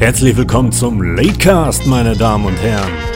Herzlich willkommen zum Latecast, meine Damen und Herren.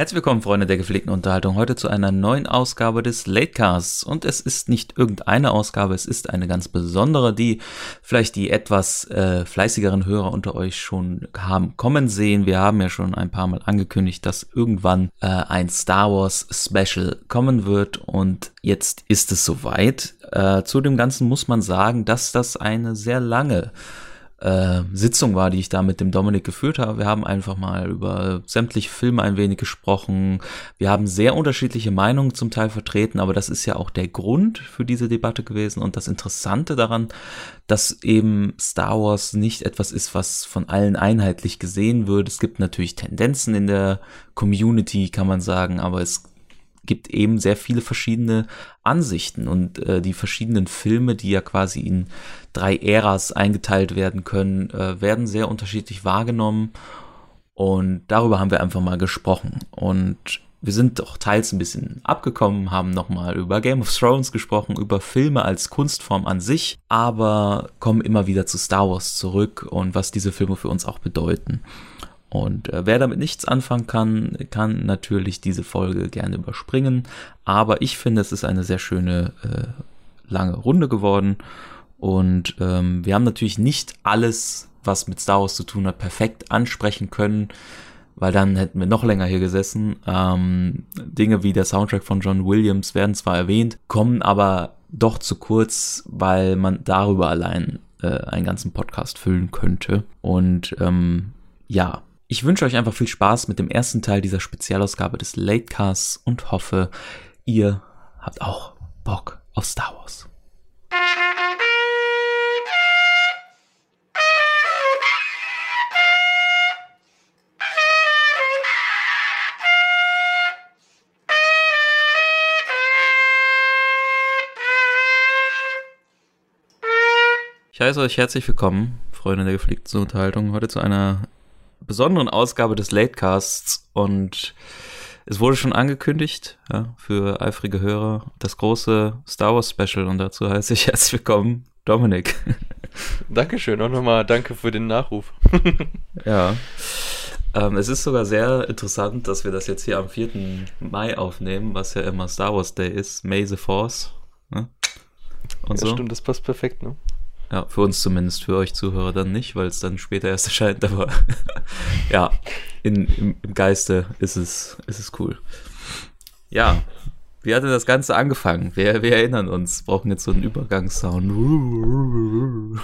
Herzlich willkommen, Freunde der gepflegten Unterhaltung, heute zu einer neuen Ausgabe des Latecasts. Und es ist nicht irgendeine Ausgabe, es ist eine ganz besondere, die vielleicht die etwas äh, fleißigeren Hörer unter euch schon haben kommen sehen. Wir haben ja schon ein paar Mal angekündigt, dass irgendwann äh, ein Star Wars Special kommen wird. Und jetzt ist es soweit. Äh, zu dem Ganzen muss man sagen, dass das eine sehr lange äh, Sitzung war, die ich da mit dem Dominik geführt habe. Wir haben einfach mal über sämtliche Filme ein wenig gesprochen. Wir haben sehr unterschiedliche Meinungen zum Teil vertreten, aber das ist ja auch der Grund für diese Debatte gewesen und das Interessante daran, dass eben Star Wars nicht etwas ist, was von allen einheitlich gesehen wird. Es gibt natürlich Tendenzen in der Community, kann man sagen, aber es gibt eben sehr viele verschiedene Ansichten und äh, die verschiedenen Filme, die ja quasi in drei Äras eingeteilt werden können, äh, werden sehr unterschiedlich wahrgenommen und darüber haben wir einfach mal gesprochen und wir sind doch teils ein bisschen abgekommen, haben nochmal über Game of Thrones gesprochen, über Filme als Kunstform an sich, aber kommen immer wieder zu Star Wars zurück und was diese Filme für uns auch bedeuten. Und äh, wer damit nichts anfangen kann, kann natürlich diese Folge gerne überspringen. Aber ich finde, es ist eine sehr schöne äh, lange Runde geworden. Und ähm, wir haben natürlich nicht alles, was mit Star Wars zu tun hat, perfekt ansprechen können, weil dann hätten wir noch länger hier gesessen. Ähm, Dinge wie der Soundtrack von John Williams werden zwar erwähnt, kommen aber doch zu kurz, weil man darüber allein äh, einen ganzen Podcast füllen könnte. Und ähm, ja, ich wünsche euch einfach viel Spaß mit dem ersten Teil dieser Spezialausgabe des Latecasts und hoffe, ihr habt auch Bock auf Star Wars. Ich heiße euch herzlich willkommen, Freunde der gepflegten Unterhaltung, heute zu einer besonderen Ausgabe des Latecasts und es wurde schon angekündigt, ja, für eifrige Hörer, das große Star Wars Special und dazu heiße ich herzlich willkommen, Dominik. Dankeschön, auch nochmal danke für den Nachruf. ja. Ähm, es ist sogar sehr interessant, dass wir das jetzt hier am 4. Mai aufnehmen, was ja immer Star Wars Day ist. May the Force. Ne? Und ja, so. stimmt, das passt perfekt, ne? Ja, für uns zumindest, für euch Zuhörer dann nicht, weil es dann später erst erscheint, aber ja, in, im, im, Geiste ist es, ist es cool. Ja, wie hatte das Ganze angefangen? Wir, wir erinnern uns, brauchen jetzt so einen Übergangssound.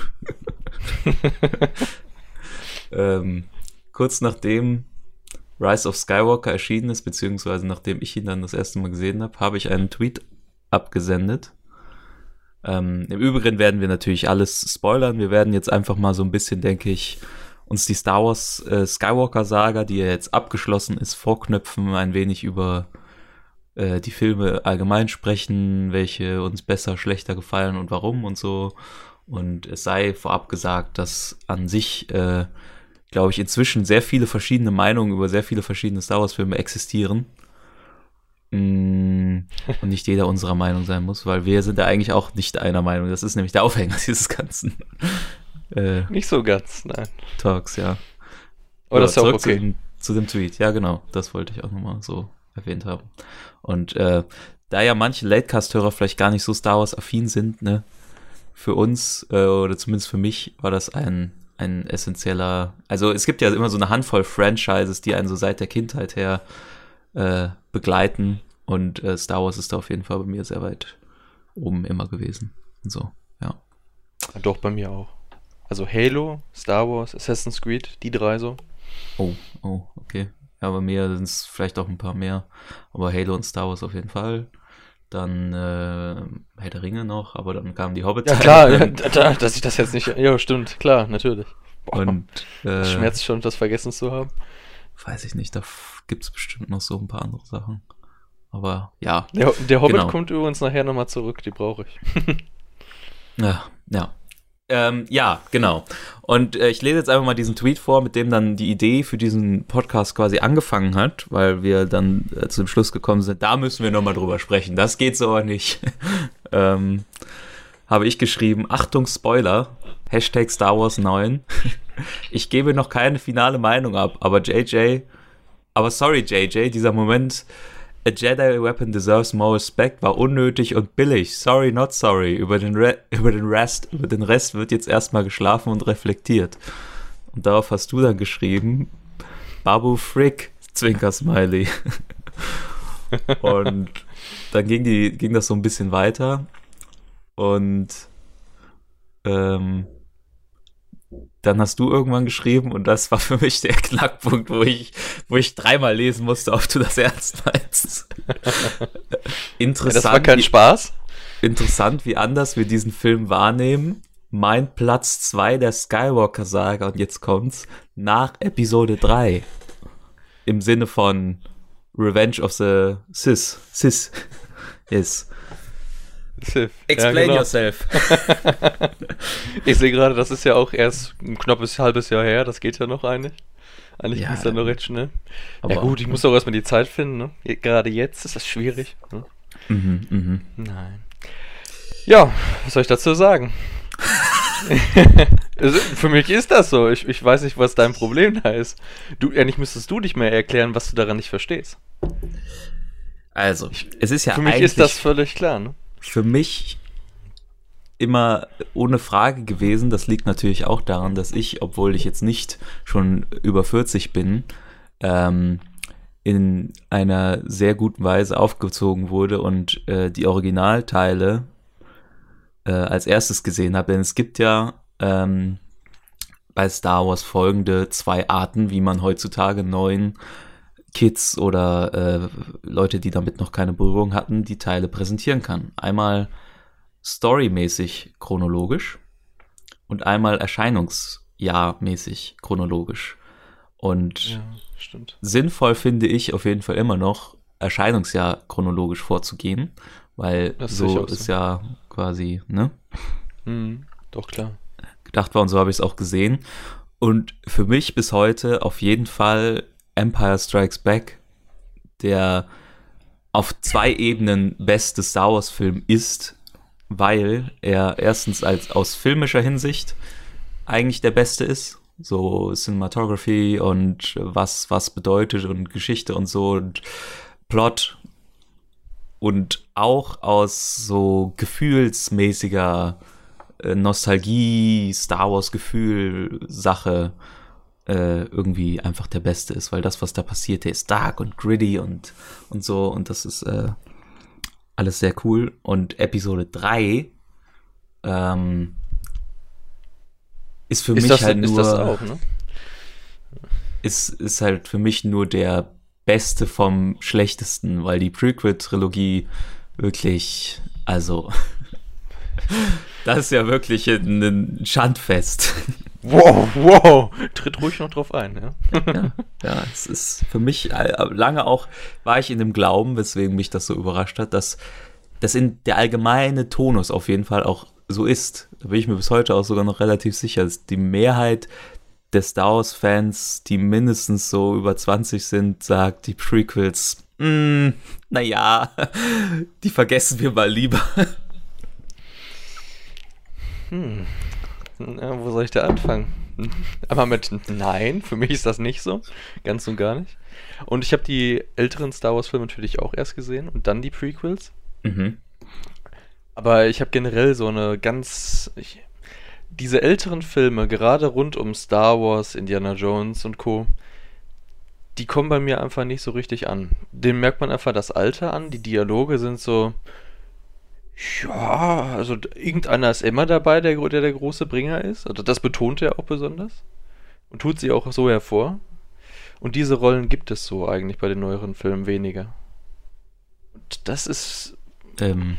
ähm, kurz nachdem Rise of Skywalker erschienen ist, beziehungsweise nachdem ich ihn dann das erste Mal gesehen habe, habe ich einen Tweet abgesendet ähm, Im Übrigen werden wir natürlich alles spoilern. Wir werden jetzt einfach mal so ein bisschen, denke ich, uns die Star Wars äh, Skywalker Saga, die ja jetzt abgeschlossen ist, vorknöpfen, ein wenig über äh, die Filme allgemein sprechen, welche uns besser, schlechter gefallen und warum und so. Und es sei vorab gesagt, dass an sich, äh, glaube ich, inzwischen sehr viele verschiedene Meinungen über sehr viele verschiedene Star Wars Filme existieren. Mm, und nicht jeder unserer Meinung sein muss, weil wir sind ja eigentlich auch nicht einer Meinung. Das ist nämlich der Aufhänger dieses ganzen. Äh, nicht so ganz, nein. Talks, ja. Aber das ist auch okay. Zu dem, zu dem, Tweet, ja genau, das wollte ich auch nochmal so erwähnt haben. Und äh, da ja manche Latecast-Hörer vielleicht gar nicht so Star Wars-affin sind, ne, für uns, äh, oder zumindest für mich, war das ein, ein essentieller, also es gibt ja immer so eine Handvoll Franchises, die einen so seit der Kindheit her äh, begleiten. Und äh, Star Wars ist da auf jeden Fall bei mir sehr weit oben immer gewesen. Und so, ja. Doch, bei mir auch. Also Halo, Star Wars, Assassin's Creed, die drei so. Oh, oh, okay. Ja, bei mir sind es vielleicht auch ein paar mehr. Aber Halo und Star Wars auf jeden Fall. Dann äh, Herr der Ringe noch, aber dann kamen die hobbit Ja klar, ja, dass ich das jetzt nicht... Ja, stimmt, klar, natürlich. Boah, und äh, schmerzt schon, das vergessen zu haben. Weiß ich nicht, da gibt es bestimmt noch so ein paar andere Sachen. Aber ja. Der, der Hobbit genau. kommt übrigens nachher nochmal zurück, die brauche ich. ja, ja. Ähm, ja, genau. Und äh, ich lese jetzt einfach mal diesen Tweet vor, mit dem dann die Idee für diesen Podcast quasi angefangen hat, weil wir dann äh, zu dem Schluss gekommen sind, da müssen wir nochmal drüber sprechen. Das geht so aber nicht. ähm, habe ich geschrieben, Achtung Spoiler, Hashtag Star Wars 9. ich gebe noch keine finale Meinung ab, aber JJ, aber sorry JJ, dieser Moment A Jedi Weapon deserves more respect war unnötig und billig. Sorry, not sorry. Über den, Re über den Rest, über den Rest wird jetzt erstmal geschlafen und reflektiert. Und darauf hast du dann geschrieben, Babu Frick, Zwinker Smiley. und dann ging, die, ging das so ein bisschen weiter. Und ähm, dann hast du irgendwann geschrieben und das war für mich der Knackpunkt, wo ich, wo ich dreimal lesen musste, ob du das ernst meinst. interessant. Ja, das war kein wie, Spaß. Interessant, wie anders wir diesen Film wahrnehmen. Mein Platz 2 der Skywalker-Saga und jetzt kommt's nach Episode 3. Im Sinne von Revenge of the Sis. Sis. Ist. Sith. Explain ja, genau. yourself. ich sehe gerade, das ist ja auch erst ein knappes halbes Jahr her, das geht ja noch eigentlich. Eigentlich ja, ist ja noch recht schnell. ja gut, ich muss auch erstmal die Zeit finden, ne? Gerade jetzt ist das schwierig. Ne? Mhm, mhm. Nein. Ja, was soll ich dazu sagen? Also, für mich ist das so. Ich, ich weiß nicht, was dein Problem da ist. Du, eigentlich müsstest du dich mehr erklären, was du daran nicht verstehst. Also, es ist ja Für mich ist das völlig klar, ne? Für mich immer ohne Frage gewesen. Das liegt natürlich auch daran, dass ich, obwohl ich jetzt nicht schon über 40 bin, ähm, in einer sehr guten Weise aufgezogen wurde und äh, die Originalteile äh, als erstes gesehen habe. Denn es gibt ja ähm, bei Star Wars folgende zwei Arten, wie man heutzutage neuen Kids oder äh, Leute, die damit noch keine Berührung hatten, die Teile präsentieren kann. Einmal storymäßig chronologisch und einmal erscheinungsjahrmäßig chronologisch. Und ja, sinnvoll finde ich auf jeden Fall immer noch, Erscheinungsjahr chronologisch vorzugehen, weil das so ist ja quasi, ne? Mhm, doch klar. Gedacht war und so habe ich es auch gesehen. Und für mich bis heute auf jeden Fall Empire Strikes Back, der auf zwei Ebenen beste Star Wars Film ist, weil er erstens als aus filmischer Hinsicht eigentlich der beste ist, so Cinematography und was was bedeutet und Geschichte und so und Plot und auch aus so gefühlsmäßiger äh, Nostalgie, Star Wars Gefühl Sache äh, irgendwie einfach der Beste ist, weil das, was da passiert, der ist dark und gritty und, und so und das ist äh, alles sehr cool. Und Episode 3 ähm, ist für ist mich das, halt nur. Ist, auch, ne? ist, ist halt für mich nur der Beste vom Schlechtesten, weil die Prequel-Trilogie wirklich, also, das ist ja wirklich ein Schandfest. Wow, wow, tritt ruhig noch drauf ein, ja. ja, ja, es ist für mich äh, lange auch, war ich in dem Glauben, weswegen mich das so überrascht hat, dass das in der allgemeine Tonus auf jeden Fall auch so ist. Da bin ich mir bis heute auch sogar noch relativ sicher, dass die Mehrheit der Star Wars-Fans, die mindestens so über 20 sind, sagt, die Prequels, mm, naja, die vergessen wir mal lieber. Hm, ja, wo soll ich da anfangen? Aber mit Nein, für mich ist das nicht so. Ganz und gar nicht. Und ich habe die älteren Star Wars-Filme natürlich auch erst gesehen und dann die Prequels. Mhm. Aber ich habe generell so eine ganz. Ich, diese älteren Filme, gerade rund um Star Wars, Indiana Jones und Co., die kommen bei mir einfach nicht so richtig an. Dem merkt man einfach das Alter an. Die Dialoge sind so ja, also irgendeiner ist immer dabei, der, der der große Bringer ist. Also das betont er auch besonders. Und tut sie auch so hervor. Und diese Rollen gibt es so eigentlich bei den neueren Filmen weniger. Und das ist. Ähm,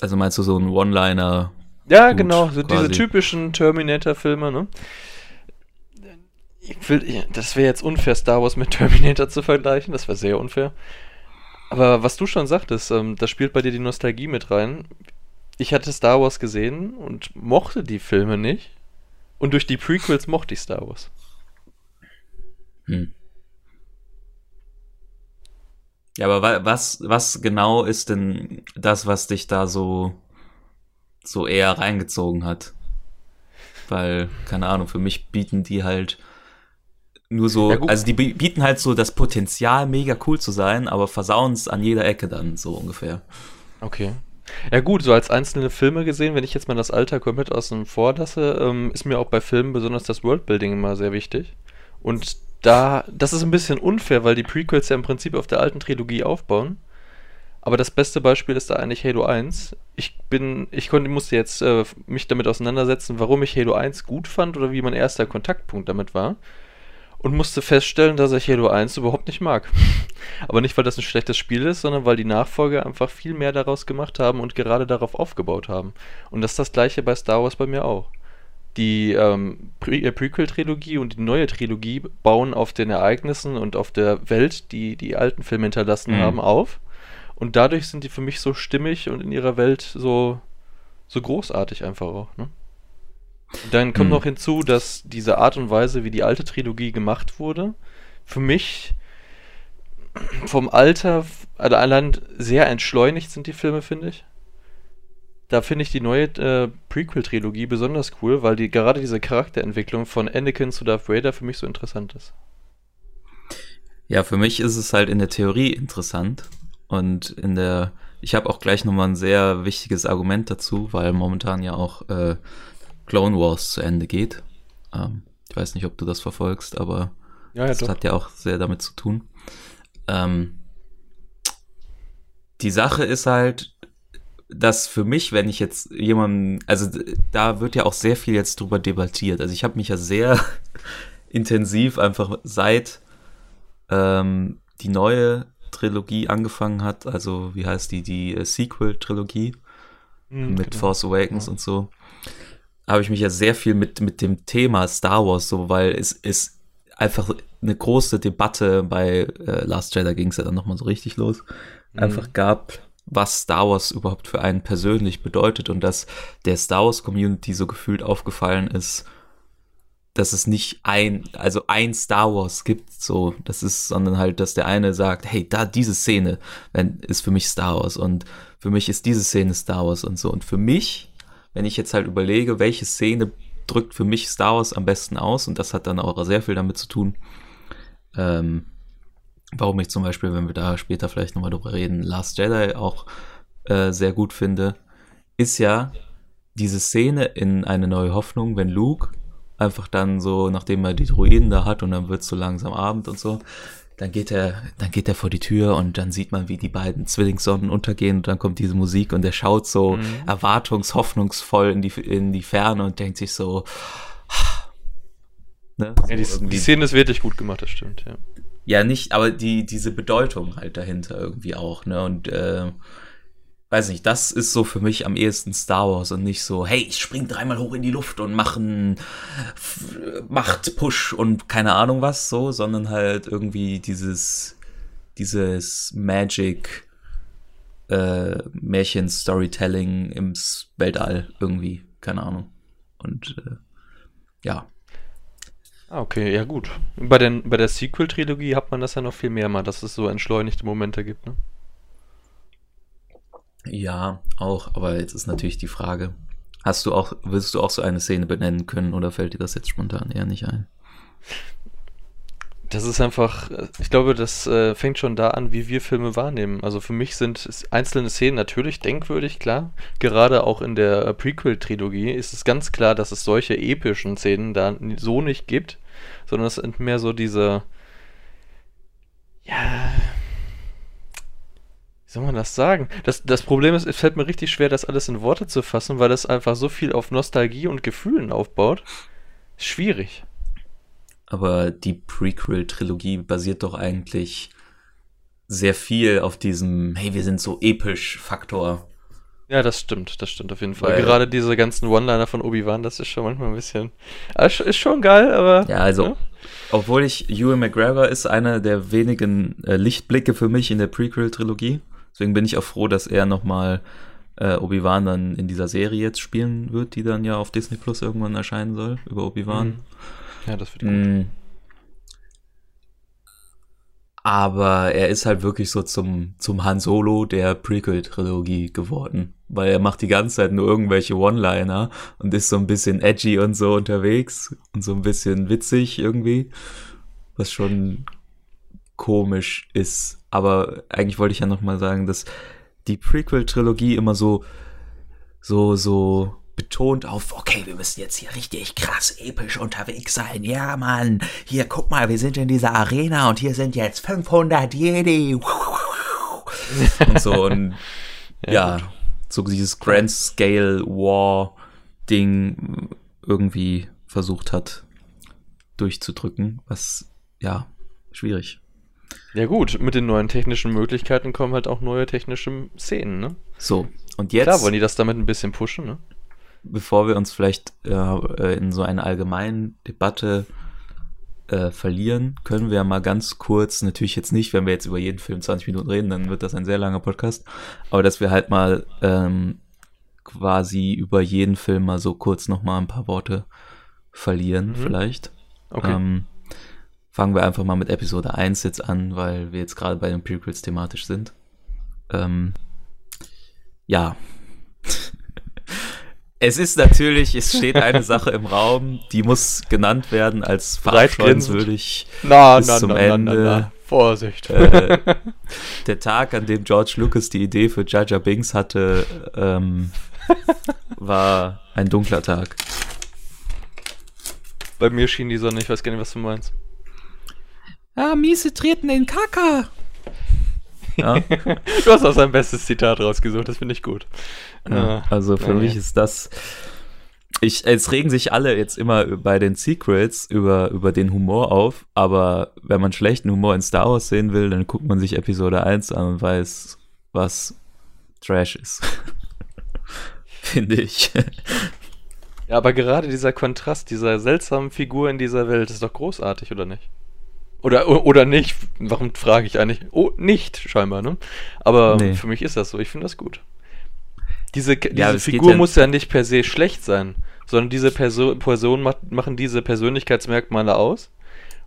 also meinst du so ein One-Liner? Ja, genau, so quasi. diese typischen Terminator-Filme, ne? Ich will, das wäre jetzt unfair, Star Wars mit Terminator zu vergleichen. Das wäre sehr unfair. Aber was du schon sagtest, ähm, da spielt bei dir die Nostalgie mit rein. ich hatte Star Wars gesehen und mochte die Filme nicht. Und durch die Prequels mochte ich Star Wars. Hm. Ja, aber wa was, was genau ist denn das, was dich da so, so eher reingezogen hat? Weil, keine Ahnung, für mich bieten die halt nur so, Ja, also die bi- bieten halt so das Potenzial, mega cool zu sein, aber versauen es an jeder Ecke dann, so ungefähr. Okay. Ja gut, so als einzelne Filme gesehen, wenn ich jetzt mal das Alter komplett außen vor lasse, ähm, ist mir auch bei Filmen besonders das Worldbuilding immer sehr wichtig. Und da, das ist ein bisschen unfair, weil die Prequels ja im Prinzip auf der alten Trilogie aufbauen. Aber das beste Beispiel ist da eigentlich Halo 1. Ich bin, ich konnte, musste jetzt äh, mich damit auseinandersetzen, warum ich Halo 1 gut fand oder wie mein erster Kontaktpunkt damit war. Und musste feststellen, dass ich Halo 1 überhaupt nicht mag. Aber nicht, weil das ein schlechtes Spiel ist, sondern weil die Nachfolger einfach viel mehr daraus gemacht haben und gerade darauf aufgebaut haben. Und das ist das gleiche bei Star Wars bei mir auch. Die ähm, Pre äh, Prequel-Trilogie und die neue Trilogie bauen auf den Ereignissen und auf der Welt, die die alten Filme hinterlassen Mhm. haben, auf. Und dadurch sind die für mich so stimmig und in ihrer Welt so, so großartig einfach auch. Ne? Dann kommt Mhm. noch hinzu, dass diese Art und Weise, wie die alte Trilogie gemacht wurde, für mich vom Alter, also allein sehr entschleunigt sind die Filme, finde ich. Da finde ich die neue äh, Prequel-Trilogie besonders cool, weil die gerade diese Charakterentwicklung von Anakin zu Darth Vader für mich so interessant ist. Ja, für mich ist es halt in der Theorie interessant und in der, ich habe auch gleich nochmal ein sehr wichtiges Argument dazu, weil momentan ja auch äh, Clone Wars zu Ende geht. Ähm, ich weiß nicht, ob du das verfolgst, aber Ja, das hat ja auch sehr damit zu tun. Ähm, die Sache ist halt, dass für mich, wenn ich jetzt jemanden, also da wird ja auch sehr viel jetzt drüber debattiert. Also ich habe mich ja sehr intensiv einfach seit ähm, die neue Trilogie angefangen hat, also wie heißt die, die äh, Sequel-Trilogie Mhm, mit genau. Force Awakens Ja. und so, habe ich mich ja sehr viel mit, mit dem Thema Star Wars, so, weil es ist einfach eine große Debatte bei äh, Last Jedi ging es ja dann nochmal so richtig los, Mhm. einfach gab, was Star Wars überhaupt für einen persönlich bedeutet und dass der Star Wars Community so gefühlt aufgefallen ist, dass es nicht ein, also ein Star Wars gibt, so, das ist, sondern halt, dass der eine sagt, hey, da, diese Szene wenn, ist für mich Star Wars und für mich ist diese Szene Star Wars und so. Und für mich, wenn ich jetzt halt überlege, welche Szene drückt für mich Star Wars am besten aus, und das hat dann auch sehr viel damit zu tun, ähm, warum ich zum Beispiel, wenn wir da später vielleicht nochmal drüber reden, Last Jedi auch äh, sehr gut finde, ist ja diese Szene in Eine neue Hoffnung, wenn Luke einfach dann so, nachdem er die Druiden da hat und dann wird so langsam Abend und so, dann geht er, dann geht er vor die Tür und dann sieht man, wie die beiden Zwillingssonnen untergehen und dann kommt diese Musik und er schaut so Mhm. erwartungshoffnungsvoll in die, in die Ferne und denkt sich so, ne, Ja, die, so die Szene ist wirklich gut gemacht, das stimmt, ja. ja, nicht, aber die, diese Bedeutung halt dahinter irgendwie auch, ne? Und äh, weiß nicht, das ist so für mich am ehesten Star Wars und nicht so, hey, ich spring dreimal hoch in die Luft und mach einen Macht-Push und keine Ahnung was so, sondern halt irgendwie dieses, dieses Magic äh, Märchen-Storytelling im Weltall irgendwie, keine Ahnung. Und äh, ja, Ah, okay, ja gut. Bei, den, bei der Sequel-Trilogie hat man das ja noch viel mehr mal, dass es so entschleunigte Momente gibt, ne? Ja, auch, aber jetzt ist natürlich die Frage, hast du auch, willst du auch so eine Szene benennen können oder fällt dir das jetzt spontan eher nicht ein? Das ist einfach, ich glaube, das äh, fängt schon da an, wie wir Filme wahrnehmen. Also für mich sind einzelne Szenen natürlich denkwürdig, klar. Gerade auch in der äh, Prequel-Trilogie ist es ganz klar, dass es solche epischen Szenen da so nicht gibt, sondern es sind mehr so diese, ja, wie soll man das sagen? Das, das Problem ist, es fällt mir richtig schwer, das alles in Worte zu fassen, weil das einfach so viel auf Nostalgie und Gefühlen aufbaut. Schwierig. Aber die Prequel-Trilogie basiert doch eigentlich sehr viel auf diesem, hey, wir sind so episch Faktor. Ja, das stimmt, das stimmt auf jeden Fall. Weil- Gerade diese ganzen One-Liner von Obi-Wan, das ist schon manchmal ein bisschen. Ah, Ist schon geil, aber. Ja, also, Ja. obwohl ich, Ewan McGregor ist einer der wenigen äh, Lichtblicke für mich in der Prequel-Trilogie. Deswegen bin ich auch froh, dass er nochmal äh, Obi-Wan dann in dieser Serie jetzt spielen wird, die dann ja auf Disney Plus irgendwann erscheinen soll, über Obi-Wan. Mhm. Ja, das wird gut. Mm. Aber er ist halt wirklich so zum, zum Han Solo der Prequel-Trilogie geworden. Weil er macht die ganze Zeit nur irgendwelche One-Liner und ist so ein bisschen edgy und so unterwegs und so ein bisschen witzig irgendwie. Was schon komisch ist. Aber eigentlich wollte ich ja nochmal sagen, dass die Prequel-Trilogie immer so, so, so betont auf, okay, wir müssen jetzt hier richtig krass episch unterwegs sein. Ja, Mann, hier guck mal, wir sind in dieser Arena und hier sind jetzt 500 Jedi. und so und ja, Ja, so dieses Grand Scale War Ding irgendwie versucht hat durchzudrücken, was ja schwierig. Ja gut, mit den neuen technischen Möglichkeiten kommen halt auch neue technische Szenen, ne? So, und jetzt Klar wollen die das damit ein bisschen pushen, ne? bevor wir uns vielleicht äh, in so eine allgemeine Debatte äh, verlieren, können wir mal ganz kurz, natürlich jetzt nicht, wenn wir jetzt über jeden Film 20 Minuten reden, dann wird das ein sehr langer Podcast, aber dass wir halt mal ähm, quasi über jeden Film mal so kurz nochmal ein paar Worte verlieren, Mhm. vielleicht. Okay. Ähm, fangen wir einfach mal mit Episode 1 jetzt an, weil wir jetzt gerade bei den Prequels thematisch sind. Ähm, ja. Es ist natürlich, es steht eine Sache im Raum, die muss genannt werden als verabscheuenswürdig. na, bis zum Ende. Vorsicht. Äh, der Tag, an dem George Lucas die Idee für Jar Binks hatte, ähm, war ein dunkler Tag. Bei mir schien die Sonne, ich weiß gar nicht, was du meinst. Ah, miese treten in Kaka. Ja, Du hast auch sein bestes Zitat rausgesucht, das finde ich gut. Ja, Äh, also für naja. mich ist das. Ich, es regen sich alle jetzt immer bei den Secrets über, über den Humor auf, aber wenn man schlechten Humor in Star Wars sehen will, dann guckt man sich Episode 1 an und weiß, was Trash ist. Finde ich. Ja, aber gerade dieser Kontrast dieser seltsamen Figur in dieser Welt ist doch großartig, oder nicht? Oder, oder nicht? Warum frage ich eigentlich? Oh, nicht, scheinbar, ne? Aber Nee. für mich ist das so, ich finde das gut. Diese, Ja, diese es geht Figur ja- muss ja nicht per se schlecht sein, sondern diese Perso Person macht, machen diese Persönlichkeitsmerkmale aus.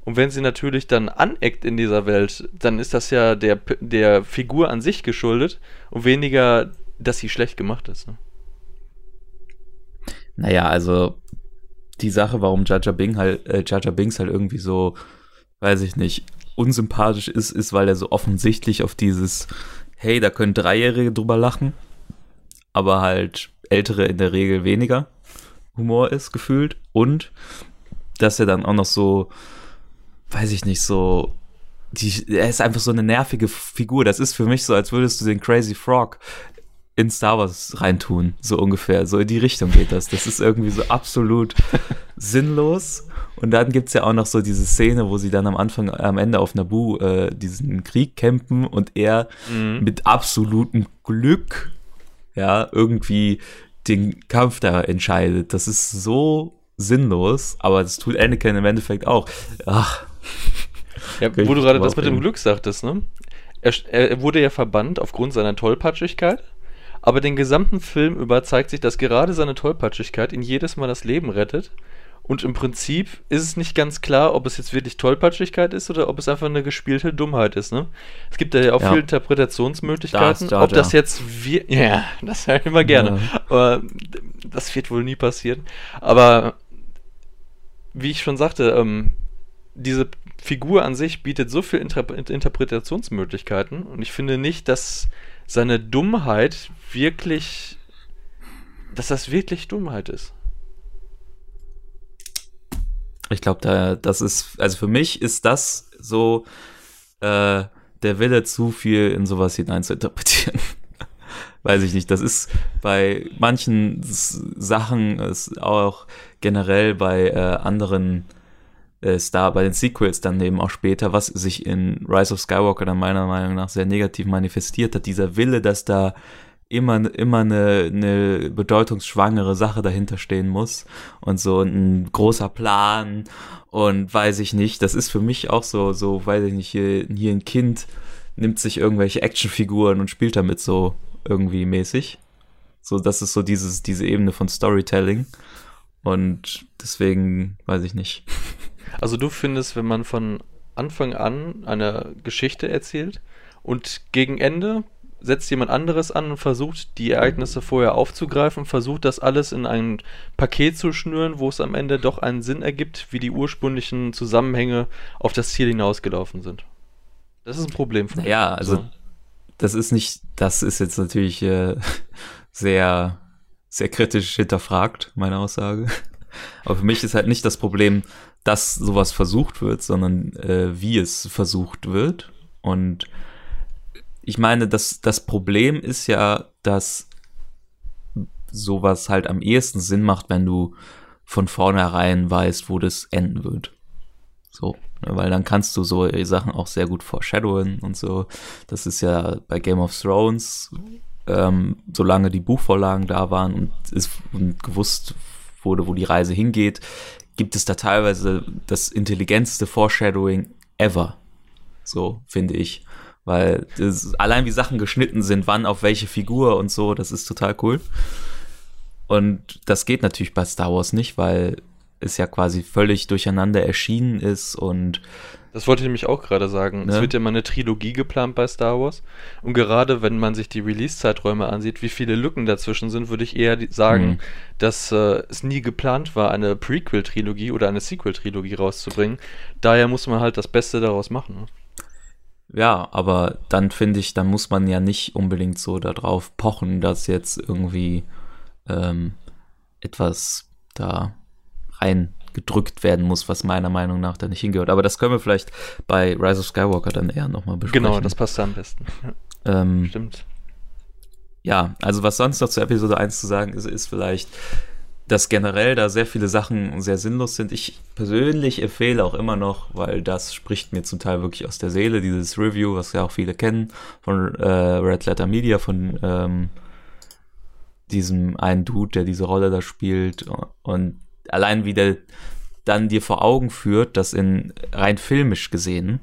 Und wenn sie natürlich dann aneckt in dieser Welt, dann ist das ja der, der Figur an sich geschuldet und weniger, dass sie schlecht gemacht ist. Ne? Naja, also die Sache, warum Jar, Bing halt, äh, Jar Binks halt irgendwie so, weiß ich nicht, unsympathisch ist, ist, weil er so offensichtlich auf dieses, hey, da können Dreijährige drüber lachen, aber halt Ältere in der Regel weniger Humor ist, gefühlt. Und dass er dann auch noch so, weiß ich nicht, so, die, er ist einfach so eine nervige Figur. Das ist für mich so, als würdest du den Crazy Frog in Star Wars reintun, so ungefähr. So in die Richtung geht das. Das ist irgendwie so absolut sinnlos. Und dann gibt's ja auch noch so diese Szene, wo sie dann am Anfang, am Ende auf Naboo äh, diesen Krieg kämpfen und er Mhm. mit absolutem Glück ja irgendwie den Kampf da entscheidet. Das ist so sinnlos, aber das tut Anakin im Endeffekt auch. Ach, Ja, wo du gerade das mit dem. Glück sagtest, ne? Er, er wurde ja verbannt aufgrund seiner Tollpatschigkeit, aber den gesamten Film über zeigt sich, dass gerade seine Tollpatschigkeit ihn jedes Mal das Leben rettet. Und im Prinzip ist es nicht ganz klar, ob es jetzt wirklich Tollpatschigkeit ist oder ob es einfach eine gespielte Dummheit ist, ne? Es gibt da ja auch Ja. viele Interpretationsmöglichkeiten. Da Jar ob das Jar. jetzt wir. Ja, das höre ich immer gerne. Ja. Aber das wird wohl nie passieren. Aber wie ich schon sagte, ähm, diese Figur an sich bietet so viel Inter Interpretationsmöglichkeiten und ich finde nicht, dass seine Dummheit wirklich, dass das wirklich Dummheit ist. Ich glaube, da, das ist, also für mich ist das so äh, der Wille, zu viel in sowas hinein zu interpretieren. Weiß ich nicht. Das ist bei manchen Sachen, ist auch generell bei äh, anderen äh, Star, bei den Sequels dann eben auch später, was sich in Rise of Skywalker dann meiner Meinung nach sehr negativ manifestiert hat, dieser Wille, dass da immer, immer eine, eine bedeutungsschwangere Sache dahinter stehen muss und so ein großer Plan und weiß ich nicht, das ist für mich auch so, so, weiß ich nicht, hier, hier ein Kind nimmt sich irgendwelche Actionfiguren und spielt damit so irgendwie mäßig. So, das ist so dieses, diese Ebene von Storytelling. Und deswegen weiß ich nicht. Also du findest, wenn man von Anfang an eine Geschichte erzählt und gegen Ende setzt jemand anderes an und versucht, die Ereignisse vorher aufzugreifen, versucht das alles in ein Paket zu schnüren, wo es am Ende doch einen Sinn ergibt, wie die ursprünglichen Zusammenhänge auf das Ziel hinausgelaufen sind. Das ist ein Problem. Für Ja, also so. das ist nicht, das ist jetzt natürlich äh, sehr, sehr kritisch hinterfragt, meine Aussage. Aber für mich ist halt nicht das Problem, dass sowas versucht wird, sondern äh, wie es versucht wird. Und ich meine, das, das Problem ist ja, dass sowas halt am ehesten Sinn macht, wenn du von vornherein weißt, wo das enden wird. So, ne, weil dann kannst du so Sachen auch sehr gut foreshadowen und so. Das ist ja bei Game of Thrones, ähm, solange die Buchvorlagen da waren und, ist, und gewusst wurde, wo die Reise hingeht, gibt es da teilweise das intelligenteste Foreshadowing ever. So, finde ich. Weil das, allein wie Sachen geschnitten sind, wann auf welche Figur und so, das ist total cool. Und das geht natürlich bei Star Wars nicht, weil es ja quasi völlig durcheinander erschienen ist und das wollte ich nämlich auch gerade sagen. Ne? Es wird ja mal eine Trilogie geplant bei Star Wars. Und gerade wenn man sich die Release-Zeiträume ansieht, wie viele Lücken dazwischen sind, würde ich eher sagen, mhm. dass äh, es nie geplant war, eine Prequel-Trilogie oder eine Sequel-Trilogie rauszubringen. Daher muss man halt das Beste daraus machen. Ja, aber dann finde ich, dann muss man ja nicht unbedingt so darauf pochen, dass jetzt irgendwie ähm, etwas da reingedrückt werden muss, was meiner Meinung nach da nicht hingehört. Aber das können wir vielleicht bei Rise of Skywalker dann eher nochmal besprechen. Genau, das passt da am besten. Ja. Ähm, Stimmt. Ja, also was sonst noch zu Episode 1 zu sagen ist, ist vielleicht, dass generell da sehr viele Sachen sehr sinnlos sind. Ich persönlich empfehle auch immer noch, weil das spricht mir zum Teil wirklich aus der Seele, dieses Review, was ja auch viele kennen, von äh, Red Letter Media, von ähm, diesem einen Dude, der diese Rolle da spielt. Und allein wie der dann dir vor Augen führt, dass in rein filmisch gesehen,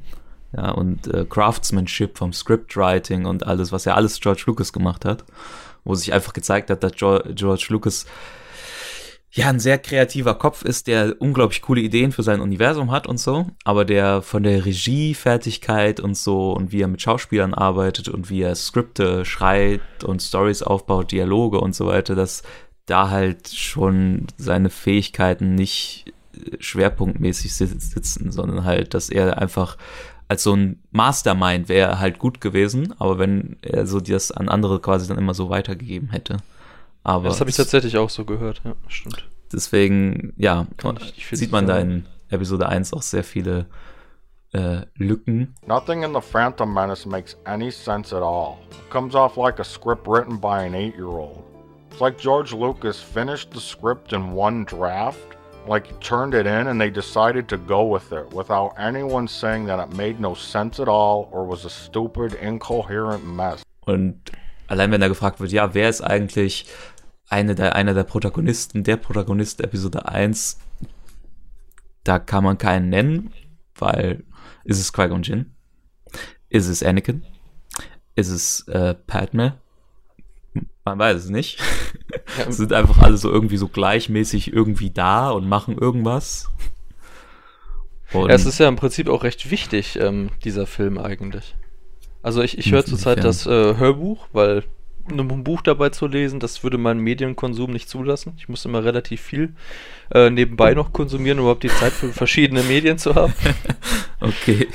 ja, und äh, Craftsmanship vom Scriptwriting und alles, was ja alles George Lucas gemacht hat, wo sich einfach gezeigt hat, dass George Lucas ja ein sehr kreativer Kopf ist, der unglaublich coole Ideen für sein Universum hat und so, aber der von der Regiefertigkeit und so und wie er mit Schauspielern arbeitet und wie er Skripte schreibt und Stories aufbaut, Dialoge und so weiter, dass da halt schon seine Fähigkeiten nicht schwerpunktmäßig sitzen, sondern halt, dass er einfach als so ein Mastermind wäre halt gut gewesen, aber wenn er so das an andere quasi dann immer so weitergegeben hätte. Aber das habe ich tatsächlich auch so gehört, ja, stimmt. Deswegen, ja, sieht man da in Episode 1 auch sehr viele äh, Lücken. Nothing in the Phantom Menace makes any sense at all. It comes off like a script written by an eight-year-old. It's like George Lucas finished the script in one draft, like he turned it in and they decided to go with it without anyone saying that it made no sense at all or was a stupid, incoherent mess. Und allein wenn da gefragt wird, ja, wer ist eigentlich eine der, einer der Protagonisten, der Protagonist Episode 1, da kann man keinen nennen, weil ist es Qui-Gon Jinn? Ist es Anakin? Ist es äh, Padme? Man weiß es nicht. Ja. sind einfach alle so irgendwie so gleichmäßig irgendwie da und machen irgendwas. Und ja, es ist ja im Prinzip auch recht wichtig, ähm, dieser Film eigentlich. Also ich, ich höre zurzeit das äh, Hörbuch, weil ein Buch dabei zu lesen, das würde meinen Medienkonsum nicht zulassen. Ich muss immer relativ viel äh, nebenbei noch konsumieren, um überhaupt die Zeit für verschiedene Medien zu haben. okay.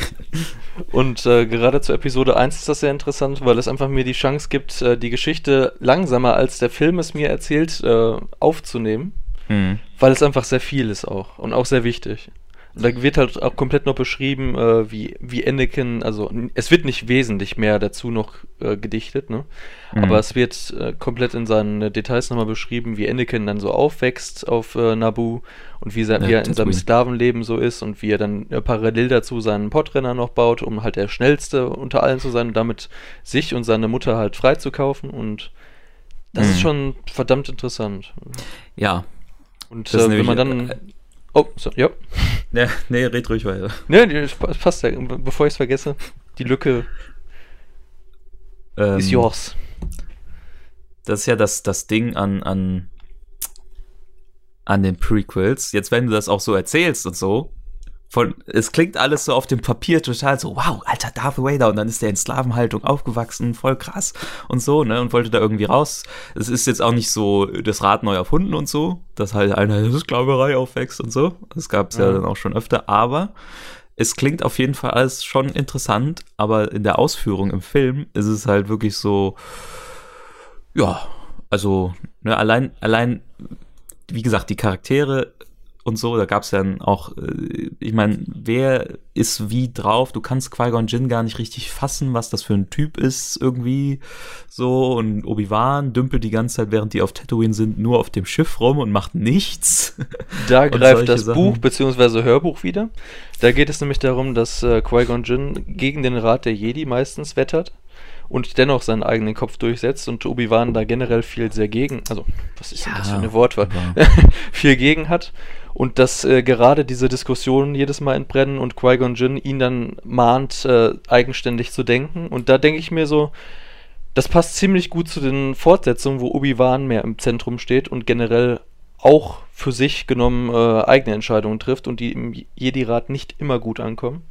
Und äh, gerade zur Episode 1 ist das sehr interessant, weil es einfach mir die Chance gibt, äh, die Geschichte langsamer als der Film es mir erzählt, äh, aufzunehmen. Mhm. Weil es einfach sehr viel ist auch und auch sehr wichtig. Und da wird halt auch komplett noch beschrieben, äh, wie, wie Anakin, also es wird nicht wesentlich mehr dazu noch äh, gedichtet, ne? Mhm. Aber es wird äh, komplett in seinen Details nochmal beschrieben, wie Anakin dann so aufwächst auf äh, Naboo und wie, ja, wie er in seinem Sklavenleben so ist und wie er dann äh, parallel dazu seinen Podrenner noch baut, um halt der schnellste unter allen zu sein und damit sich und seine Mutter halt freizukaufen und das mhm. ist schon verdammt interessant. Ja. Und äh, wenn man dann Oh, so, ja. ja. Nee, red ruhig weiter. Nee, nee passt ja. Bevor ich es vergesse, die Lücke ähm, ist yours. das ist ja das, das Ding an, an, an den Prequels. Jetzt, wenn du das auch so erzählst und so, von, es klingt alles so auf dem Papier total so, wow, alter Darth Vader, und dann ist der in Sklavenhaltung aufgewachsen, voll krass und so, ne, und wollte da irgendwie raus. Es ist jetzt auch nicht so das Rad neu erfunden und so, dass halt einer in Sklaverei aufwächst und so. Das gab es ja. ja dann auch schon öfter, aber es klingt auf jeden Fall alles schon interessant, aber in der Ausführung im Film ist es halt wirklich so, ja, also, ne, allein, allein, wie gesagt, die Charaktere und so, da gab es dann auch, äh, ich meine, wer ist wie drauf? Du kannst Qui-Gon Jinn gar nicht richtig fassen, was das für ein Typ ist irgendwie so und Obi-Wan dümpelt die ganze Zeit, während die auf Tatooine sind, nur auf dem Schiff rum und macht nichts. Da greift das Sachen. Buch bzw. Hörbuch wieder. Da geht es nämlich darum, dass äh, Qui-Gon Jinn gegen den Rat der Jedi meistens wettert und dennoch seinen eigenen Kopf durchsetzt und Obi-Wan da generell viel sehr gegen, also was ist ja, denn das für eine Wortwahl, ja. viel gegen hat und dass äh, gerade diese Diskussionen jedes Mal entbrennen und Qui-Gon Jinn ihn dann mahnt, äh, eigenständig zu denken. Und da denke ich mir so, das passt ziemlich gut zu den Fortsetzungen, wo Obi-Wan mehr im Zentrum steht und generell auch für sich genommen äh, eigene Entscheidungen trifft und die im Jedi-Rat nicht immer gut ankommen.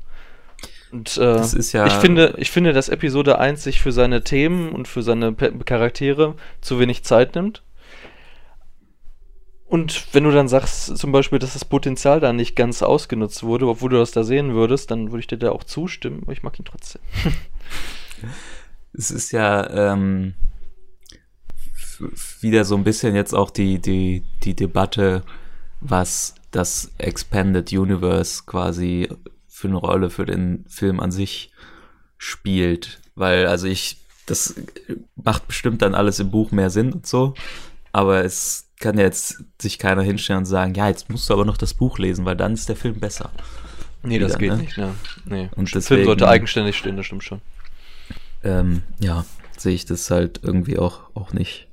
Und äh, ja ich, finde, ich finde, dass Episode 1 sich für seine Themen und für seine Charaktere zu wenig Zeit nimmt. Und wenn du dann sagst, zum Beispiel, dass das Potenzial da nicht ganz ausgenutzt wurde, obwohl du das da sehen würdest, dann würde ich dir da auch zustimmen, aber ich mag ihn trotzdem. es ist ja ähm, wieder so ein bisschen jetzt auch die, die, die Debatte, was das Expanded Universe quasi für eine Rolle für den Film an sich spielt. Weil, also ich, das macht bestimmt dann alles im Buch mehr Sinn und so, aber es kann jetzt sich keiner hinstellen und sagen, ja, jetzt musst du aber noch das Buch lesen, weil dann ist der Film besser. Nee, Wieder, das geht ne? nicht, ja. Nee. Und der Film sollte eigenständig stehen, das stimmt schon. Ähm, ja, sehe ich das halt irgendwie auch, auch nicht,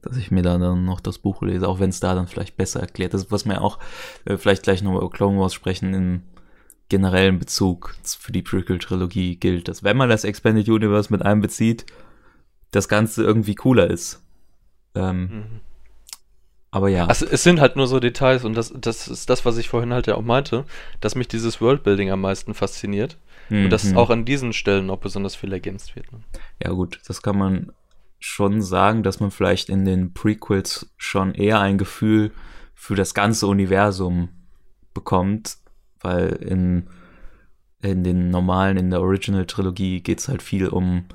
dass ich mir da dann noch das Buch lese, auch wenn es da dann vielleicht besser erklärt ist, was mir auch äh, vielleicht gleich noch über Clone Wars sprechen im generellen Bezug für die Prequel-Trilogie gilt, dass wenn man das Expanded Universe mit einbezieht, das Ganze irgendwie cooler ist. Ähm, mhm. Aber ja. Also es sind halt nur so Details und das, das ist das, was ich vorhin halt ja auch meinte, dass mich dieses Worldbuilding am meisten fasziniert. Mhm. Und dass mhm. auch an diesen Stellen auch besonders viel ergänzt wird. Ne? Ja, gut, das kann man schon sagen, dass man vielleicht in den Prequels schon eher ein Gefühl für das ganze Universum bekommt, weil in, in den normalen, in der Original-Trilogie geht es halt viel um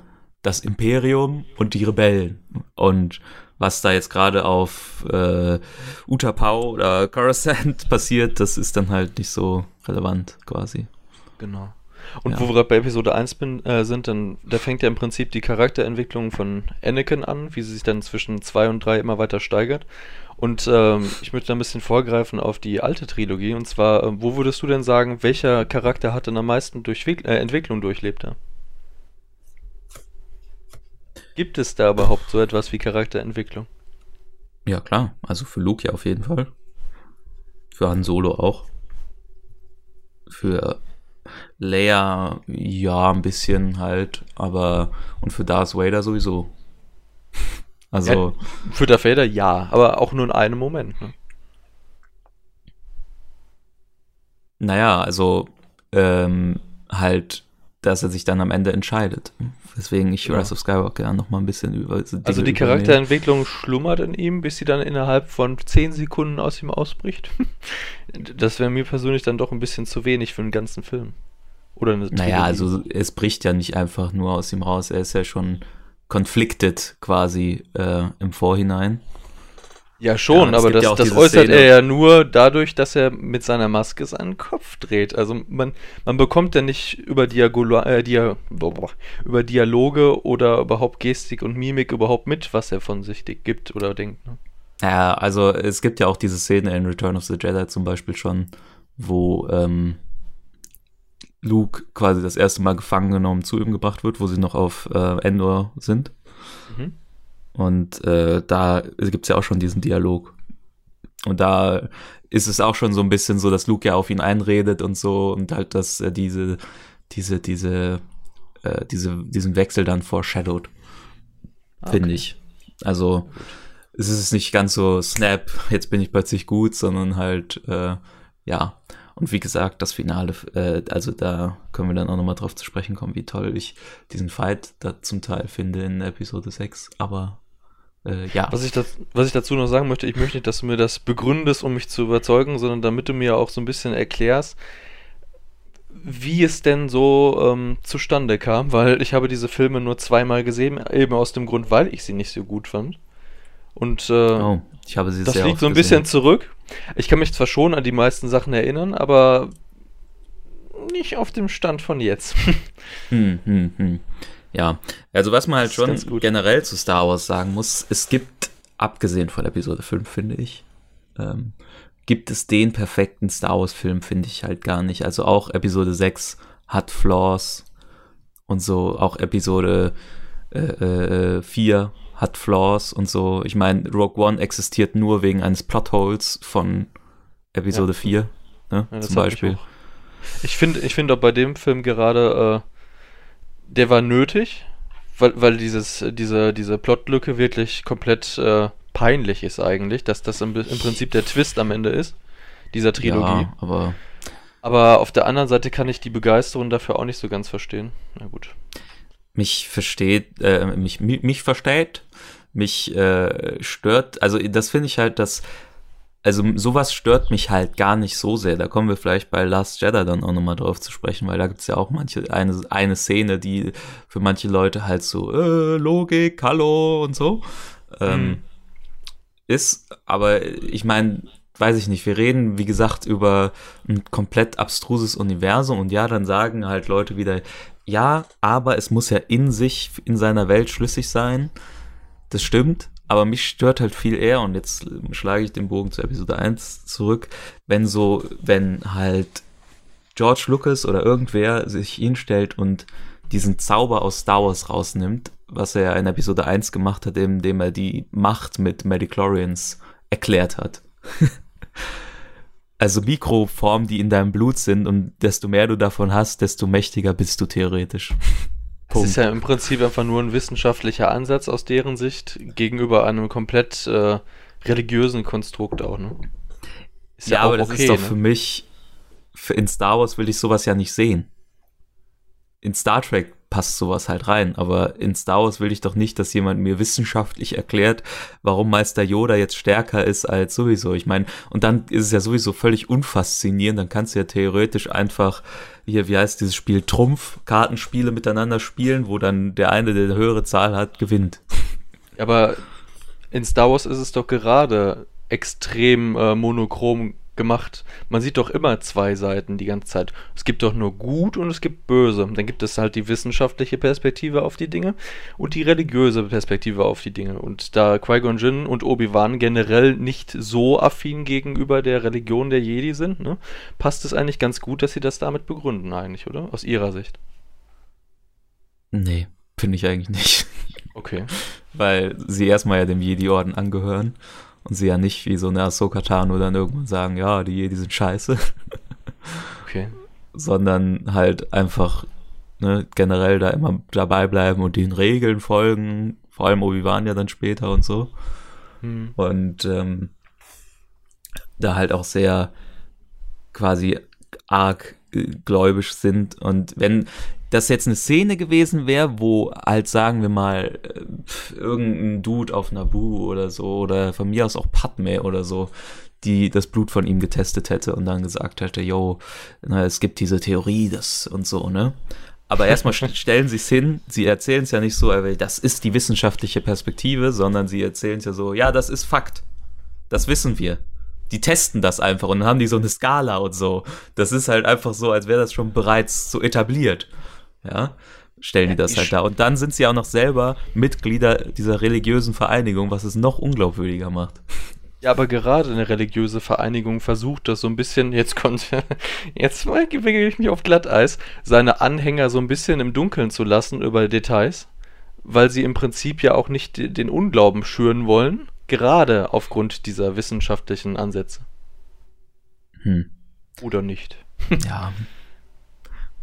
das Imperium und die Rebellen. Und was da jetzt gerade auf äh, Utapau oder Coruscant passiert, das ist dann halt nicht so relevant quasi. Genau. Und ja. wo wir gerade bei Episode 1 bin, äh, sind, dann da fängt ja im Prinzip die Charakterentwicklung von Anakin an, wie sie sich dann zwischen 2 und 3 immer weiter steigert. Und ähm, ich möchte da ein bisschen vorgreifen auf die alte Trilogie. Und zwar, äh, wo würdest du denn sagen, welcher Charakter hat denn am meisten Durchwick äh, Entwicklung durchlebt? Gibt es da überhaupt so etwas wie Charakterentwicklung? Ja, klar. Also für Luke ja auf jeden Fall. Für Han Solo auch. Für Leia ja ein bisschen halt, aber und für Darth Vader sowieso. Also. Ja, für Darth Vader ja, aber auch nur in einem Moment. Ne? Naja, also ähm, halt, dass er sich dann am Ende entscheidet. Weswegen ich Rise of Skywalker ja noch mal ein bisschen über. Dinge also die Charakterentwicklung schlummert in ihm, bis sie dann innerhalb von 10 Sekunden aus ihm ausbricht. das wäre mir persönlich dann doch ein bisschen zu wenig für einen ganzen Film. Oder eine Naja, also es bricht ja nicht einfach nur aus ihm raus. Er ist ja schon conflicted quasi äh, im Vorhinein. Ja, schon, ja, aber das, ja das äußert Szene. er ja nur dadurch, dass er mit seiner Maske seinen Kopf dreht. Also man, man bekommt ja nicht über, Diagola, äh, Dia, über Dialoge oder überhaupt Gestik und Mimik überhaupt mit, was er von sich gibt oder denkt. Ne? Ja, also es gibt ja auch diese Szene in Return of the Jedi zum Beispiel schon, wo ähm, Luke quasi das erste Mal gefangen genommen zu ihm gebracht wird, wo sie noch auf äh, Endor sind. Mhm. Und äh, da gibt's ja auch schon diesen Dialog. Und da ist es auch schon so ein bisschen so, dass Luke ja auf ihn einredet und so und halt, dass er diese, diese, diese, äh, diese, diesen Wechsel dann foreshadowed. Okay. Finde ich. Also es ist nicht ganz so Snap, jetzt bin ich plötzlich gut, sondern halt, äh, ja. Und wie gesagt, das Finale, äh, also da können wir dann auch nochmal drauf zu sprechen kommen, wie toll ich diesen Fight da zum Teil finde in Episode 6. Aber äh, ja. Was ich, das, was ich dazu noch sagen möchte, ich möchte nicht, dass du mir das begründest, um mich zu überzeugen, sondern damit du mir auch so ein bisschen erklärst, wie es denn so ähm, zustande kam, weil ich habe diese Filme nur zweimal gesehen, eben aus dem Grund, weil ich sie nicht so gut fand. Und äh, oh, ich habe sie das sehr liegt so ein bisschen zurück. Ich kann mich zwar schon an die meisten Sachen erinnern, aber nicht auf dem Stand von jetzt. hm, hm, hm. Ja, also was man halt schon generell zu Star Wars sagen muss, es gibt, abgesehen von Episode 5, finde ich, ähm, gibt es den perfekten Star Wars-Film, finde ich halt gar nicht. Also auch Episode 6 hat Flaws und so, auch Episode äh, äh, 4 hat Flaws und so. Ich meine, Rogue One existiert nur wegen eines Plotholes von Episode ja. 4, ne, ja, zum Beispiel. Ich, finde ich find auch bei dem Film gerade, äh, der war nötig, weil, weil dieses, diese, diese Plotlücke wirklich komplett äh, peinlich ist eigentlich, dass das im, im, Prinzip der Twist am Ende ist, dieser Trilogie. Ja, aber. Aber auf der anderen Seite kann ich die Begeisterung dafür auch nicht so ganz verstehen. Na gut. Mich versteht, äh, mich, mich, mich versteht, mich äh, stört, also das finde ich halt, dass also sowas stört mich halt gar nicht so sehr. Da kommen wir vielleicht bei Last Jedi dann auch nochmal drauf zu sprechen, weil da gibt's ja auch manche, eine, eine Szene, die für manche Leute halt so, äh, Logik, hallo und so ähm, mhm. ist. Aber ich meine, weiß ich nicht, wir reden, wie gesagt, über ein komplett abstruses Universum und ja, dann sagen halt Leute wieder, ja, aber es muss ja in sich, in seiner Welt schlüssig sein. Das stimmt, aber mich stört halt viel eher, und jetzt schlage ich den Bogen zu Episode 1 zurück, wenn so, wenn halt George Lucas oder irgendwer sich hinstellt und diesen Zauber aus Star Wars rausnimmt, was er in Episode 1 gemacht hat, indem er die Macht mit Medichlorians erklärt hat. also Mikroformen, die in deinem Blut sind und desto mehr du davon hast, desto mächtiger bist du theoretisch. Es ist ja im Prinzip einfach nur ein wissenschaftlicher Ansatz aus deren Sicht gegenüber einem komplett äh, religiösen Konstrukt auch, ne? Ist ja, ja aber das okay, ist doch ne? für mich, für in Star Wars will ich sowas ja nicht sehen. In Star Trek passt sowas halt rein. Aber in Star Wars will ich doch nicht, dass jemand mir wissenschaftlich erklärt, warum Meister Yoda jetzt stärker ist als sowieso. Ich meine, und dann ist es ja sowieso völlig unfaszinierend. Dann kannst du ja theoretisch einfach hier, wie heißt dieses Spiel, Trumpf, Kartenspiele miteinander spielen, wo dann der eine, der eine höhere Zahl hat, gewinnt. Aber in Star Wars ist es doch gerade extrem äh, monochrom gemacht. Man sieht doch immer zwei Seiten die ganze Zeit. Es gibt doch nur gut und es gibt böse. Dann gibt es halt die wissenschaftliche Perspektive auf die Dinge und die religiöse Perspektive auf die Dinge. Und da Qui-Gon Jinn und Obi-Wan generell nicht so affin gegenüber der Religion der Jedi sind, ne, passt es eigentlich ganz gut, dass sie das damit begründen eigentlich, oder? Aus ihrer Sicht. Nee, finde ich eigentlich nicht. Okay. Weil sie erstmal ja dem Jedi-Orden angehören und sie ja nicht wie so eine Ahsoka Tano dann irgendwann sagen, ja, die Jedi sind scheiße. Okay. Sondern halt einfach ne, generell da immer dabei bleiben und den Regeln folgen, vor allem Obi-Wan ja dann später und so. Hm. Und ähm, da halt auch sehr quasi arg äh, gläubisch sind. Und wenn, das jetzt eine Szene gewesen wäre, wo halt, sagen wir mal, äh, irgendein Dude auf Naboo oder so, oder von mir aus auch Padme oder so, die das Blut von ihm getestet hätte und dann gesagt hätte, yo, na, es gibt diese Theorie, das und so, ne? Aber erstmal stellen sie es hin, sie erzählen es ja nicht so, das ist die wissenschaftliche Perspektive, sondern sie erzählen es ja so, ja, das ist Fakt. Das wissen wir. Die testen das einfach und dann haben die so eine Skala und so. Das ist halt einfach so, als wäre das schon bereits so etabliert ja, stellen ja, die das halt da. Und dann sind sie auch noch selber Mitglieder dieser religiösen Vereinigung, was es noch unglaubwürdiger macht. Ja, aber gerade eine religiöse Vereinigung versucht das so ein bisschen, jetzt kommt, jetzt bewege ich mich auf Glatteis, seine Anhänger so ein bisschen im Dunkeln zu lassen über Details, weil sie im Prinzip ja auch nicht den Unglauben schüren wollen, gerade aufgrund dieser wissenschaftlichen Ansätze. Hm. Oder nicht? Ja,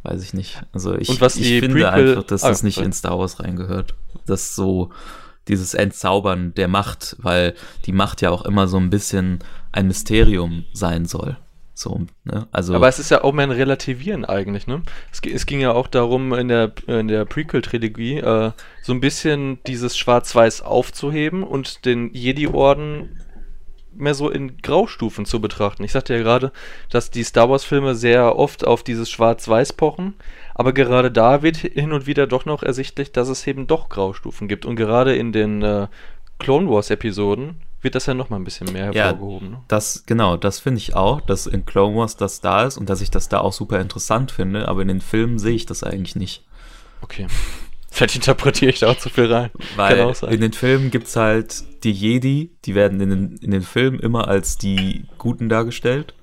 Weiß ich nicht. Also ich, ich finde Prequel einfach, dass ah, das nicht sorry. in Star Wars reingehört. Das so dieses Entzaubern der Macht, weil die Macht ja auch immer so ein bisschen ein Mysterium sein soll. So, ne? also, Aber es ist ja auch mehr ein Relativieren eigentlich, ne? Es, es ging ja auch darum, in der, in der Prequel-Trilogie äh, so ein bisschen dieses Schwarz-Weiß aufzuheben und den Jedi-Orden mehr so in Graustufen zu betrachten. Ich sagte ja gerade, dass die Star Wars-Filme sehr oft auf dieses Schwarz-Weiß pochen, aber gerade da wird hin und wieder doch noch ersichtlich, dass es eben doch Graustufen gibt. Und gerade in den äh, Clone Wars-Episoden wird das ja noch mal ein bisschen mehr hervorgehoben. Ja, ne? das, genau, das finde ich auch, dass in Clone Wars das da ist und dass ich das da auch super interessant finde, aber in den Filmen sehe ich das eigentlich nicht. Okay. Vielleicht interpretiere ich da auch zu viel rein. Weil in den Filmen gibt es halt die Jedi, die werden in den, in den Filmen immer als die Guten dargestellt.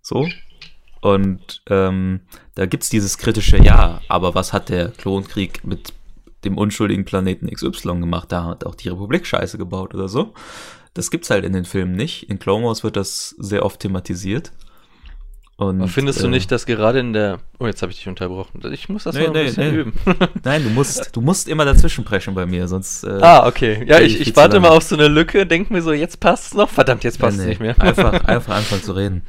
So. Und ähm, da gibt es dieses kritische Ja, aber was hat der Klonkrieg mit dem unschuldigen Planeten XY gemacht? Da hat auch die Republik Scheiße gebaut oder so. Das gibt's halt in den Filmen nicht. In Clone Wars wird das sehr oft thematisiert. Und, Aber findest äh, du nicht, dass gerade in der. Oh, jetzt habe ich dich unterbrochen. Ich muss das nee, mal ein nee, bisschen nee. üben. Nein, du musst, du musst immer dazwischen preschen bei mir, sonst. Äh, ah, okay. Ja, ich, ich warte mal auf so eine Lücke, denk mir so, jetzt passt es noch. Verdammt, jetzt passt es nicht mehr. Einfach, einfach anfangen zu reden.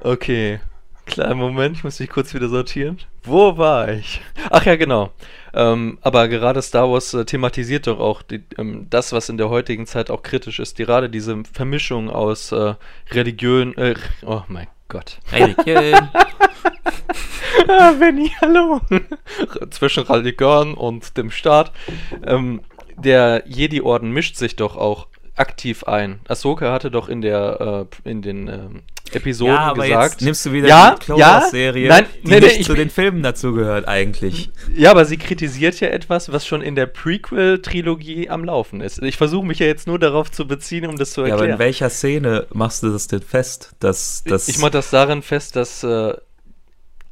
Okay. Kleinen Moment, ich muss mich kurz wieder sortieren. Wo war ich? Ach ja, genau. Ähm, aber gerade Star Wars äh, thematisiert doch auch die, ähm, das, was in der heutigen Zeit auch kritisch ist. Gerade diese Vermischung aus äh, Religion. Äh, oh mein Gott. Religion. ah, Benny, hallo. Zwischen Religion und dem Staat. Ähm, der Jedi-Orden mischt sich doch auch aktiv ein. Ahsoka hatte doch in der äh, in den ähm, Episoden ja, aber gesagt. Jetzt nimmst du wieder ja, die Clone ja, Serie, nein, die nee, nicht nee, zu den Filmen dazugehört eigentlich. Ja, aber sie kritisiert ja etwas, was schon in der Prequel-Trilogie am Laufen ist. Ich versuche mich ja jetzt nur darauf zu beziehen, um das zu erklären. Ja, aber in welcher Szene machst du das denn fest? Dass, dass ich, ich mache das darin fest, dass äh,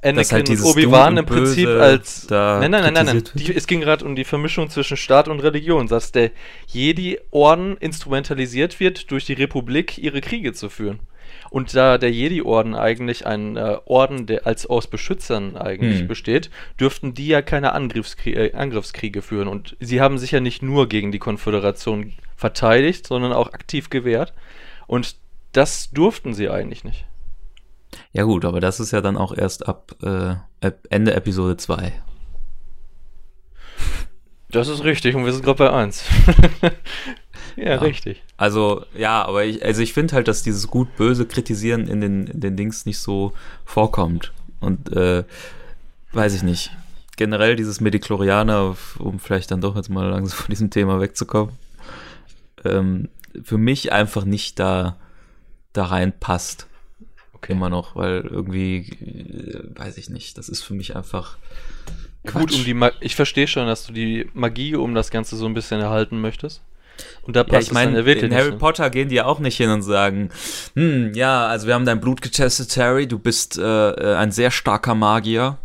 Anakin halt und Obi-Wan im Prinzip als. nein, nein, nein, nein, nein. Die, es ging gerade um die Vermischung zwischen Staat und Religion, dass der Jedi-Orden instrumentalisiert wird, durch die Republik ihre Kriege zu führen. Und da der Jedi-Orden eigentlich ein äh, Orden, der als aus Beschützern eigentlich hm. besteht, dürften die ja keine Angriffskriege, äh, Angriffskriege führen. Und sie haben sich ja nicht nur gegen die Konföderation verteidigt, sondern auch aktiv gewehrt. Und das durften sie eigentlich nicht. Ja gut, aber das ist ja dann auch erst ab äh, Ende Episode 2. Das ist richtig und wir sind gerade bei 1. ja, ja, richtig. Also, ja, aber ich, also ich finde halt, dass dieses gut-böse Kritisieren in den, in den Dings nicht so vorkommt. Und äh, weiß ich nicht. Generell dieses Mediklorianer, um vielleicht dann doch jetzt mal langsam von diesem Thema wegzukommen, ähm, für mich einfach nicht da, da reinpasst okay. immer noch, weil irgendwie, äh, weiß ich nicht, das ist für mich einfach. Quatsch. Gut, um die Ma ich verstehe schon, dass du die Magie um das Ganze so ein bisschen erhalten möchtest. Und da passt ja, ich meine, in Harry nicht. Potter gehen die ja auch nicht hin und sagen, hm, ja, also wir haben dein Blut getestet, Harry, du bist äh, äh ein sehr starker Magier,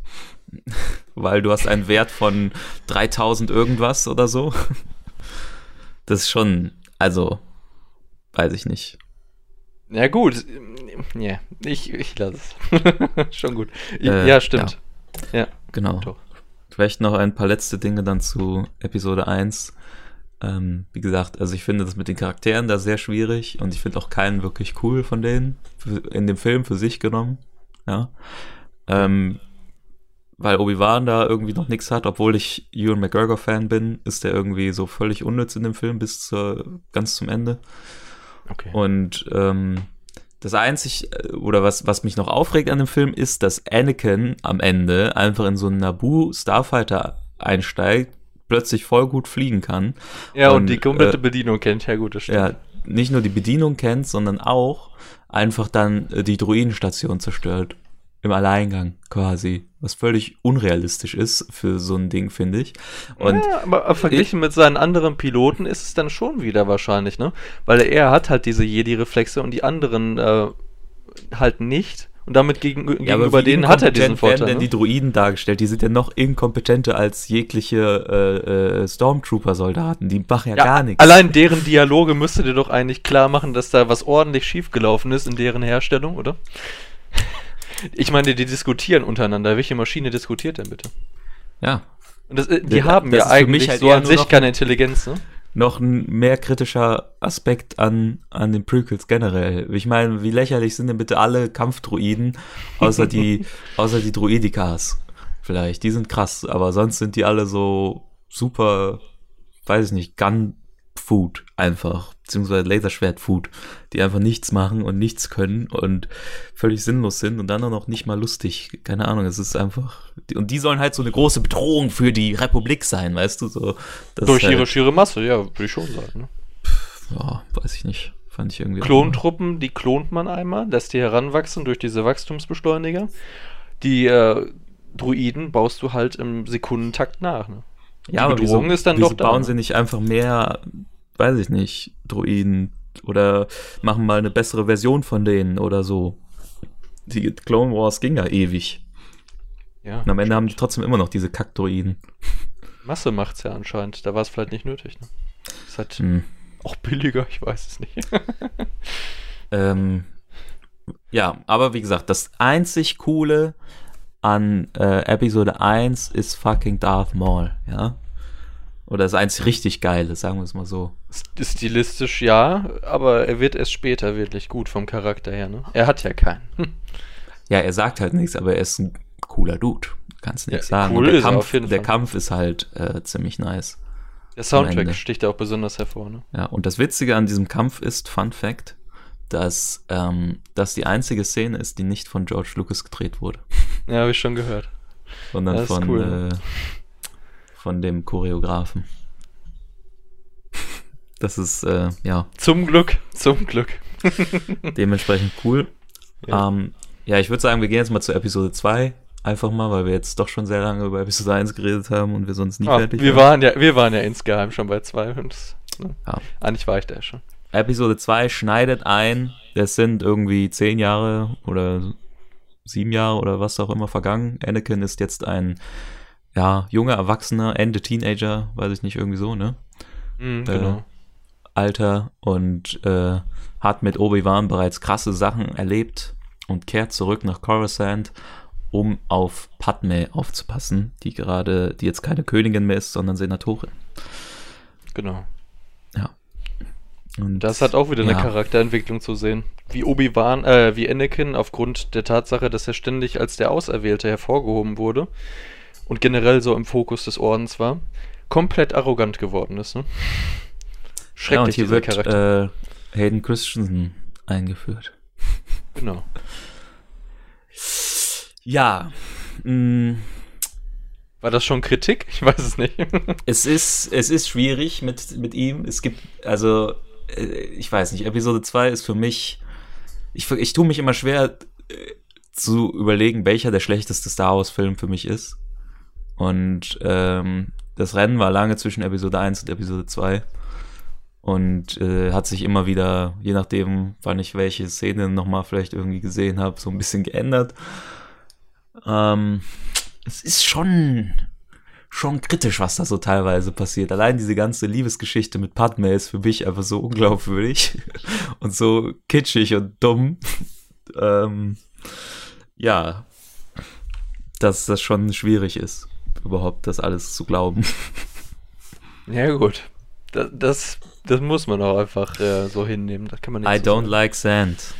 weil du hast einen Wert von 3000 irgendwas oder so. Das ist schon, also, weiß ich nicht. Ja gut, ja, ich, ich lasse es. Schon gut. Ich, äh, ja, stimmt. Ja, ja genau. Doch. Vielleicht noch ein paar letzte Dinge dann zu Episode 1. Ähm, wie gesagt, also ich finde das mit den Charakteren da sehr schwierig und ich finde auch keinen wirklich cool von denen in dem Film für sich genommen. Ja. Ähm, weil Obi-Wan da irgendwie noch nichts hat, obwohl ich Ewan McGregor-Fan bin, ist der irgendwie so völlig unnütz in dem Film bis zur, ganz zum Ende. Okay. Und ähm, das einzig, äh, oder was, was mich noch aufregt an dem Film, ist, dass Anakin am Ende einfach in so einen Naboo Starfighter einsteigt, plötzlich voll gut fliegen kann. Ja, und, und die komplette äh, Bedienung kennt, ja gut, das stimmt. Ja, nicht nur die Bedienung kennt, sondern auch einfach dann äh, die Druidenstation zerstört im Alleingang quasi, was völlig unrealistisch ist für so ein Ding, finde ich. Und ja, aber verglichen ich, mit seinen anderen Piloten ist es dann schon wieder wahrscheinlich, ne? Weil er hat halt diese Jedi-Reflexe und die anderen äh, halt nicht. Und damit gegen, ja, gegenüber denen hat er diesen Vorteil. werden denn ne? die Druiden dargestellt? Die sind ja noch inkompetenter als jegliche äh, äh, Stormtrooper-Soldaten. Die machen ja, ja, gar nichts. Allein deren Dialoge müsste dir doch eigentlich klar machen, dass da was ordentlich schiefgelaufen ist in deren Herstellung, oder? Ich meine, die diskutieren untereinander. Welche Maschine diskutiert denn bitte? Ja. Und das, äh, die das haben ja eigentlich halt so an sich keine Intelligenz, ne? noch ein mehr kritischer Aspekt an, an den Prequels generell. Ich meine, wie lächerlich sind denn bitte alle Kampfdruiden, außer die, außer die Druidikas vielleicht. Die sind krass, aber sonst sind die alle so super, weiß ich nicht, Gun Food einfach, beziehungsweise Laserschwert-Food, die einfach nichts machen und nichts können und völlig sinnlos sind und dann auch noch nicht mal lustig. Keine Ahnung, es ist einfach. Und die sollen halt so eine große Bedrohung für die Republik sein, weißt du? So, Durch halt, ihre schiere Masse, ja, würde ich schon sagen. Ne? Ja, weiß ich nicht. Fand ich irgendwie. Klontruppen, die klont man einmal, lässt die heranwachsen durch diese Wachstumsbeschleuniger. Die äh, Druiden baust du halt im Sekundentakt nach. Ne? Ja, aber wieso, ist dann wieso doch bauen da. sie nicht einfach mehr, weiß ich nicht, Druiden oder machen mal eine bessere Version von denen oder so. Die Clone Wars ging ja ewig. Ja, Und am Ende haben die trotzdem immer noch diese Kackdruiden. Masse macht's ja anscheinend. Da war es vielleicht nicht nötig. Ne? Ist halt hm. auch billiger, ich weiß es nicht. ähm, ja, aber wie gesagt, das einzig Coole an äh, Episode 1 ist fucking Darth Maul, ja. Oder das einzig richtig geile, sagen wir es mal so. Stilistisch ja, aber er wird erst später wirklich gut vom Charakter her, ne? Er hat ja keinen. Hm. Ja, er sagt halt nichts, aber er ist ein cooler Dude. Kannst nichts ja, sagen. Cool der, Kampf, der Kampf, ist halt äh, ziemlich nice. Der Soundtrack sticht ja auch besonders hervor, ne? Ja, und das Witzige an diesem Kampf ist, Fun Fact, dass ähm, das die einzige Szene ist, die nicht von George Lucas gedreht wurde. Ja, habe ich schon gehört. Sondern von, cool. äh, von dem Choreografen. Das ist, äh, ja. Zum Glück, zum Glück. Dementsprechend cool. Ja, ähm, ja ich würde sagen, wir gehen jetzt mal zu Episode 2. Einfach mal, weil wir jetzt doch schon sehr lange über Episode 1 geredet haben und wir sonst nie Ach, fertig wir waren. Ja, wir waren ja insgeheim schon bei 2. Ne? Ja. Eigentlich war ich da ja schon. Episode 2 schneidet ein, es sind irgendwie zehn Jahre oder sieben Jahre oder was auch immer vergangen. Anakin ist jetzt ein ja, junger Erwachsener, Ende Teenager, weiß ich nicht, irgendwie so, ne? Mhm, genau. Äh, Alter und äh, hat mit Obi-Wan bereits krasse Sachen erlebt und kehrt zurück nach Coruscant, um auf Padme aufzupassen, die gerade, die jetzt keine Königin mehr ist, sondern Senatorin. Genau. Und das hat auch wieder ja. eine Charakterentwicklung zu sehen. Wie Obi-Wan, äh, wie Anakin aufgrund der Tatsache, dass er ständig als der Auserwählte hervorgehoben wurde und generell so im Fokus des Ordens war, komplett arrogant geworden ist. Ne? Schrecklich, ja, und hier wird Charakter. Äh, Hayden Christensen eingeführt. Genau. Ja. Mh, mm. war das schon Kritik? Ich weiß es nicht. es ist, es ist schwierig mit, mit ihm. Es gibt, also, ich weiß nicht, Episode 2 ist für mich, ich, ich tue mich immer schwer äh, zu überlegen, welcher der schlechteste Star Wars-Film für mich ist. Und ähm, das Rennen war lange zwischen Episode 1 und Episode 2. Und äh, hat sich immer wieder, je nachdem, wann ich welche Szene nochmal vielleicht irgendwie gesehen habe, so ein bisschen geändert. Ähm, es ist schon, schon kritisch, was da so teilweise passiert. Allein diese ganze Liebesgeschichte mit Padme ist für mich einfach so unglaubwürdig und so kitschig und dumm. ähm, ja, dass das schon schwierig ist überhaupt das alles zu glauben. Ja, gut. Das, das, das muss man auch einfach äh, so hinnehmen. Das kann man nicht I so don't sagen. like sand.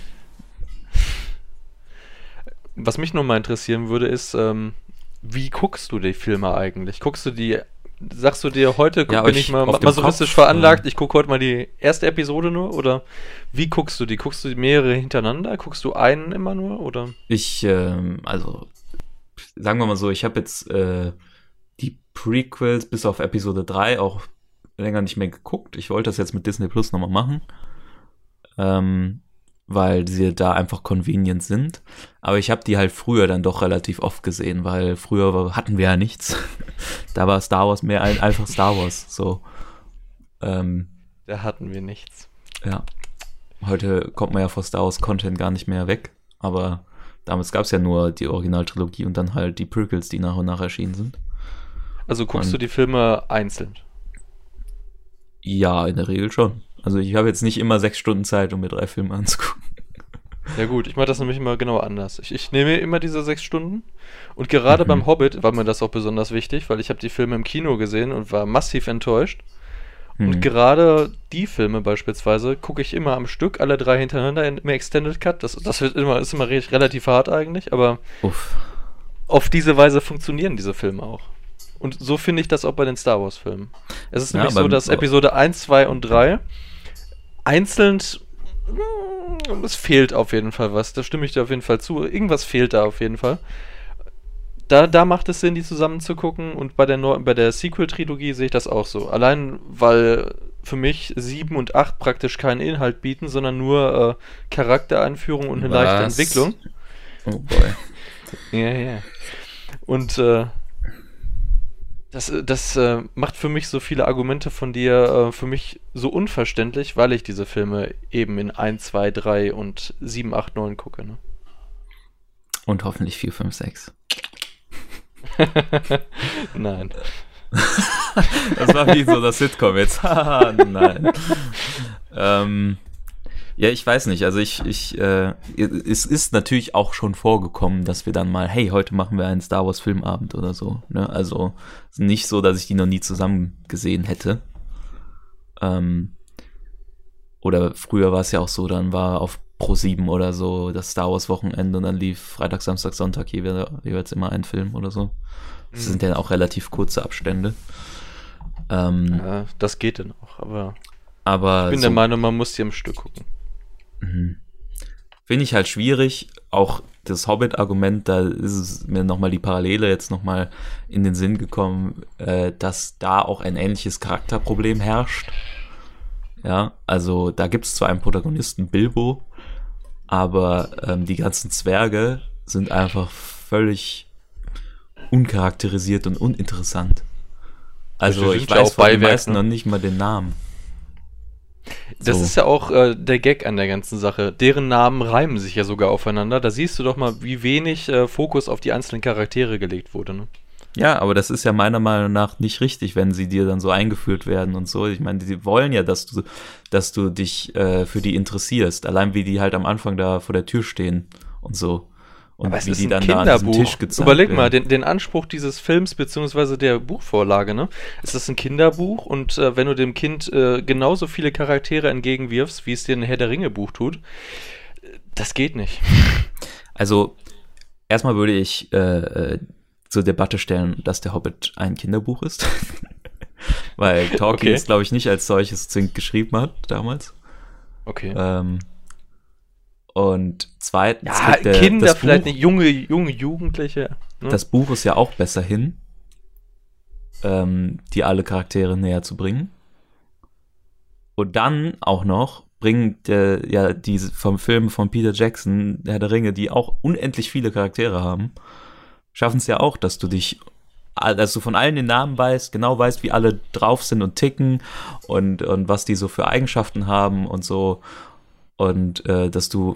Was mich nur mal interessieren würde, ist, ähm, wie guckst du die Filme eigentlich? Guckst du die, sagst du dir, heute guck, ja, bin ich mal masochistisch veranlagt, ich gucke heute mal die erste Episode nur? Oder wie guckst du die? Guckst du mehrere hintereinander? Guckst du einen immer nur? Oder? Ich, ähm, also, sagen wir mal so, ich habe jetzt äh, die Prequels bis auf Episode 3 auch länger nicht mehr geguckt. Ich wollte das jetzt mit Disney Plus nochmal machen. Ähm, weil sie da einfach convenient sind. Aber ich habe die halt früher dann doch relativ oft gesehen, weil früher hatten wir ja nichts. da war Star Wars mehr ein, einfach Star Wars. So. Ähm, da hatten wir nichts. Ja. Heute kommt man ja vor Star Wars Content gar nicht mehr weg. Aber damals gab es ja nur die Originaltrilogie und dann halt die Prequels, die nach und nach erschienen sind. Also guckst und du die Filme einzeln? Ja, in der Regel schon. Also ich habe jetzt nicht immer sechs Stunden Zeit, um mir drei Filme anzugucken. Ja gut, ich mache das nämlich immer genau anders. Ich, ich nehme immer diese sechs Stunden und gerade mhm. beim Hobbit war mir das auch besonders wichtig, weil ich habe die Filme im Kino gesehen und war massiv enttäuscht. Und Hm. gerade die Filme beispielsweise gucke ich immer am Stück, alle drei hintereinander in, im Extended Cut. Das, das wird immer, ist immer re relativ hart eigentlich, aber Uff. auf diese Weise funktionieren diese Filme auch. Und so finde ich das auch bei den Star Wars-Filmen. Es ist Ja, nämlich so, dass Episode 1, 2 und 3 einzeln. mm, Es fehlt auf jeden Fall was. Da stimme ich dir auf jeden Fall zu. Irgendwas fehlt da auf jeden Fall. Da, da macht es Sinn, die zusammen zu gucken. Und bei der, bei der Sequel-Trilogie sehe ich das auch so. Allein, weil für mich 7 und 8 praktisch keinen Inhalt bieten, sondern nur äh, Charaktereinführung und eine leichte Was? Entwicklung. Oh boy. Ja, ja. Und äh, das, äh, das äh, macht für mich so viele Argumente von dir äh, für mich so unverständlich, weil ich diese Filme eben in 1, 2, 3 und 7, 8, 9 gucke. Ne? Und hoffentlich 4, 5, 6. Nein. Das war wie so das Sitcom jetzt. Nein. ähm, ja, ich weiß nicht. Also ich, ich, äh, es ist natürlich auch schon vorgekommen, dass wir dann mal, hey, heute machen wir einen Star Wars Filmabend oder so. Ne? Also nicht so, dass ich die noch nie zusammen gesehen hätte. Ähm, oder früher war es ja auch so, dann war auf Pro 7 oder so das Star Wars Wochenende und dann lief Freitag, Samstag, Sonntag jeweils, immer ein Film oder so. Das sind ja auch relativ kurze Abstände. Ähm, Ja, das geht dann auch, aber aber ich bin so, der Meinung, man muss die am Stück gucken. Mhm. Finde ich halt schwierig. Auch das Hobbit-Argument, da ist es mir nochmal die Parallele jetzt nochmal in den Sinn gekommen, äh, dass da auch ein ähnliches Charakterproblem herrscht. Ja, also da gibt es zwar einen Protagonisten, Bilbo, aber ähm, die ganzen Zwerge sind einfach völlig uncharakterisiert und uninteressant. Also ich weiß von den meisten ne? noch nicht mal den Namen. Das So. ist ja auch äh, der Gag an der ganzen Sache. Deren Namen reimen sich ja sogar aufeinander. Da siehst du doch mal, wie wenig äh, Fokus auf die einzelnen Charaktere gelegt wurde. Ne? Ja, aber das ist ja meiner Meinung nach nicht richtig, wenn sie dir dann so eingeführt werden und so. Ich meine, die wollen ja, dass du, dass du dich äh, für die interessierst. Allein wie die halt am Anfang da vor der Tür stehen und so. Und Aber es wie ist die ein dann da an diesem Kinderbuch. Tisch gezeigt Überleg mal, den, den Anspruch dieses Films beziehungsweise der Buchvorlage, ne? Es ist ein Kinderbuch und äh, wenn du dem Kind äh, genauso viele Charaktere entgegenwirfst, wie es dir ein Herr der Ringe Buch tut, das geht nicht. Also, erstmal würde ich äh, äh, zur Debatte stellen, dass der Hobbit ein Kinderbuch ist. Weil Tolkien Okay. es, glaube ich, nicht als solches zwingend geschrieben hat damals. Okay. Ähm, und zweitens, ja, der- Kinder, das vielleicht Buch, nicht junge, junge Jugendliche. Ne? Das Buch ist ja auch besser hin, ähm, die alle Charaktere näher zu bringen. Und dann auch noch bringt der, ja diese vom Film von Peter Jackson, Herr der Ringe, die auch unendlich viele Charaktere haben, schaffen es ja auch, dass du dich, dass du von allen den Namen weißt, genau weißt, wie alle drauf sind und ticken und, und was die so für Eigenschaften haben und so. Und äh, dass du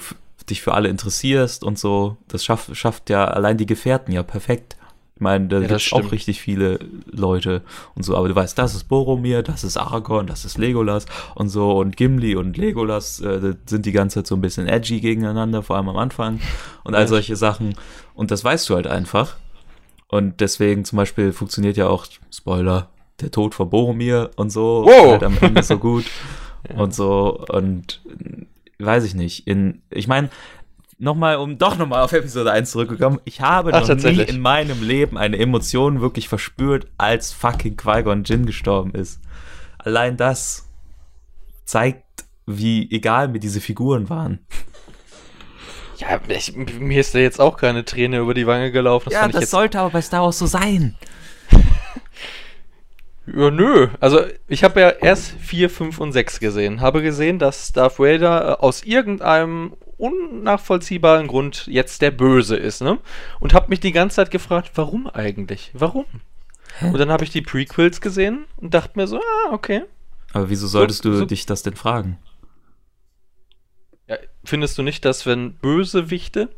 dich für alle interessierst und so. Das schafft, schafft ja allein die Gefährten ja perfekt. Ich meine, da Ja, das gibt auch richtig viele Leute und so, aber du weißt, das ist Boromir, das ist Aragorn, das ist Legolas und so und Gimli und Legolas äh, sind die ganze Zeit so ein bisschen edgy gegeneinander, vor allem am Anfang und all Ja. solche Sachen und das weißt du halt einfach und deswegen zum Beispiel funktioniert ja auch, Spoiler, der Tod von Boromir und so, Wow. halt am Ende so gut und so und weiß ich nicht, in, ich meine, nochmal, um doch nochmal auf Episode 1 zurückgekommen, ich habe Ach, noch nie in meinem Leben eine Emotion wirklich verspürt, als fucking Qui-Gon Jinn gestorben ist. Allein das zeigt, wie egal mir diese Figuren waren. Ja, ich, mir ist da jetzt auch keine Träne über die Wange gelaufen. Das ja, das sollte aber bei Star Wars so sein. Ja, nö. Also, ich habe ja erst 4, 5 und 6 gesehen. Habe gesehen, dass Darth Vader äh, aus irgendeinem unnachvollziehbaren Grund jetzt der Böse ist, ne? Und habe mich die ganze Zeit gefragt, warum eigentlich? Warum? Und dann habe ich die Prequels gesehen und dachte mir so, ah, okay. Aber wieso solltest du so- dich das denn fragen? Ja, findest du nicht, dass wenn Bösewichte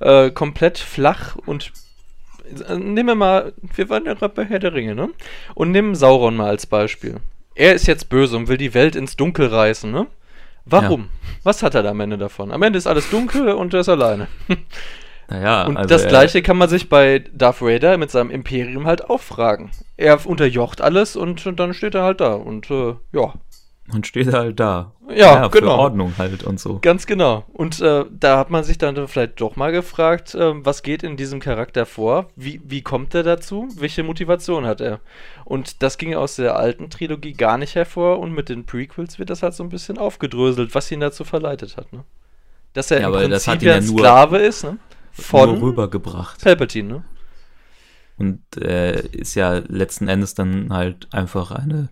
äh, komplett flach und nehmen wir mal, wir waren ja gerade bei Herr der Ringe, ne? Und nimm Sauron mal als Beispiel. Er ist jetzt böse und will die Welt ins Dunkel reißen, ne? Warum? Was hat er da am Ende davon? Am Ende ist alles dunkel und er ist alleine. Naja, Und also das gleiche kann man sich bei Darth Vader mit seinem Imperium halt auch fragen. Er unterjocht alles und dann steht er halt da und äh, ja, Und steht halt da. Ja, für genau. Ordnung halt und so. ganz genau. Und äh, da hat man sich dann vielleicht doch mal gefragt, äh, was geht in diesem Charakter vor? Wie, wie kommt er dazu? Welche Motivation hat er? Und das ging aus der alten Trilogie gar nicht hervor und mit den Prequels wird das halt so ein bisschen aufgedröselt, was ihn dazu verleitet hat, ne? Dass er Ja, im Prinzip ja ein Sklave ist, ne? Von rübergebracht. Palpatine, ne? Und äh, ist ja letzten Endes dann halt einfach eine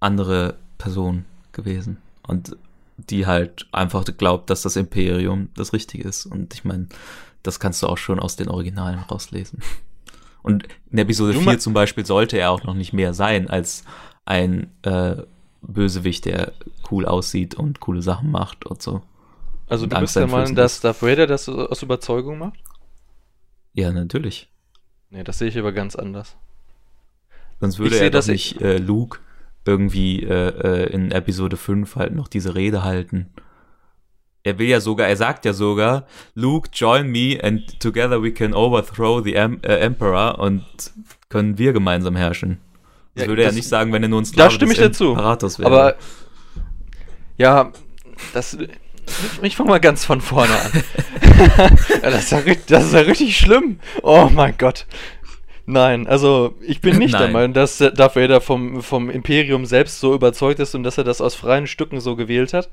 andere Person gewesen. Und die halt einfach glaubt, dass das Imperium das Richtige ist. Und ich meine, das kannst du auch schon aus den Originalen rauslesen. Und in Episode Du 4 mein- zum Beispiel sollte er auch noch nicht mehr sein als ein äh, Bösewicht, der cool aussieht und coole Sachen macht und so. Also Und du Angst bist der Meinung, dass. Darth Vader das aus Überzeugung macht? Ja, natürlich. Nee, das sehe ich aber ganz anders. Sonst würde Ich er doch das- nicht äh, Luke irgendwie äh, äh, in Episode 5 halt noch diese Rede halten. Er will ja sogar, er sagt ja sogar, Luke, join me and together we can overthrow the em äh, Emperor und können wir gemeinsam herrschen. Das Ja, würde er das- nicht sagen, wenn er nur ein Da stimme ich des dazu. Imperators wäre. Aber ja, das. Ich fange mal ganz von vorne an. das, ist ja, das ist ja richtig schlimm. Oh mein Gott. Nein, also ich bin nicht der. Meinung, dass Darth Vader vom, vom Imperium selbst so überzeugt ist und dass er das aus freien Stücken so gewählt hat.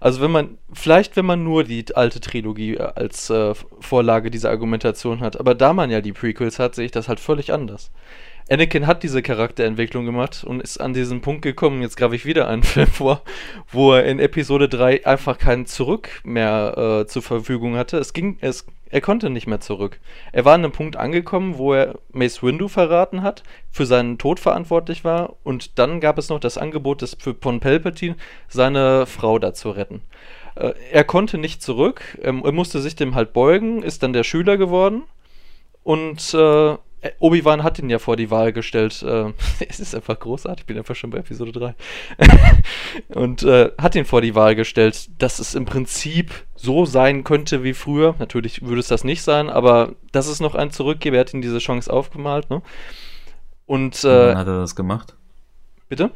Also wenn man, vielleicht wenn man nur die alte Trilogie äh, als äh, Vorlage dieser Argumentation hat, aber da man ja die Prequels hat, sehe ich das halt völlig anders. Anakin hat diese Charakterentwicklung gemacht und ist an diesen Punkt gekommen, jetzt greife ich wieder einen Film vor, wo er in Episode 3 einfach kein Zurück mehr äh, zur Verfügung hatte. Es ging, es, er konnte nicht mehr zurück. Er war an einem Punkt angekommen, wo er Mace Windu verraten hat, für seinen Tod verantwortlich war und dann gab es noch das Angebot des, von Palpatine, seine Frau da zu retten. Äh, er konnte nicht zurück, ähm, er musste sich dem halt beugen, ist dann der Schüler geworden und äh, Obi-Wan hat ihn ja vor die Wahl gestellt. Äh, es ist einfach großartig, ich bin einfach schon bei Episode 3. und äh, hat ihn vor die Wahl gestellt, dass es im Prinzip so sein könnte wie früher. Natürlich würde es das nicht sein, aber dass es noch ein Zurück gäbe, er hat ihm diese Chance aufgemalt. Ne? Und Wann äh, hat er das gemacht? bitte?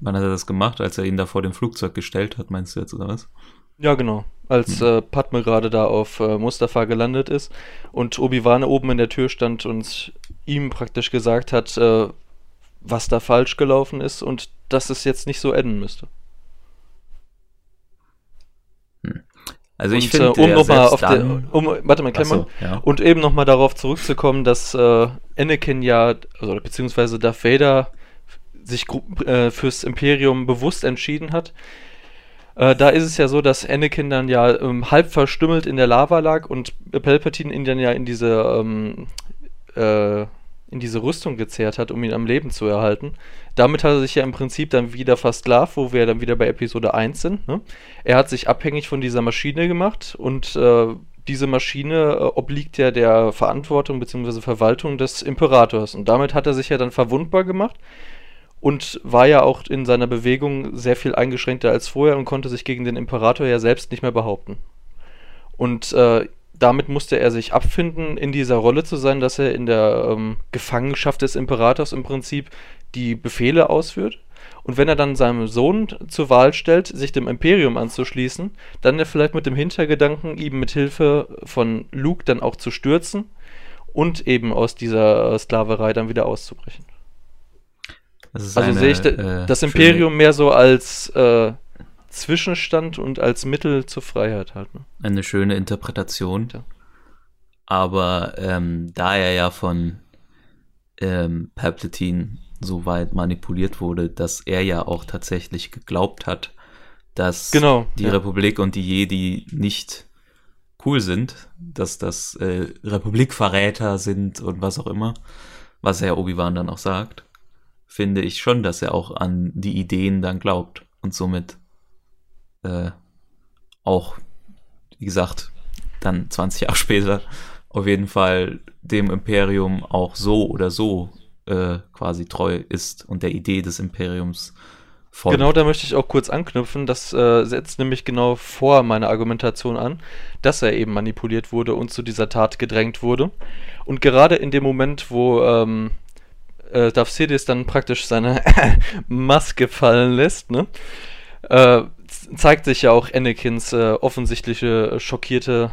Wann hat er das gemacht, als er ihn da vor dem Flugzeug gestellt hat, meinst du jetzt, oder was? Ja, genau. Als äh, Padme gerade da auf äh, Mustafa gelandet ist und Obi-Wan oben in der Tür stand und ihm praktisch gesagt hat, äh, was da falsch gelaufen ist und dass es jetzt nicht so enden müsste. Also ich finde, äh, um nochmal auf der, dann- um, warte mal, Ach Klemmer. so, ja. Und eben nochmal darauf zurückzukommen, dass äh, Anakin ja, also beziehungsweise Darth Vader sich äh, fürs Imperium bewusst entschieden hat. Äh, da ist es ja so, dass Anakin dann ja ähm, halb verstümmelt in der Lava lag und Palpatine ihn dann ja in diese ähm, äh, in diese Rüstung gezerrt hat, um ihn am Leben zu erhalten. Damit hat er sich ja im Prinzip dann wieder versklavt, wo wir dann wieder bei Episode 1 sind. Ne? Er hat sich abhängig von dieser Maschine gemacht und äh, diese Maschine äh, obliegt ja der Verantwortung bzw. Verwaltung des Imperators. Und damit hat er sich ja dann verwundbar gemacht und war ja auch in seiner Bewegung sehr viel eingeschränkter als vorher und konnte sich gegen den Imperator ja selbst nicht mehr behaupten. Und äh, damit musste er sich abfinden, in dieser Rolle zu sein, dass er in der ähm, Gefangenschaft des Imperators im Prinzip die Befehle ausführt. Und wenn er dann seinem Sohn zur Wahl stellt, sich dem Imperium anzuschließen, dann er vielleicht mit dem Hintergedanken, ihm mit Hilfe von Luke dann auch zu stürzen und eben aus dieser äh, Sklaverei dann wieder auszubrechen. Also eine, sehe ich äh, das schöne- Imperium mehr so als äh, Zwischenstand und als Mittel zur Freiheit halt. Ne? eine schöne Interpretation. Ja. Aber ähm, da er ja von ähm, Palpatine so weit manipuliert wurde, dass er ja auch tatsächlich geglaubt hat, dass Genau, die ja. Republik und die Jedi nicht cool sind, dass das äh, Republikverräter sind und was auch immer, was er Obi-Wan dann auch sagt, finde ich schon, dass er auch an die Ideen dann glaubt und somit äh, auch, wie gesagt, dann 20 Jahre später auf jeden Fall dem Imperium auch so oder so äh, quasi treu ist und der Idee des Imperiums folgt. Genau, da möchte ich auch kurz anknüpfen. Das äh, setzt nämlich genau vor meiner Argumentation an, dass er eben manipuliert wurde und zu dieser Tat gedrängt wurde. Und gerade in dem Moment, wo ähm, äh, Darth Sidious dann praktisch seine Maske fallen lässt, ne, äh, zeigt sich ja auch Anakins äh, offensichtliche äh, schockierte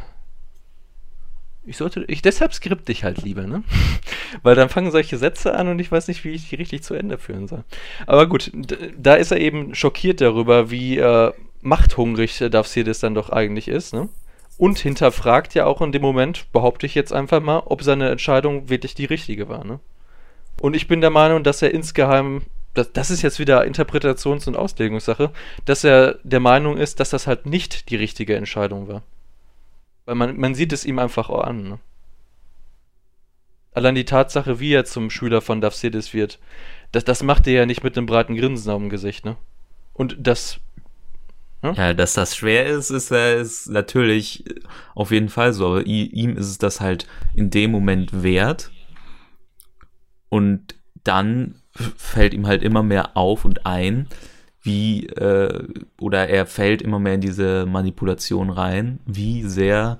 ich sollte, ich deshalb skripte ich halt lieber, ne? Weil dann fangen solche Sätze an und ich weiß nicht, wie ich die richtig zu Ende führen soll. Aber gut, da ist er eben schockiert darüber, wie äh, machthungrig Darth Sidious dann doch eigentlich ist, ne? Und hinterfragt ja auch in dem Moment, behaupte ich jetzt einfach mal, ob seine Entscheidung wirklich die richtige war, ne? Und ich bin der Meinung, dass er insgeheim, das, das ist jetzt wieder Interpretations- und Auslegungssache, dass er der Meinung ist, dass das halt nicht die richtige Entscheidung war. Weil man, man sieht es ihm einfach auch an. Ne? Allein die Tatsache, wie er zum Schüler von Davsidis wird, das, das macht er ja nicht mit einem breiten Grinsen auf dem Gesicht, ne? Und das. Ne? Ja, dass das schwer ist, ist, ist natürlich auf jeden Fall so. Aber ihm ist es das halt in dem Moment wert. Und dann fällt ihm halt immer mehr auf und ein, wie, äh, oder er fällt immer mehr in diese Manipulation rein, wie sehr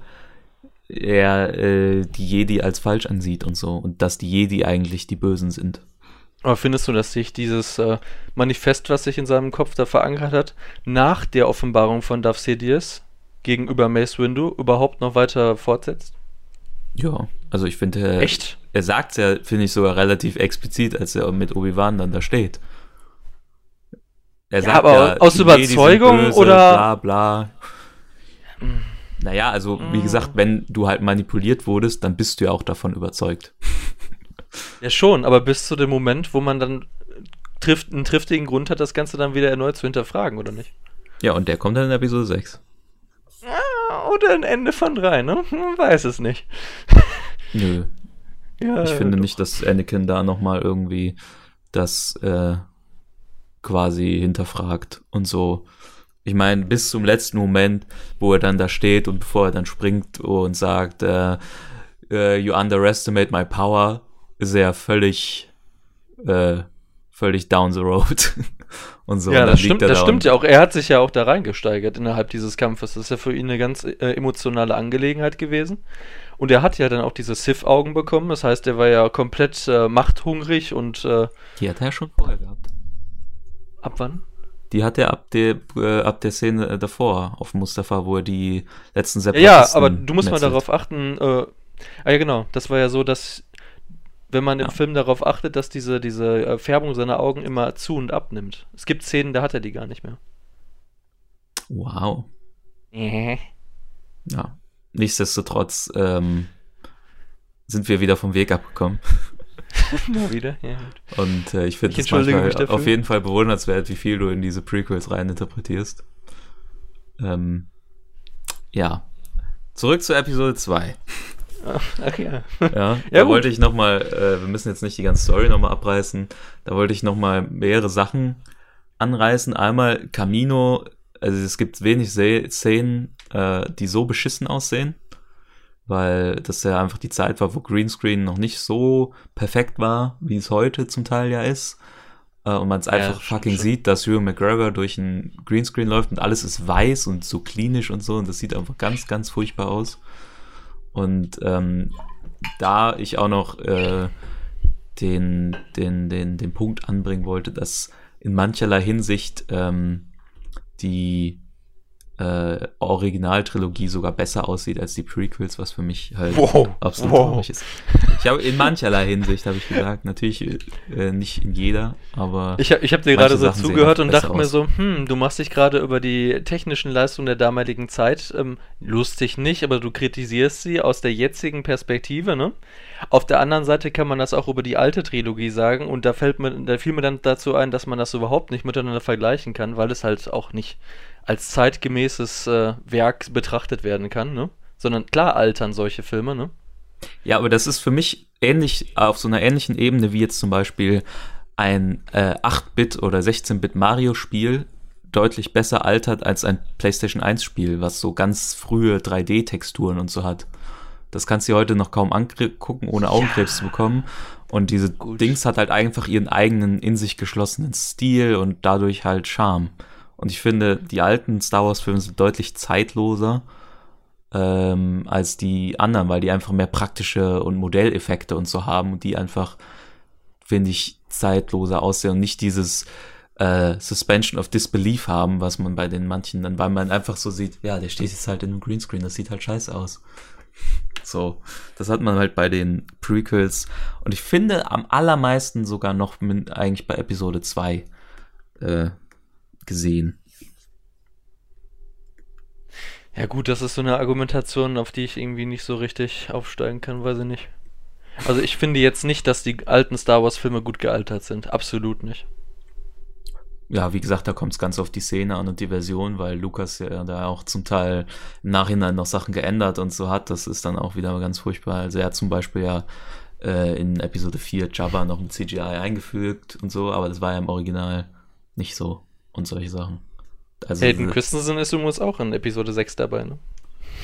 er äh, die Jedi als falsch ansieht und so und dass die Jedi eigentlich die Bösen sind. Aber findest du, dass sich dieses äh, Manifest, was sich in seinem Kopf da verankert hat, nach der Offenbarung von Darth Sidious gegenüber Mace Windu überhaupt noch weiter fortsetzt? Ja, also ich finde, echt, er sagt es ja, finde ich sogar relativ explizit, als er mit Obi-Wan dann da steht. Er sagt aber ja, aus Überzeugung böse, oder? Bla bla. Naja, also wie gesagt, wenn du halt manipuliert wurdest, dann bist du ja auch davon überzeugt. Ja, schon, aber bis zu dem Moment, wo man dann trifft, einen triftigen Grund hat, das Ganze dann wieder erneut zu hinterfragen, oder nicht? Ja, und der kommt dann in Episode 6. Ja, oder ein Ende von 3, ne? Man weiß es nicht. Nö. Ja, ich finde doch. nicht, dass Anakin da nochmal irgendwie das äh, quasi hinterfragt und so. Ich meine, bis zum letzten Moment, wo er dann da steht und bevor er dann springt und sagt, äh, uh, you underestimate my power, ist er völlig, äh, völlig down the road. und so. Ja, und das stimmt, das stimmt ja auch. Er hat sich ja auch da reingesteigert innerhalb dieses Kampfes. Das ist ja für ihn eine ganz äh, emotionale Angelegenheit gewesen. Und er hat ja dann auch diese Sith-Augen bekommen. Das heißt, er war ja komplett äh, machthungrig und. Äh, Die hat er ja schon vorher gehabt. Ab wann? Die hat er ab der, äh, ab der Szene davor auf Mustafa, wo er die letzten Separatisten Ja, aber du musst netzelt. mal darauf achten, äh, ah ja genau, das war ja so, dass wenn man im Film darauf achtet, dass diese, diese äh, Färbung seiner Augen immer zu und abnimmt. Es gibt Szenen, da hat er die gar nicht mehr. Wow. Äh. Ja. Nichtsdestotrotz ähm, sind wir wieder vom Weg abgekommen. Mal wieder, ja. Und äh, ich finde es manchmal auf jeden Fall bewundernswert, wie viel du in diese Prequels rein interpretierst. Ähm, ja. Zurück zu Episode 2. Ach, ja. Ja, ja da wollte ich nochmal, äh, wir müssen jetzt nicht die ganze Story nochmal abreißen, da wollte ich nochmal mehrere Sachen anreißen. Einmal Camino, also es gibt wenig Szenen, äh, die so beschissen aussehen weil das ja einfach die Zeit war, wo Greenscreen noch nicht so perfekt war, wie es heute zum Teil ja ist. Äh, und man es einfach ja, fucking schon. sieht, dass Hugh McGregor durch ein Greenscreen läuft und alles ist weiß und so klinisch und so und das sieht einfach ganz, ganz furchtbar aus. Und ähm, da ich auch noch äh, den, den, den, den Punkt anbringen wollte, dass in mancherlei Hinsicht ähm, die äh, Originaltrilogie sogar besser aussieht als die Prequels, was für mich halt wow. absolut wow. traurig ist. Ich habe in mancherlei Hinsicht habe ich gesagt, natürlich äh, nicht in jeder, aber ich, ich habe dir gerade so zugehört und dachte aus. mir so, hm, du machst dich gerade über die technischen Leistungen der damaligen Zeit ähm, lustig nicht, aber du kritisierst sie aus der jetzigen Perspektive, ne? Auf der anderen Seite kann man das auch über die alte Trilogie sagen und da fällt mir, da fiel mir dann dazu ein, dass man das überhaupt nicht miteinander vergleichen kann, weil es halt auch nicht als zeitgemäßes äh, Werk betrachtet werden kann, ne? Sondern klar altern solche Filme, ne? Ja, aber das ist für mich ähnlich, auf so einer ähnlichen Ebene wie jetzt zum Beispiel ein äh, 8-Bit oder 16-Bit Mario-Spiel deutlich besser altert als ein PlayStation 1-Spiel, was so ganz frühe 3D-Texturen und so hat. Das kannst du dir heute noch kaum angucken, ohne Augenkrebs zu bekommen. Und diese Gut. Dings hat halt einfach ihren eigenen in sich geschlossenen Stil und dadurch halt Charme. Und ich finde, die alten Star Wars-Filme sind deutlich zeitloser ähm, als die anderen, weil die einfach mehr praktische und Modelleffekte und so haben und die einfach, finde ich, zeitloser aussehen und nicht dieses äh, Suspension of Disbelief haben, was man bei den manchen dann, weil man einfach so sieht, ja, der steht jetzt halt in einem Greenscreen, das sieht halt scheiße aus. So, das hat man halt bei den Prequels und ich finde am allermeisten sogar noch mit, eigentlich bei Episode 2 äh, gesehen. Ja gut, das ist so eine Argumentation, auf die ich irgendwie nicht so richtig aufsteigen kann, weiß ich nicht. Also ich finde jetzt nicht, dass die alten Star Wars Filme gut gealtert sind. Absolut nicht. Ja, wie gesagt, da kommt es ganz auf die Szene an und die Version, weil Lukas ja da auch zum Teil im Nachhinein noch Sachen geändert und so hat. Das ist dann auch wieder ganz furchtbar. Also er hat zum Beispiel ja äh, in Episode 4 Jabba noch ein CGI eingefügt und so, aber das war ja im Original nicht so und solche Sachen. Also, Hayden Christensen ist übrigens auch in Episode 6 dabei, ne?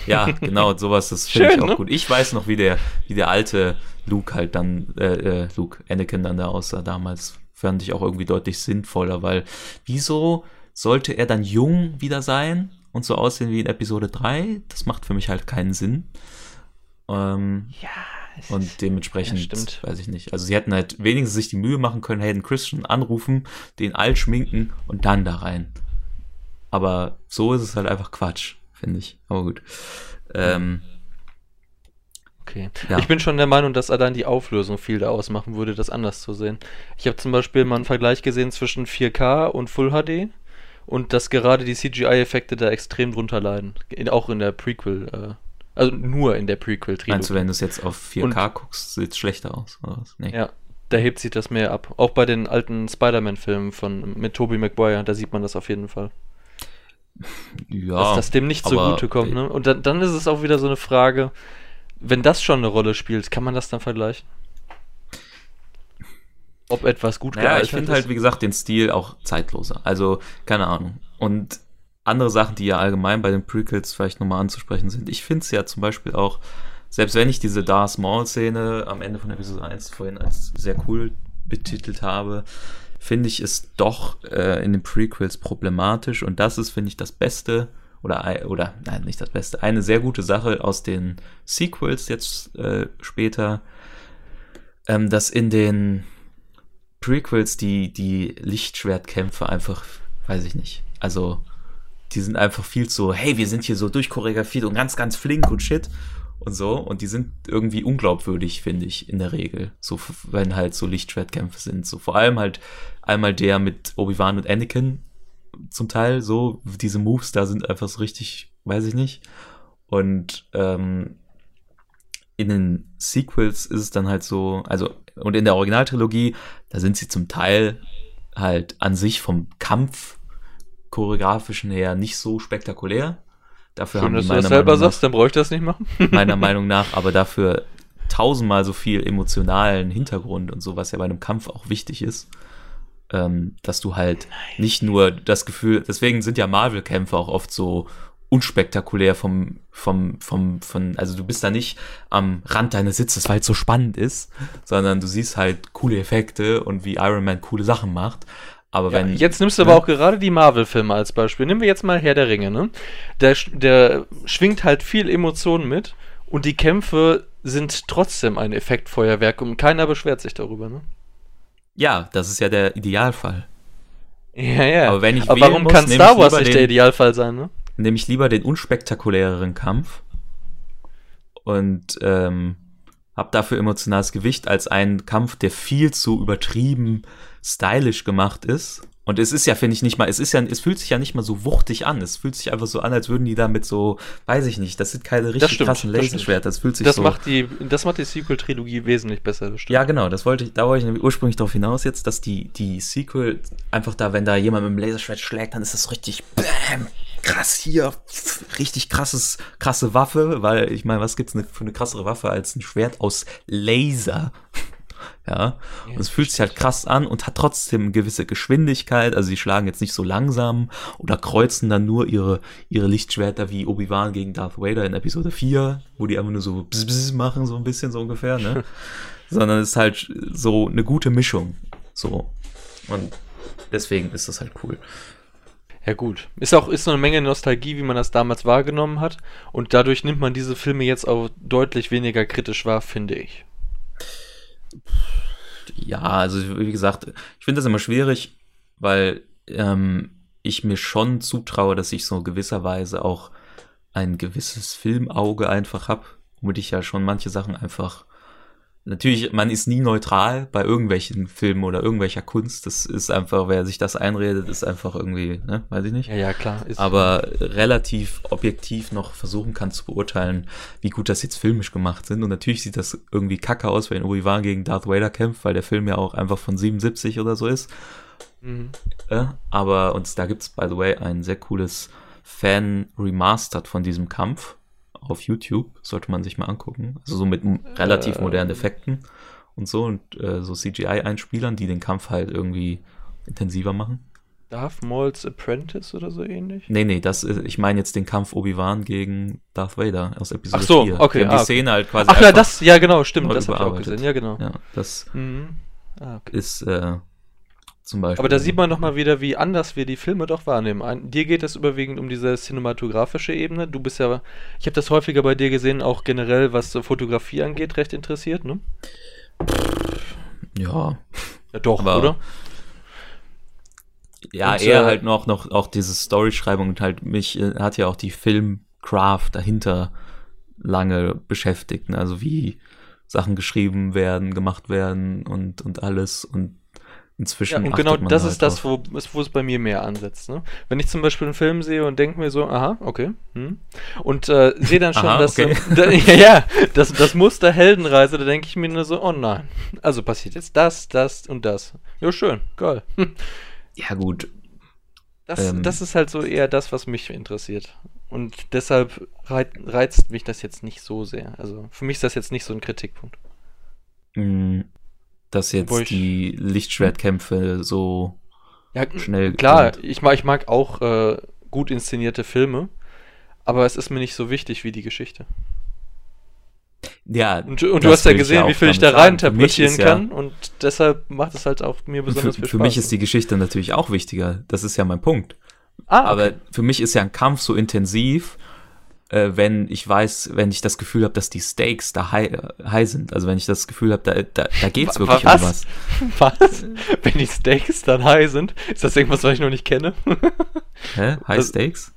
Ja, genau, sowas, das finde ich auch ne? gut. Ich weiß noch, wie der, wie der alte Luke halt dann, äh, äh, Luke, Anakin dann da aussah damals. Fand ich auch irgendwie deutlich sinnvoller, weil wieso sollte er dann jung wieder sein und so aussehen wie in Episode 3? Das macht für mich halt keinen Sinn. Ähm, Ja, und dementsprechend, Ja, stimmt. weiß ich nicht. Also sie hätten halt wenigstens sich die Mühe machen können, Hayden Christian anrufen, den alt schminken und dann da rein. Aber so ist es halt einfach Quatsch, finde ich. Aber gut. Ähm, Okay. Ja. Ich bin schon der Meinung, dass allein die Auflösung viel da ausmachen würde, das anders zu sehen. Ich habe zum Beispiel mal einen Vergleich gesehen zwischen 4K und Full HD und dass gerade die CGI-Effekte da extrem drunter leiden. Auch in der Prequel, äh, also nur in der meinst du, Prequel-Trilogie. wenn du es jetzt auf 4K guckst, sieht es schlechter aus? Oder was? Nee. Ja, da hebt sich das mehr ab. Auch bei den alten Spider-Man-Filmen von mit Tobey Maguire, da sieht man das auf jeden Fall. ja dass das dem nicht zugute kommt. Ne? Und dann, dann ist es auch wieder so eine Frage, wenn das schon eine Rolle spielt, kann man das dann vergleichen? Ob etwas gut Ja, ich gealtert finde halt, wie gesagt, den Stil auch zeitloser. Also, keine Ahnung. Und andere Sachen, die ja allgemein bei den Prequels vielleicht nochmal anzusprechen sind. Ich finde es ja zum Beispiel auch, selbst wenn ich diese Darth Maul-Szene am Ende von Episode 1 vorhin als sehr cool betitelt habe, finde ich es doch äh, in den Prequels problematisch. Und das ist, finde ich, das Beste oder, oder nein, nicht das Beste, eine sehr gute Sache aus den Sequels jetzt äh, später, ähm, dass in den Prequels die, die Lichtschwertkämpfe einfach, weiß ich nicht. Also, die sind einfach viel zu, hey, wir sind hier so durchchoreografiert und ganz, ganz flink und shit und so. Und die sind irgendwie unglaubwürdig, finde ich, in der Regel. So, wenn halt so Lichtschwertkämpfe sind. So, vor allem halt einmal der mit Obi-Wan und Anakin zum Teil so. Diese Moves da sind einfach so richtig, weiß ich nicht. Und, ähm, in den Sequels ist es dann halt so, also, und in der Originaltrilogie, da sind sie zum Teil halt an sich vom Kampf choreografischen her nicht so spektakulär. Dafür Schön, haben dass du das selber Meinung, sagst, nach, dann brauche ich das nicht machen. meiner Meinung nach, aber dafür tausendmal so viel emotionalen Hintergrund und so, was ja bei einem Kampf auch wichtig ist. Ähm, dass du halt nicht nur das Gefühl, deswegen sind ja Marvel-Kämpfe auch oft so unspektakulär vom, vom, vom, von, also du bist da nicht am Rand deines Sitzes, weil es so spannend ist, sondern du siehst halt coole Effekte und wie Iron Man coole Sachen macht. Aber Ja, wenn. jetzt nimmst du aber auch gerade die Marvel-Filme als Beispiel. Nehmen wir jetzt mal Herr der Ringe, ne? Der, der schwingt halt viel Emotionen mit und die Kämpfe sind trotzdem ein Effektfeuerwerk und keiner beschwert sich darüber, ne? Ja, das ist ja der Idealfall. Ja, ja. Aber wenn ich aber warum muss, kann Star Wars nicht den- der Idealfall sein, ne? nehme ich lieber den unspektakuläreren Kampf und ähm, habe dafür emotionales Gewicht als einen Kampf, der viel zu übertrieben stylisch gemacht ist. Und es ist ja, finde ich, nicht mal, es ist ja, es fühlt sich ja nicht mal so wuchtig an. Es fühlt sich einfach so an, als würden die damit so, weiß ich nicht, das sind keine richtig stimmt, krassen das. Laserschwerter. Das fühlt sich Das so. macht die, das macht die Sequel-Trilogie wesentlich besser. das. Ja, genau, das wollte ich, da wollte ich nämlich ursprünglich darauf hinaus jetzt, dass die, die Sequel einfach da, wenn da jemand mit dem Laserschwert schlägt, dann ist das richtig bam, krass hier, richtig krasses, krasse Waffe, weil ich meine, was gibt's für eine krassere Waffe als ein Schwert aus Laser? Ja, und es fühlt sich halt krass an und hat trotzdem eine gewisse Geschwindigkeit. Also sie schlagen jetzt nicht so langsam oder kreuzen dann nur ihre, ihre Lichtschwerter wie Obi-Wan gegen Darth Vader in Episode 4, wo die einfach nur so bzz, bzz machen, so ein bisschen so ungefähr, ne? Sondern es ist halt so eine gute Mischung. So. Und deswegen ist das halt cool. Ja gut. Ist auch ist so eine Menge Nostalgie, wie man das damals wahrgenommen hat. Und dadurch nimmt man diese Filme jetzt auch deutlich weniger kritisch wahr, finde ich. Ja, also wie gesagt, ich finde das immer schwierig, weil ähm, ich mir schon zutraue, dass ich so gewisserweise auch ein gewisses Filmauge einfach habe, womit ich ja schon manche Sachen einfach Natürlich, man ist nie neutral bei irgendwelchen Filmen oder irgendwelcher Kunst. Das ist einfach, wer sich das einredet, ist einfach irgendwie, ne, weiß ich nicht. Ja, ja, klar. Ist aber relativ objektiv noch versuchen kann zu beurteilen, wie gut das jetzt filmisch gemacht sind. Und natürlich sieht das irgendwie kacke aus, wenn Obi-Wan gegen Darth Vader kämpft, weil der Film ja auch einfach von 77 oder so ist. Mhm. Äh, aber und da gibt's by the way, ein sehr cooles Fan-Remastered von diesem Kampf auf YouTube, sollte man sich mal angucken. Also so mit relativ äh, modernen Effekten und so und äh, so CGI-Einspielern, die den Kampf halt irgendwie intensiver machen. Darth Maul's Apprentice oder so ähnlich? Nee, nee, das ist, ich meine jetzt den Kampf Obi-Wan gegen Darth Vader aus Episode Ach so, 4. okay. Die, ah, die Szene halt quasi. Ach ja, das, ja genau, stimmt, das habe ich auch gesehen, ja genau. Ja, das Mhm. Ah, okay. ist äh, zum Beispiel. Aber da sieht man nochmal wieder, wie anders wir die Filme doch wahrnehmen. An, dir geht es überwiegend um diese cinematografische Ebene. Du bist ja, ich habe das häufiger bei dir gesehen, auch generell, was Fotografie angeht, recht interessiert, ne? Ja. Ja, doch, Aber- oder? Ja, Und, eher äh, halt noch, noch auch diese Storyschreibung und halt mich äh, hat ja auch die Filmcraft dahinter lange beschäftigt. Ne? Also wie Sachen geschrieben werden, gemacht werden und, und alles und inzwischen. Ja, und genau das halt ist das, wo, es- wo es bei mir mehr ansetzt. Ne? Wenn ich zum Beispiel einen Film sehe und denke mir so, aha, okay, hm, und äh, sehe dann schon, Aha, dass, okay. ähm, da, ja, ja, das, das Muster Heldenreise, da denke ich mir nur so, oh nein, also passiert jetzt das, das und das. Ja, schön, geil. Ja, gut. Das, Ähm. das ist halt so eher das, was mich interessiert. Und deshalb rei- reizt mich das jetzt nicht so sehr. Also für mich ist das jetzt nicht so ein Kritikpunkt. Dass jetzt ich- die Lichtschwertkämpfe so Ja, schnell. klar, sind. ich mag, ich mag auch äh, gut inszenierte Filme, aber es ist mir nicht so wichtig wie die Geschichte. Ja, Und, und du hast ja gesehen, auch wie viel ich da rein. Für interpretieren ja- kann und deshalb macht es halt auch mir Für, besonders viel für Spaß. mich ist die Geschichte natürlich auch wichtiger. Das ist ja mein Punkt. ah, Aber okay. für mich ist ja ein Kampf so intensiv, äh, wenn ich weiß, wenn ich das Gefühl habe, dass die Stakes da high, high sind. Also wenn ich das Gefühl habe, da, da, da geht's wirklich was? um was. was? Wenn die Steaks dann high sind, ist das irgendwas, was ich noch nicht kenne? Hä? High Das- Stakes?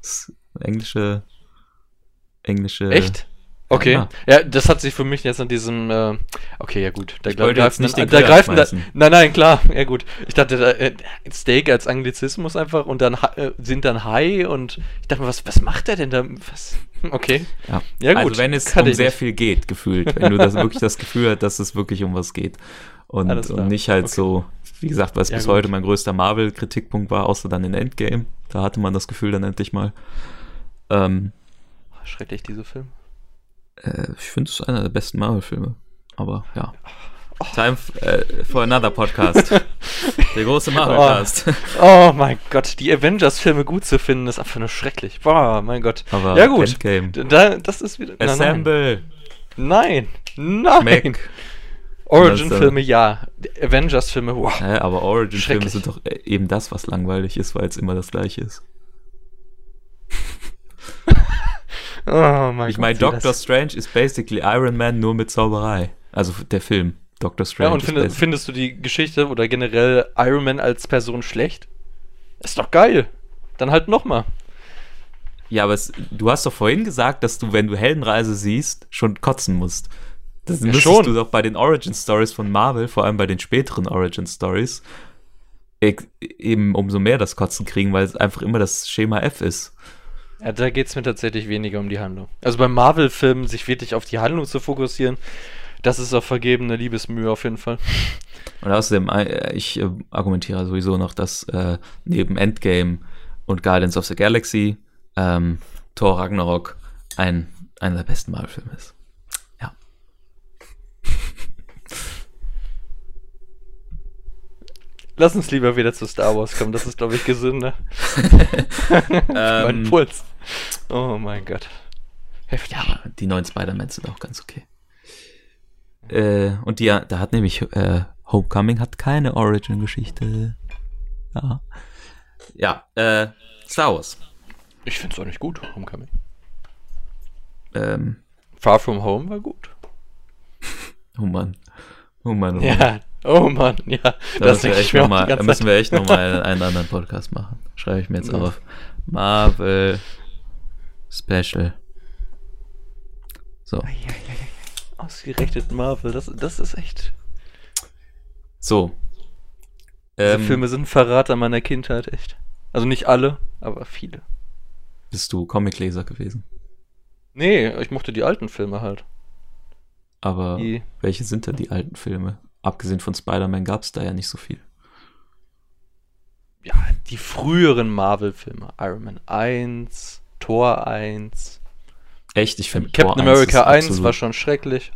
Das englische. Englische. Echt? Okay. Ja. Ja. das hat sich für mich jetzt an diesem. Äh, okay, ja gut. Da wollte jetzt nicht den da greifen da. Nein, nein, klar. Ja gut. Ich dachte, da, äh, Steak als Anglizismus einfach und dann äh, sind dann High und ich dachte mir, was, was macht der denn da? Was? Okay. Ja. Ja, gut. Also wenn es um sehr nicht. viel geht, gefühlt. Wenn du das wirklich das Gefühl hast, dass es wirklich um was geht. Und, und nicht halt Okay. so, wie gesagt, was Ja, bis gut. heute mein größter Marvel-Kritikpunkt war, außer dann in Endgame. Da hatte man das Gefühl dann endlich mal. Ähm, Schrecklich, diese Film. Äh, ich finde es einer der besten Marvel-Filme. Aber ja. Time äh, for another podcast. Der große Marvel-Cast. Oh mein Gott, die Avengers-Filme gut zu finden, ist einfach nur schrecklich. Boah, mein Gott. Aber ja gut. Endgame. Da, das ist wieder. Nein, Assemble. Nein. Nein. Schmeck. Origin-Filme ja. Avengers-Filme, wow. Hä, aber Origin-Filme sind doch äh, eben das, was langweilig ist, weil es immer das gleiche ist. Oh mein Ich meine, Doctor das- Strange ist basically Iron Man nur mit Zauberei. Also der Film. Doctor Strange. Ja, und basic- findest du die Geschichte oder generell Iron Man als Person schlecht? Ist doch geil. Dann halt nochmal. ja, aber es, du hast doch vorhin gesagt, dass du, wenn du Heldenreise siehst, schon kotzen musst. Das Ja, müsstest schon. du doch bei den Origin Stories von Marvel, vor allem bei den späteren Origin Stories, eben umso mehr das Kotzen kriegen, weil es einfach immer das Schema F ist. Ja, da geht es mir tatsächlich weniger um die Handlung. Also bei Marvel-Filmen sich wirklich auf die Handlung zu fokussieren, das ist auch vergebene Liebesmühe auf jeden Fall. Und außerdem, äh, ich äh, argumentiere sowieso noch, dass äh, neben Endgame und Guardians of the Galaxy ähm, Thor Ragnarok ein, einer der besten Marvel-Filme ist. Ja. Lass uns lieber wieder zu Star Wars kommen, das ist, glaube ich, gesünder. mein Ähm, Puls. Oh mein Gott. Heftig. Ja, die neuen Spider-Man sind auch ganz okay. Äh, und die, da hat nämlich äh, Homecoming hat keine Origin-Geschichte. Ja. Ja, äh, Star Wars. Ich finde es auch nicht gut, Homecoming. Ähm, Far From Home war gut. oh Mann. Oh Mann, oh Mann. Ja, oh Mann, ja. Da das müssen, wir echt mir noch auch mal, die da ganze müssen wir echt nochmal einen anderen Podcast machen. Schreibe ich mir jetzt auf. Marvel Special. So. Ausgerechnet Marvel, das, das ist echt. So. Diese Ähm, Filme sind ein Verrat an meiner Kindheit, echt. Also nicht alle, aber viele. bist du Comicleser gewesen? Nee, ich mochte die alten Filme halt. Aber Die, welche sind denn die alten Filme? Abgesehen von Spider-Man gab es da ja nicht so viel. ja, die früheren Marvel-Filme. Iron Man 1, Thor 1. Echt, ich finde Captain America 1 war schon schrecklich.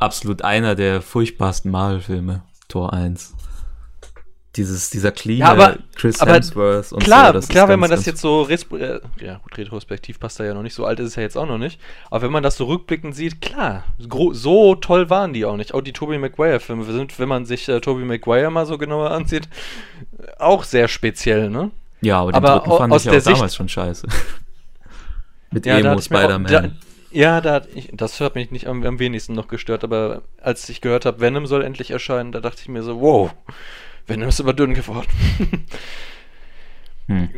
absolut einer der furchtbarsten Marvel-Filme. Tor 1. Dieses, dieser clean Ja, aber- Chris aber Hemsworth und Klar, so. das ist klar, wenn ganz, man das jetzt so äh, ja gut, retrospektiv passt da ja noch nicht, so alt ist es ja jetzt auch noch nicht. Aber wenn man das so rückblickend sieht, klar, so toll waren die auch nicht. Auch die Tobey Maguire Filme sind, wenn man sich äh, Tobey Maguire mal so genauer ansieht, auch sehr speziell, ne? Ja, aber den aber dritten fand aus ich der auch damals Sicht- schon scheiße. Mit Ja, Emo Spider-Man. Ja, da ich, das hat mich nicht am, am wenigsten noch gestört, aber als ich gehört habe, Venom soll endlich erscheinen, da dachte ich mir so, wow, Venom ist aber dünn geworden. Hm.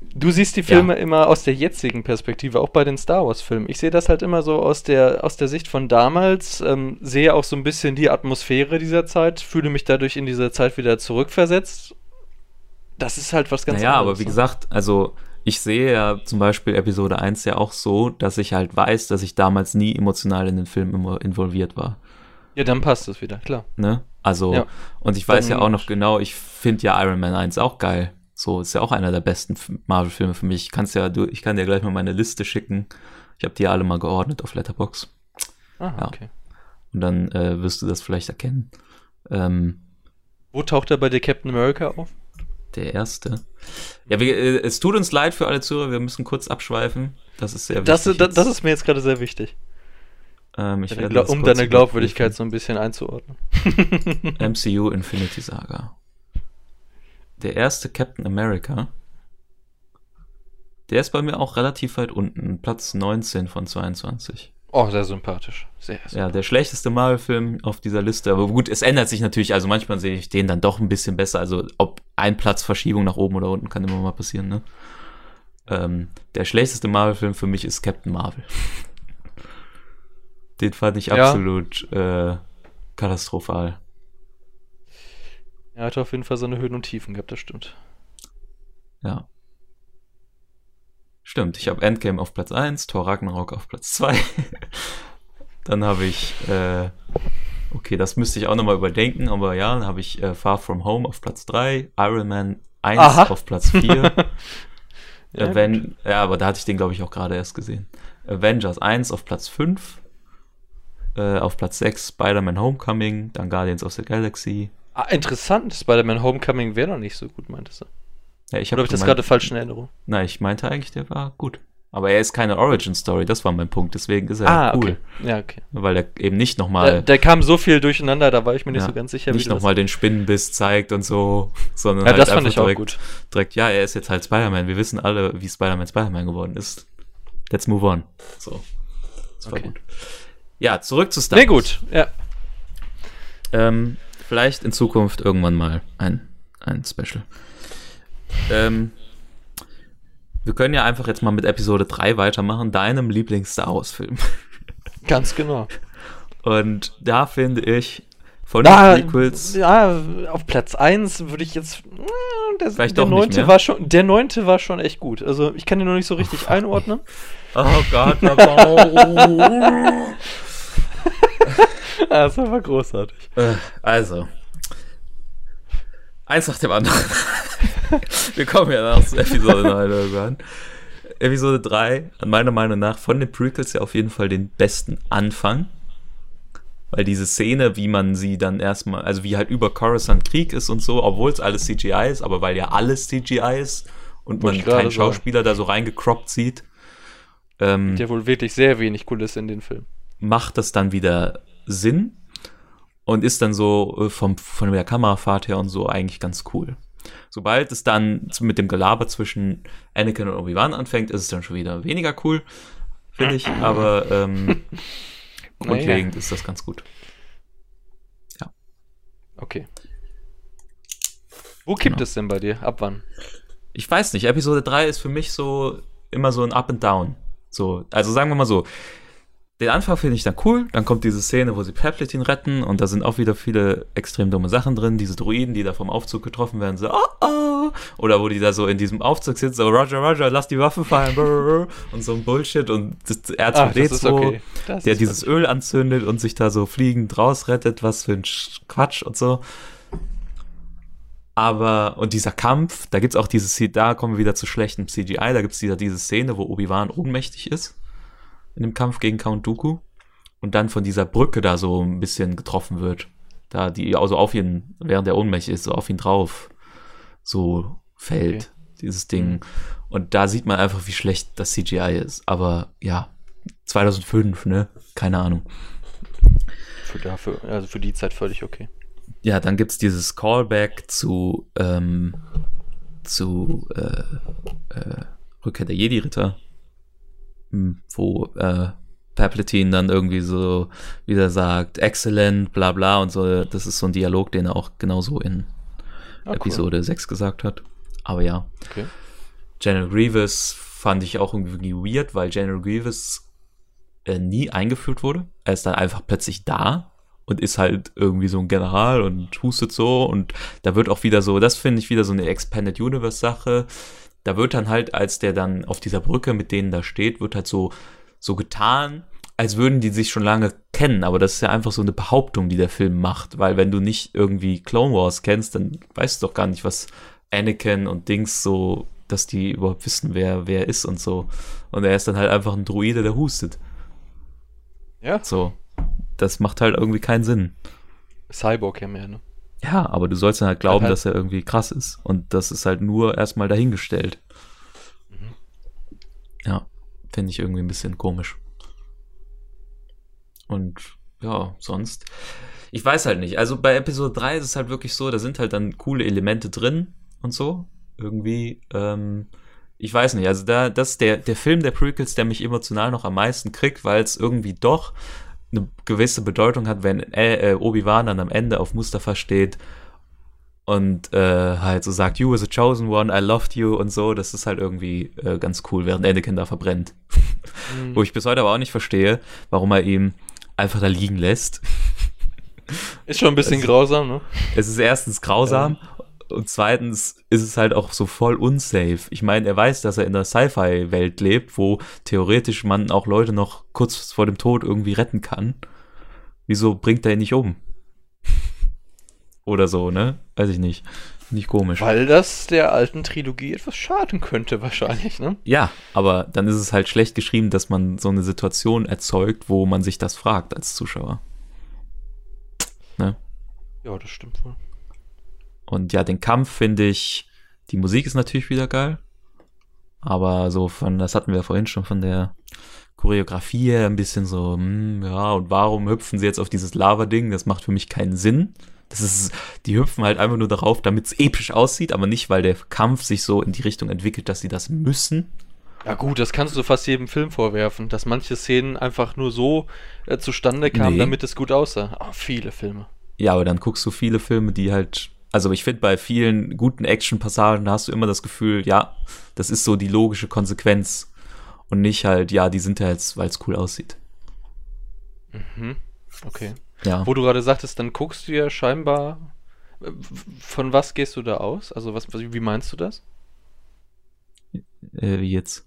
Du siehst die Filme immer aus der jetzigen Perspektive, auch bei den Star Wars-Filmen. Ich sehe das halt immer so aus der, aus der Sicht von damals, ähm, sehe auch so ein bisschen die Atmosphäre dieser Zeit, fühle mich dadurch in diese Zeit wieder zurückversetzt. Das ist halt was ganz naja, aber anderes. wie ne? gesagt, also ich sehe ja zum Beispiel Episode 1 ja auch so, dass ich halt weiß, dass ich damals nie emotional in den Film involviert war. Ja, dann passt es wieder, klar. Ne? Also, Ja. und ich weiß Dann- ja auch noch genau, ich finde ja Iron Man 1 auch geil. So, ist ja auch einer der besten Marvel-Filme für mich. Kannst ja, du, ich kann dir gleich mal meine Liste schicken. Ich habe die alle mal geordnet auf Letterbox Ah, Ja. okay. Und dann äh, wirst du das vielleicht erkennen. Ähm, Wo taucht er bei dir Captain America auf? Der erste. Ja, wir, äh, es tut uns leid für alle Zuhörer, wir müssen kurz abschweifen. Das ist sehr Das, wichtig. das, das ist mir jetzt gerade sehr wichtig, ähm, deine um deine Glaubwürdigkeit so ein bisschen einzuordnen. MCU Infinity Saga. Der erste Captain America. Der ist bei mir auch relativ weit unten, Platz 19 von 22. Oh, sehr sympathisch. Sehr, sehr. Ja, der schlechteste Marvel-Film auf dieser Liste. Aber gut, es ändert sich natürlich. Also manchmal sehe ich den dann doch ein bisschen besser. Also ob ein Platzverschiebung nach oben oder unten kann immer mal passieren, ne? Ähm, der schlechteste Marvel-Film für mich ist Captain Marvel. Den fand ich Ja. absolut äh, katastrophal. Er hatte auf jeden Fall seine Höhen und Tiefen gehabt, das stimmt. Ja. Stimmt, ich habe Endgame auf Platz 1, Thor Ragnarok auf Platz 2. dann habe ich, äh, okay, das müsste ich auch nochmal überdenken, aber ja, dann habe ich äh, Far From Home auf Platz 3, Iron Man 1 Aha. auf Platz 4. Ja, Aven ja, aber da hatte ich den, glaube ich, auch gerade erst gesehen. Avengers 1 auf Platz 5. Äh, auf Platz 6 Spider-Man Homecoming, dann Guardians of the Galaxy. Ah, interessant, Spider-Man Homecoming wäre noch nicht so gut, meintest du. Ja, ich habe ich das gerade falsch in Erinnerung? Nein, ich meinte eigentlich, der war gut. Aber er ist keine Origin-Story, das war mein Punkt. Deswegen ist er ah, cool. okay. Ja, okay. Weil er eben nicht Da, nochmal da kam so viel durcheinander, da war ich mir nicht Ja, so ganz sicher, nicht nochmal den Spinnenbiss zeigt und so, sondern Ja, halt das fand ich auch direkt, gut. direkt, ja, er ist jetzt halt Spider-Man. Wir wissen alle, wie Spider-Man Spider-Man geworden ist. Let's move on. So. Das war Okay. gut. Ja, zurück zu Star Nee, gut. Ja. Ähm, vielleicht in Zukunft irgendwann mal ein, ein Special. Ähm, wir können ja einfach jetzt mal mit Episode 3 weitermachen, deinem Lieblings-Star Wars-Film. Ganz genau. Und da finde ich von Da, den Prequels. ja, auf Platz 1 würde ich jetzt. äh, Der, Vielleicht der doch neunte war schon, der neunte war schon echt gut. Also ich kann den noch nicht so richtig fuck einordnen. Oh Gott, das war großartig. Äh, Also. Eins nach dem anderen. Wir kommen ja nach Episode 9 irgendwann. Episode 3 hat meiner Meinung nach von den Prequels ja auf jeden Fall den besten Anfang. Weil diese Szene, wie man sie dann erstmal, also wie halt über Coruscant Krieg ist und so, obwohl es alles CGI ist, aber weil ja alles CGI ist und man keinen. Schauspieler da so reingecroppt sieht, ähm, Der wohl wirklich sehr wenig Kulisse in den Film. macht das dann wieder Sinn und ist dann so äh, vom, von der Kamerafahrt her und so eigentlich ganz cool. Sobald es dann mit dem Gelaber zwischen Anakin und Obi-Wan anfängt, ist es dann schon wieder weniger cool, finde ich, aber ähm, grundlegend ist das ganz gut. Okay. Wo kippt Genau. es denn bei dir? Ab wann? Ich weiß nicht, Episode 3 ist für mich so immer so ein Up and Down. So, also sagen wir mal so, den Anfang finde ich dann cool, dann kommt diese Szene, wo sie Palpatine retten und da sind auch wieder viele extrem dumme Sachen drin, diese Druiden, die da vom Aufzug getroffen werden, so, oh, oh, oder wo die da so in diesem Aufzug sitzen, so, Roger, Roger, lass die Waffe fallen, brrr, und so ein Bullshit. Und das Ah, das ist R2D2, okay. Der dieses. Öl anzündet und sich da so fliegend rausrettet, was für ein Sch- Quatsch und so. Aber, und dieser Kampf, da gibt's auch dieses, da kommen wir wieder zu schlechtem CGI, da gibt's wieder diese Szene, wo Obi-Wan ohnmächtig ist, in dem Kampf gegen Count Dooku, und dann von dieser Brücke da so ein bisschen getroffen wird. Da die also auf ihn, während er ohnmächtig ist, so auf ihn drauf so fällt, dieses Ding. Und da sieht man einfach, wie schlecht das CGI ist. Aber ja, 2005, ne? Keine Ahnung. Für, dafür, also für die Zeit völlig okay. Ja, dann gibt's dieses Callback zu, ähm, zu äh, äh, Rückkehr der Jedi-Ritter, wo äh, Palpatine dann irgendwie so wieder sagt, excellent, bla bla und so. Das ist so ein Dialog, den er auch genauso in Ah, cool. Episode 6 gesagt hat. Aber ja. Okay. General Grievous fand ich auch irgendwie weird, weil General Grievous äh, nie eingeführt wurde. Er ist dann einfach plötzlich da und ist halt irgendwie so ein General und hustet so und da wird auch wieder so, das finde ich wieder so eine Expanded Universe Sache. Da wird dann halt, als der dann auf dieser Brücke mit denen da steht, wird halt so, so getan, als würden die sich schon lange kennen, aber das ist ja einfach so eine Behauptung, die der Film macht, weil wenn du nicht irgendwie Clone Wars kennst, dann weißt du doch gar nicht, was Anakin und Dings so, dass die überhaupt wissen, wer wer ist und so. Und er ist dann halt einfach ein Druide, der hustet. Ja, So. Das macht halt irgendwie keinen Sinn. Cyborg ja mehr, ne? Ja, aber du sollst dann halt glauben, halt- dass er irgendwie krass ist. Und das ist halt nur erstmal dahingestellt. Ja, finde ich irgendwie ein bisschen komisch. Und ja, sonst. Ich weiß halt nicht. Also bei Episode 3 ist es halt wirklich so, da sind halt dann coole Elemente drin und so. Irgendwie, ähm, ich weiß nicht. Also da, das ist der, der Film der Prequels, der mich emotional noch am meisten kriegt, weil es irgendwie doch eine gewisse Bedeutung hat, wenn äh, äh, Obi-Wan dann am Ende auf Mustafa steht und äh, halt so sagt, you was a chosen one, I loved you und so, das ist halt irgendwie äh, ganz cool, während Anakin da verbrennt. Mhm. Wo ich bis heute aber auch nicht verstehe, warum er ihn einfach da liegen lässt. Ist schon ein bisschen Es- grausam, ne? Es ist erstens grausam und zweitens ist es halt auch so voll unsafe. Ich meine, er weiß, dass er in der Sci-Fi-Welt lebt, wo theoretisch man auch Leute noch kurz vor dem Tod irgendwie retten kann. Wieso bringt er ihn nicht um? Oder so, ne? Weiß ich nicht. Nicht komisch. Weil das der alten Trilogie etwas schaden könnte, wahrscheinlich, ne? Ja, aber dann ist es halt schlecht geschrieben, dass man so eine Situation erzeugt, wo man sich das fragt als Zuschauer. Ne? Ja, das stimmt wohl. Und ja, den Kampf finde ich, die Musik ist natürlich wieder geil. Aber so von, das hatten wir vorhin schon von der Choreografie her ein bisschen so, hm, ja, und warum hüpfen sie jetzt auf dieses Lava-Ding? Das macht für mich keinen Sinn. Das ist, die hüpfen halt einfach nur darauf, damit es episch aussieht, aber nicht, weil der Kampf sich so in die Richtung entwickelt, dass sie das müssen. Ja gut, das kannst du fast jedem Film vorwerfen, dass manche Szenen einfach nur so äh, zustande kamen, Nee. damit es gut aussah. Ah, viele Filme. Ja, aber dann guckst du viele Filme, die halt, also ich finde bei vielen guten Action-Passagen, da hast du immer das Gefühl, ja, das ist so die logische Konsequenz und nicht halt, ja, die sind da jetzt, weil es cool aussieht. Mhm. Okay. Ja, Wo du gerade sagtest, dann guckst du ja scheinbar. äh, Von was gehst du da aus? Also was, wie meinst du das? äh, wie jetzt?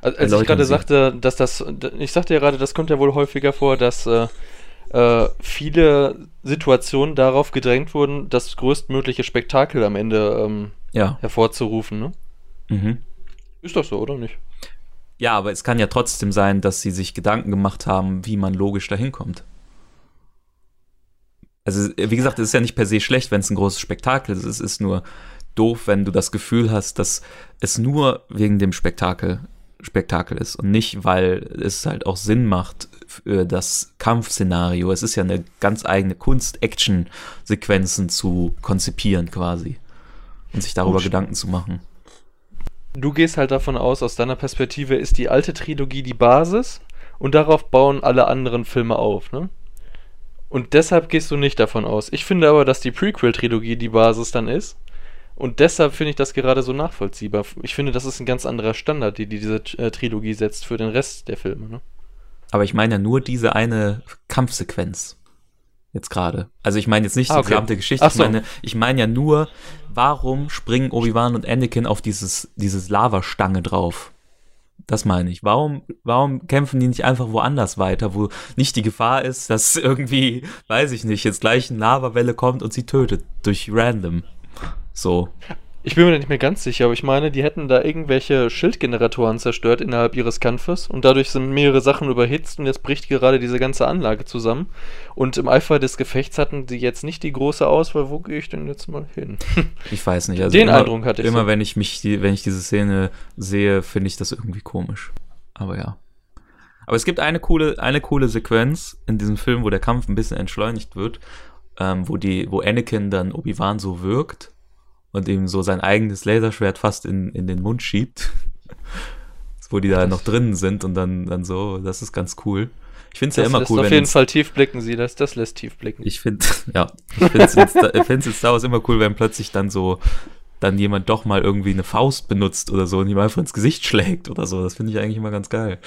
Also, als ich gerade sagte, dass das, ich sagte ja gerade, das kommt ja wohl häufiger vor, dass äh, äh, viele Situationen darauf gedrängt wurden, das größtmögliche Spektakel am Ende ähm, Ja, hervorzurufen. Ne? mhm. Ist doch so, oder nicht? Ja, aber es kann ja trotzdem sein, dass sie sich Gedanken gemacht haben, wie man logisch dahin kommt. Also, wie gesagt, es ist ja nicht per se schlecht, wenn es ein großes Spektakel ist. Es ist nur doof, wenn du das Gefühl hast, dass es nur wegen dem Spektakel Spektakel ist und nicht, weil es halt auch Sinn macht für das Kampfszenario. Es ist ja eine ganz eigene Kunst, Action-Sequenzen zu konzipieren quasi und sich darüber Gut. Gedanken zu machen. Du gehst halt davon aus, aus deiner Perspektive ist die alte Trilogie die Basis und darauf bauen alle anderen Filme auf, ne? Und deshalb gehst du nicht davon aus. Ich finde aber, dass die Prequel-Trilogie die Basis dann ist und deshalb finde ich das gerade so nachvollziehbar. Ich finde, das ist ein ganz anderer Standard, die, die diese äh, Trilogie setzt für den Rest der Filme. Ne? Aber ich meine ja nur diese eine Kampfsequenz. Jetzt gerade. Also ich meine jetzt nicht ah, okay. die gesamte Geschichte. So. Ich meine, ich meine ja nur, warum springen Obi-Wan und Anakin auf dieses, dieses Lavastange drauf? Das meine ich. Warum, warum kämpfen die nicht einfach woanders weiter, wo nicht die Gefahr ist, dass irgendwie, weiß ich nicht, jetzt gleich eine Lavawelle kommt und sie tötet durch random. So. Ich bin mir nicht mehr ganz sicher, aber ich meine, die hätten da irgendwelche Schildgeneratoren zerstört innerhalb ihres Kampfes und dadurch sind mehrere Sachen überhitzt und jetzt bricht gerade diese ganze Anlage zusammen. Und im Eifer des Gefechts hatten sie jetzt nicht die große Auswahl, wo gehe ich denn jetzt mal hin? Ich weiß nicht. Also Den immer, Eindruck hatte ich. Immer so. wenn ich mich, wenn ich diese Szene sehe, finde ich das irgendwie komisch. Aber ja. Aber es gibt eine coole, eine coole Sequenz in diesem Film, wo der Kampf ein bisschen entschleunigt wird, ähm, wo die, wo Anakin dann Obi-Wan so wirkt und ihm so sein eigenes Laserschwert fast in, in den Mund schiebt. wo die da noch drinnen sind und dann, dann so, das ist ganz cool. Ich finde es ja immer cool. Auf jeden Fall tief blicken sie, das, das lässt tief blicken. Ich finde, ja, ich finde es jetzt, Star Wars immer cool, wenn plötzlich dann so, dann jemand doch mal irgendwie eine Faust benutzt oder so und ihm einfach ins Gesicht schlägt oder so. Das finde ich eigentlich immer ganz geil.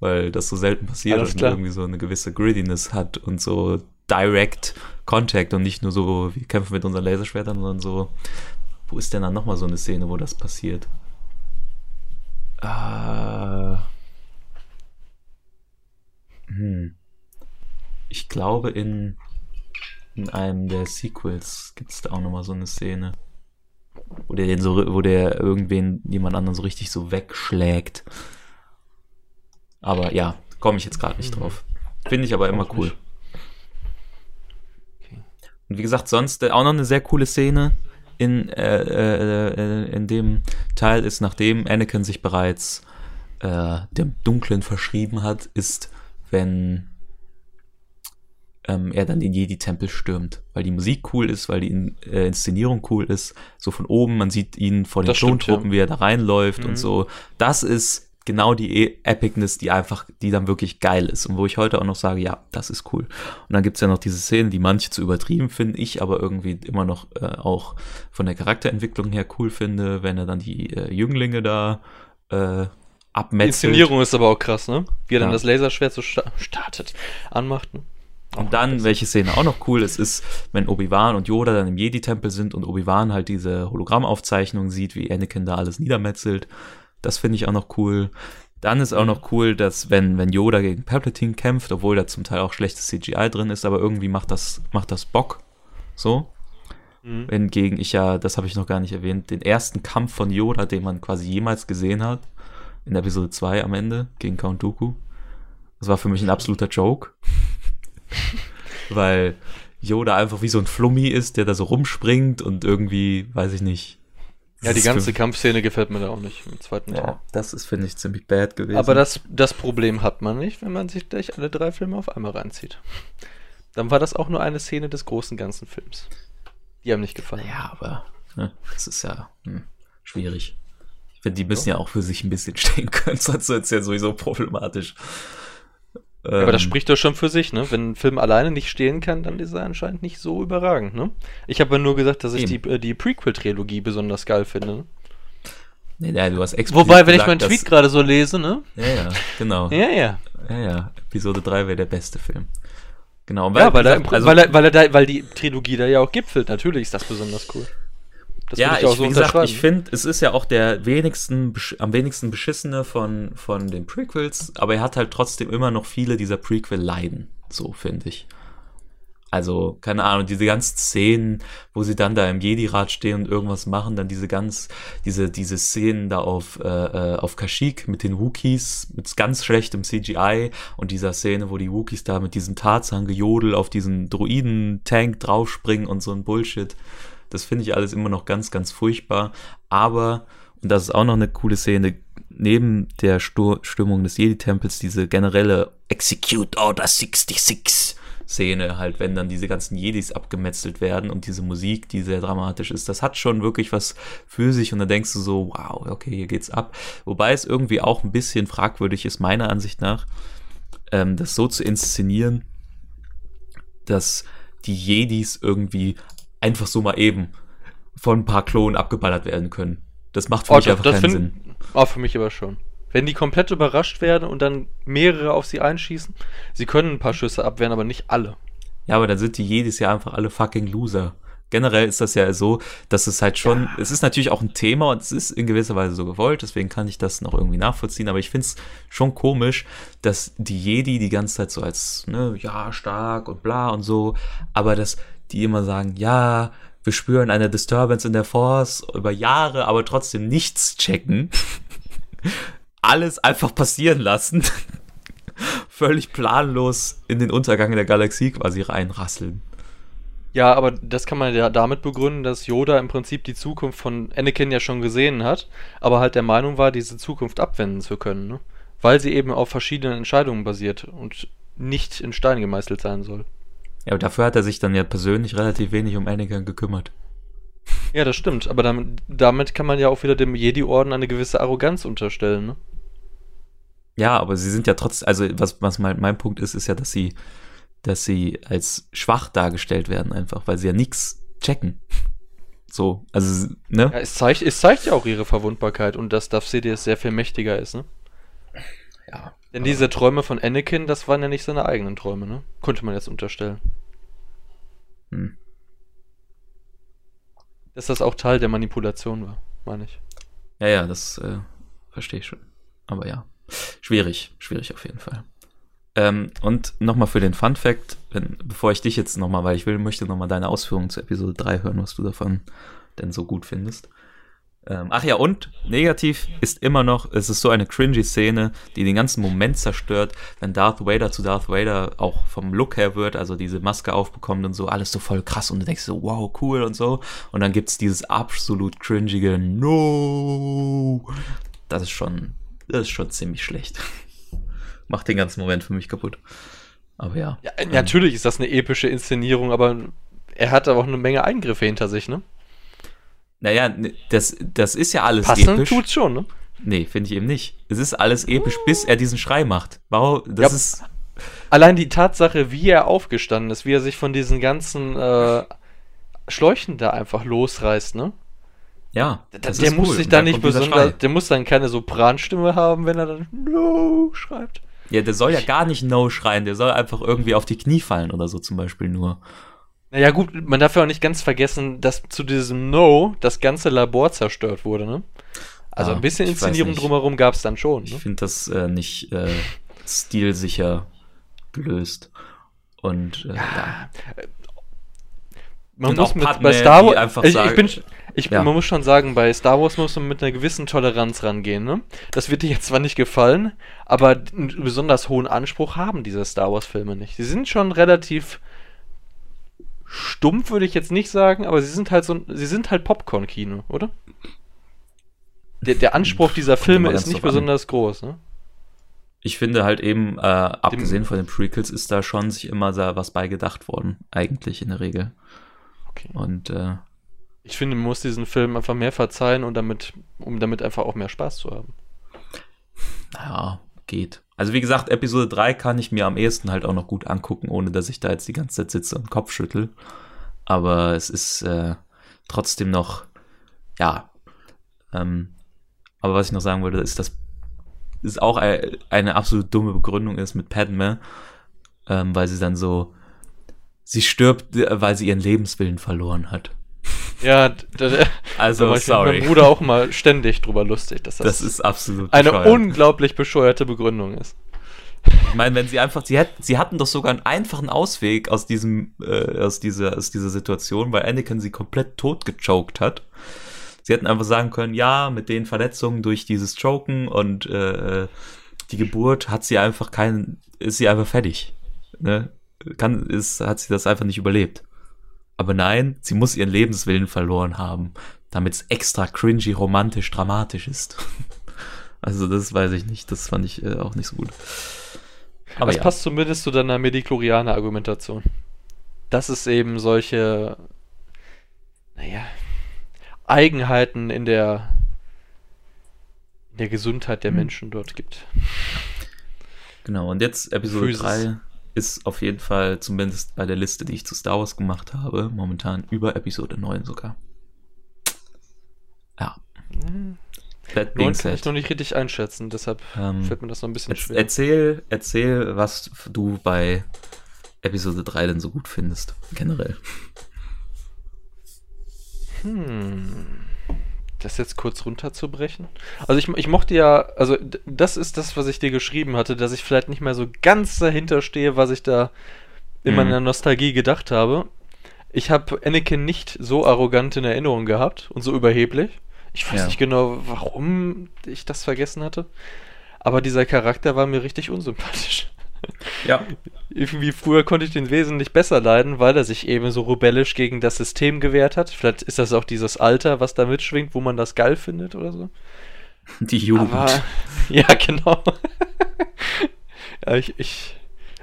Weil das so selten passiert und irgendwie so eine gewisse Grittiness hat und so direct Contact und nicht nur so, wir kämpfen mit unseren Laserschwertern, sondern so wo ist denn dann nochmal so eine Szene, wo das passiert? Äh, hm. Ich glaube, in, in einem der Sequels gibt es da auch nochmal so eine Szene. Wo der den so, wo der irgendwen, jemand anderen so richtig so wegschlägt. Aber ja, komme ich jetzt gerade nicht mhm. drauf. Finde ich aber immer cool. Und wie gesagt, sonst auch noch eine sehr coole Szene in, äh, äh, in dem Teil ist, nachdem Anakin sich bereits äh, dem Dunklen verschrieben hat, ist, wenn ähm, er dann den Jedi-Tempel stürmt, weil die Musik cool ist, weil die In äh, Inszenierung cool ist, so von oben, man sieht ihn vor den Klontruppen, ja. wie er da reinläuft mhm. und so. Das ist genau die e Epicness, die einfach, die dann wirklich geil ist und wo ich heute auch noch sage, ja, das ist cool. Und dann gibt's ja noch diese Szenen, die manche zu übertrieben finden, ich aber irgendwie immer noch äh, auch von der Charakterentwicklung her cool finde, wenn er dann die äh, Jünglinge da äh, abmetzelt. Die Inszenierung ist aber auch krass, ne? Wie er ja. dann das Laserschwert so sta startet, anmacht, ne? Und dann, welche Szene auch noch cool ist, ist, wenn Obi-Wan und Yoda dann im Jedi-Tempel sind und Obi-Wan halt diese Hologrammaufzeichnung sieht, wie Anakin da alles niedermetzelt. Das finde ich auch noch cool. Dann ist auch noch cool, dass wenn, wenn Yoda gegen Palpatine kämpft, obwohl da zum Teil auch schlechtes CGI drin ist, aber irgendwie macht das, macht das Bock. So. Mhm. Hingegen ich ja, das habe ich noch gar nicht erwähnt, den ersten Kampf von Yoda, den man quasi jemals gesehen hat, in Episode 2 am Ende, gegen Count Dooku. Das war für mich ein absoluter Joke. Weil Yoda einfach wie so ein Flummi ist, der da so rumspringt und irgendwie, weiß ich nicht, ja, die ganze Kampfszene gefällt mir da auch nicht im zweiten Teil. Ja, das ist, finde ich, ziemlich bad gewesen. Aber das, das Problem hat man nicht, wenn man sich gleich alle drei Filme auf einmal reinzieht. Dann war das auch nur eine Szene des großen ganzen Films. Die haben nicht gefallen. Ja, aber ne, das ist ja hm, schwierig. Ich finde, die müssen ja. ja auch für sich ein bisschen stehen können, sonst wird es ja sowieso problematisch. Ja, aber das ähm. spricht doch schon für sich, ne? Wenn ein Film alleine nicht stehen kann, dann ist er anscheinend nicht so überragend, ne? Ich habe nur gesagt, dass ich die, äh, die Prequel-Trilogie besonders geil finde. Ne? Nee, nee, du hast Wobei, wenn gesagt, ich meinen Tweet gerade so lese, ne? Ja, ja, genau. ja, ja. Ja, ja. Episode 3 wäre der beste Film. Genau. Weil, ja, weil, gesagt, da, also, weil, er, weil, er da, weil die Trilogie da ja auch gipfelt. Natürlich ist das besonders cool. Das ja, ich, ich, so gesagt, ich finde, es ist ja auch der wenigsten, am wenigsten beschissene von, von den Prequels, aber er hat halt trotzdem immer noch viele dieser Prequel-Leiden, so finde ich. Also, keine Ahnung, diese ganzen Szenen, wo sie dann da im Jedi-Rad stehen und irgendwas machen, dann diese ganz, diese, diese Szenen da auf, äh, äh auf Kashyyyk mit den Wookies, mit ganz schlechtem CGI und dieser Szene, wo die Wookies da mit diesem Tarzan-Gejodel auf diesen Droiden-Tank draufspringen und so ein Bullshit. Das finde ich alles immer noch ganz, ganz furchtbar. Aber, und das ist auch noch eine coole Szene, neben der Stur Stimmung des Jedi-Tempels diese generelle Execute Order 66 Szene, halt, wenn dann diese ganzen Jedis abgemetzelt werden und diese Musik, die sehr dramatisch ist, das hat schon wirklich was für sich und da denkst du so, wow, okay, hier geht's ab. Wobei es irgendwie auch ein bisschen fragwürdig ist, meiner Ansicht nach, ähm, das so zu inszenieren, dass die Jedis irgendwie einfach so mal eben von ein paar Klonen abgeballert werden können. Das macht für oh, mich einfach keinen find, Sinn. Auch für mich aber schon. Wenn die komplett überrascht werden und dann mehrere auf sie einschießen, sie können ein paar Schüsse abwehren, aber nicht alle. Ja, aber dann sind die jedes Jahr einfach alle fucking Loser. Generell ist das ja so, dass es halt schon, ja. es ist natürlich auch ein Thema und es ist in gewisser Weise so gewollt, deswegen kann ich das noch irgendwie nachvollziehen, aber ich finde es schon komisch, dass die Jedi die ganze Zeit so als, ne, ja, stark und bla und so, aber dass die immer sagen, ja, wir spüren eine Disturbance in der Force über Jahre, aber trotzdem nichts checken. Alles einfach passieren lassen. Völlig planlos in den Untergang der Galaxie quasi reinrasseln. Ja, aber das kann man ja damit begründen, dass Yoda im Prinzip die Zukunft von Anakin ja schon gesehen hat, aber halt der Meinung war, diese Zukunft abwenden zu können, ne? Weil sie eben auf verschiedenen Entscheidungen basiert und nicht in Stein gemeißelt sein soll. Ja, aber dafür hat er sich dann ja persönlich relativ wenig um Anakin gekümmert. Ja, das stimmt, aber damit, damit kann man ja auch wieder dem Jedi-Orden eine gewisse Arroganz unterstellen, ne? Ja, aber sie sind ja trotzdem, also was, was mein, mein Punkt ist, ist ja, dass sie, dass sie als schwach dargestellt werden einfach, weil sie ja nichts checken. So, also, ne? Ja, es zeigt, es zeigt ja auch ihre Verwundbarkeit und dass Darth Sidious sehr viel mächtiger ist, ne? Ja. Denn diese Träume von Anakin, das waren ja nicht seine eigenen Träume, ne? Könnte man jetzt unterstellen. Hm. Dass das auch Teil der Manipulation war, meine ich. Ja, ja, das äh, verstehe ich schon. Aber ja, schwierig, schwierig auf jeden Fall. Ähm, und nochmal für den Fun Fact, wenn, bevor ich dich jetzt nochmal, weil ich will, möchte nochmal deine Ausführungen zu Episode 3 hören, was du davon denn so gut findest. Ähm, ach ja, und negativ ist immer noch, es ist so eine cringy Szene, die den ganzen Moment zerstört, wenn Darth Vader zu Darth Vader auch vom Look her wird, also diese Maske aufbekommt und so, alles so voll krass und du denkst so, wow, cool und so. Und dann gibt's dieses absolut cringige No. Das ist schon, das ist schon ziemlich schlecht. Macht den ganzen Moment für mich kaputt. Aber ja. ja natürlich ist das eine epische Inszenierung, aber er hat aber auch eine Menge Eingriffe hinter sich, ne? Naja, das, das ist ja alles Passend episch. tut's schon, ne? Nee, finde ich eben nicht. Es ist alles episch, bis er diesen Schrei macht. Wow, das ja, ist. Allein die Tatsache, wie er aufgestanden ist, wie er sich von diesen ganzen äh, Schläuchen da einfach losreißt, ne? Ja. Der, der muss cool. sich da nicht besonders. Der muss dann keine Sopranstimme haben, wenn er dann No schreibt. Ja, der soll ja gar nicht No schreien, der soll einfach irgendwie auf die Knie fallen oder so zum Beispiel nur. Naja, gut, man darf ja auch nicht ganz vergessen, dass zu diesem No das ganze Labor zerstört wurde, ne? Also ah, ein bisschen Inszenierung drumherum gab es dann schon. Ne? Ich finde das äh, nicht äh, stilsicher gelöst. Und äh, ja. ja. Man Und muss mit, Padme, bei Star Wars ich, ich, bin, ich, ja. man muss schon sagen, bei Star Wars muss man mit einer gewissen Toleranz rangehen. Ne? Das wird dir jetzt zwar nicht gefallen, aber einen besonders hohen Anspruch haben diese Star Wars Filme nicht. Sie sind schon relativ stumpf würde ich jetzt nicht sagen, aber sie sind halt so, sie sind halt Popcorn-Kino, oder? Der, der Anspruch dieser Filme ist nicht besonders an. groß, ne? Ich finde halt eben, äh, abgesehen von den Prequels, ist da schon sich immer da was beigedacht worden, eigentlich in der Regel. Okay. Und äh, ich finde, man muss diesen Film einfach mehr verzeihen und damit, um damit einfach auch mehr Spaß zu haben. Naja, geht. Also wie gesagt, Episode 3 kann ich mir am ehesten halt auch noch gut angucken, ohne dass ich da jetzt die ganze Zeit sitze und Kopf schüttel. Aber es ist äh, trotzdem noch, ja. Ähm, aber was ich noch sagen wollte, ist, dass es auch eine absolut dumme Begründung ist mit Padme, ähm, weil sie dann so, sie stirbt, weil sie ihren Lebenswillen verloren hat. Ja, da, da, also da sorry. Mein Bruder auch mal ständig drüber lustig, dass das, das ist absolut eine bescheuert. unglaublich bescheuerte Begründung ist. Ich meine, wenn sie einfach, sie, hätten, sie hatten doch sogar einen einfachen Ausweg aus diesem, äh, aus dieser, aus dieser Situation, weil Anakin sie komplett tot gechoked hat. Sie hätten einfach sagen können, ja, mit den Verletzungen durch dieses Choken und äh, die Geburt hat sie einfach keinen, ist sie einfach fertig. Ne? Kann, ist, hat sie das einfach nicht überlebt. Aber nein, sie muss ihren Lebenswillen verloren haben, damit es extra cringy, romantisch, dramatisch ist. Also das weiß ich nicht, das fand ich äh, auch nicht so gut. Aber das ja. passt zumindest zu deiner Mediklorianer-Argumentation. Dass es eben solche, naja, Eigenheiten in der, in der Gesundheit der hm. Menschen dort gibt. Genau, und jetzt Episode Physis. 3 ist auf jeden Fall, zumindest bei der Liste, die ich zu Star Wars gemacht habe, momentan über Episode 9 sogar. Ja. Hm. That kann ich noch nicht richtig einschätzen, deshalb ähm, fällt mir das noch ein bisschen schwer. Erzähl, erzähl, was du bei Episode 3 denn so gut findest, generell. Hm. Das jetzt kurz runterzubrechen. Also ich, ich mochte ja, also das ist das, was ich dir geschrieben hatte, dass ich vielleicht nicht mehr so ganz dahinter stehe, was ich da in mhm. meiner Nostalgie gedacht habe. Ich habe Anakin nicht so arrogant in Erinnerung gehabt und so überheblich. Ich weiß ja. nicht genau, warum ich das vergessen hatte. Aber dieser Charakter war mir richtig unsympathisch. Ja. Irgendwie früher konnte ich den wesentlich besser leiden, weil er sich eben so rebellisch gegen das System gewehrt hat. Vielleicht ist das auch dieses Alter, was da mitschwingt, wo man das geil findet oder so. Die Jugend. Aber, ja, genau. ja, ich, ich,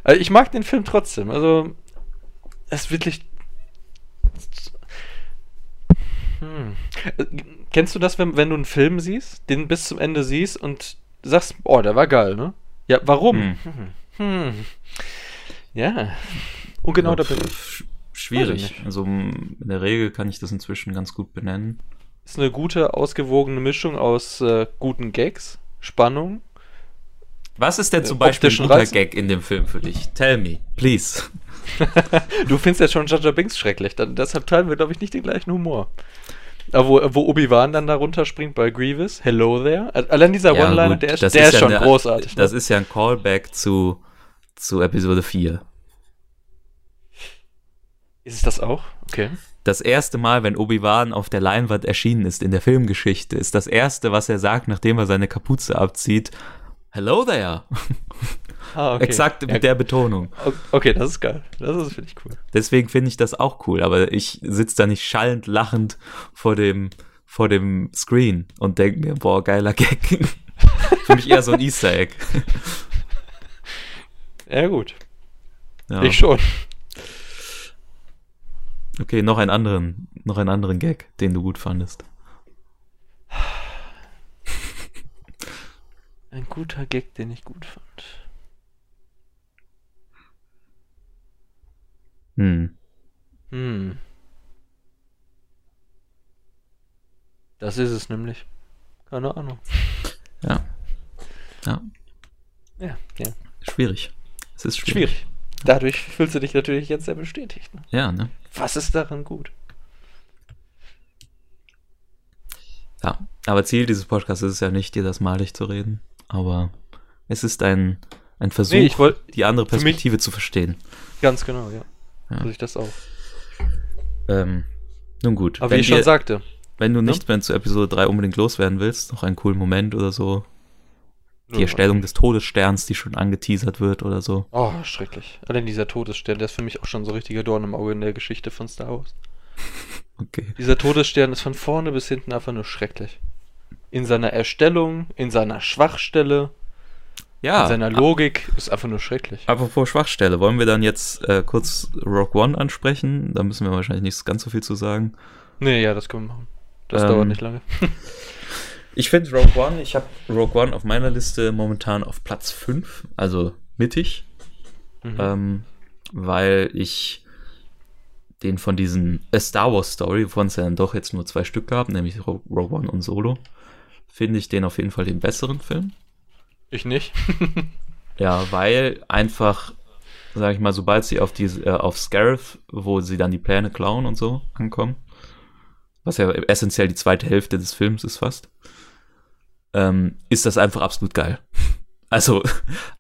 also ich mag den Film trotzdem. Also, es ist wirklich hm. Kennst du das, wenn, wenn du einen Film siehst, den bis zum Ende siehst und sagst, oh, der war geil, ne? Ja, warum? Hm. Hm. Ja. Und genau da bin ich. Schwierig. Also in der Regel kann ich das inzwischen ganz gut benennen. Ist eine gute, ausgewogene Mischung aus äh, guten Gags, Spannung. Was ist denn zum äh, Beispiel ein guter Reiz? Gag in dem Film für dich? Tell me, please. du findest jetzt schon Jaja Binks schrecklich, dann, deshalb teilen wir, glaube ich, nicht den gleichen Humor. Aber wo, wo Obi-Wan dann da runterspringt bei Grievous, hello there. Allein dieser ja, One-Liner, der, ist, der ist, ist ja schon eine, großartig. Das ne? ist ja ein Callback zu, zu Episode 4. Ist es das auch? Okay. Das erste Mal, wenn Obi-Wan auf der Leinwand erschienen ist in der Filmgeschichte, ist das erste, was er sagt, nachdem er seine Kapuze abzieht, Hello there. Ah, okay. Exakt mit ja. der Betonung. Okay, das ist geil. Das finde ich cool. Deswegen finde ich das auch cool, aber ich sitze da nicht schallend lachend vor dem, vor dem Screen und denke mir, boah, geiler Gag. Für mich eher so ein Easter Egg. Ja, gut. Ja. Ich schon. Okay, noch einen anderen, noch einen anderen Gag, den du gut fandest. Ein guter Gag, den ich gut fand. Hm. Hm. Das ist es nämlich. Keine Ahnung. Ja. Ja. Ja, ja. Schwierig. Es ist schwierig. schwierig. Dadurch fühlst du dich natürlich jetzt sehr bestätigt. Ne? Ja, ne? Was ist daran gut? Ja, aber Ziel dieses Podcasts ist es ja nicht, dir das malig zu reden, aber es ist ein, ein Versuch, nee, wollt, die andere Perspektive zu verstehen. Ganz genau, ja. Ja. So ich das auch. Ähm, nun gut. Aber wie ich schon sagte. Wenn du nicht ja? mehr zu Episode 3 unbedingt loswerden willst, noch einen coolen Moment oder so. Die Erstellung des Todessterns, die schon angeteasert wird oder so. Oh, schrecklich. Allein dieser Todesstern, der ist für mich auch schon so richtiger Dorn im Auge in der Geschichte von Star Wars. okay. Dieser Todesstern ist von vorne bis hinten einfach nur schrecklich. In seiner Erstellung, in seiner Schwachstelle, ja. In seiner Logik ist einfach nur schrecklich. Apropos Schwachstelle, wollen wir dann jetzt äh, kurz Rock One ansprechen? Da müssen wir wahrscheinlich nicht ganz so viel zu sagen. Nee, ja, das können wir machen. Das ähm, dauert nicht lange. ich finde Rogue One, ich habe Rogue One auf meiner Liste momentan auf Platz 5, also mittig. Mhm. Ähm, weil ich den von diesen A Star Wars Story, wovon es ja dann doch jetzt nur zwei Stück gab, nämlich Rogue One und Solo, finde ich den auf jeden Fall den besseren Film. Ich nicht. ja, weil einfach, sag ich mal, sobald sie auf die, äh, auf Scarif, wo sie dann die Pläne klauen und so ankommen, was ja essentiell die zweite Hälfte des Films ist fast, ähm, ist das einfach absolut geil. Also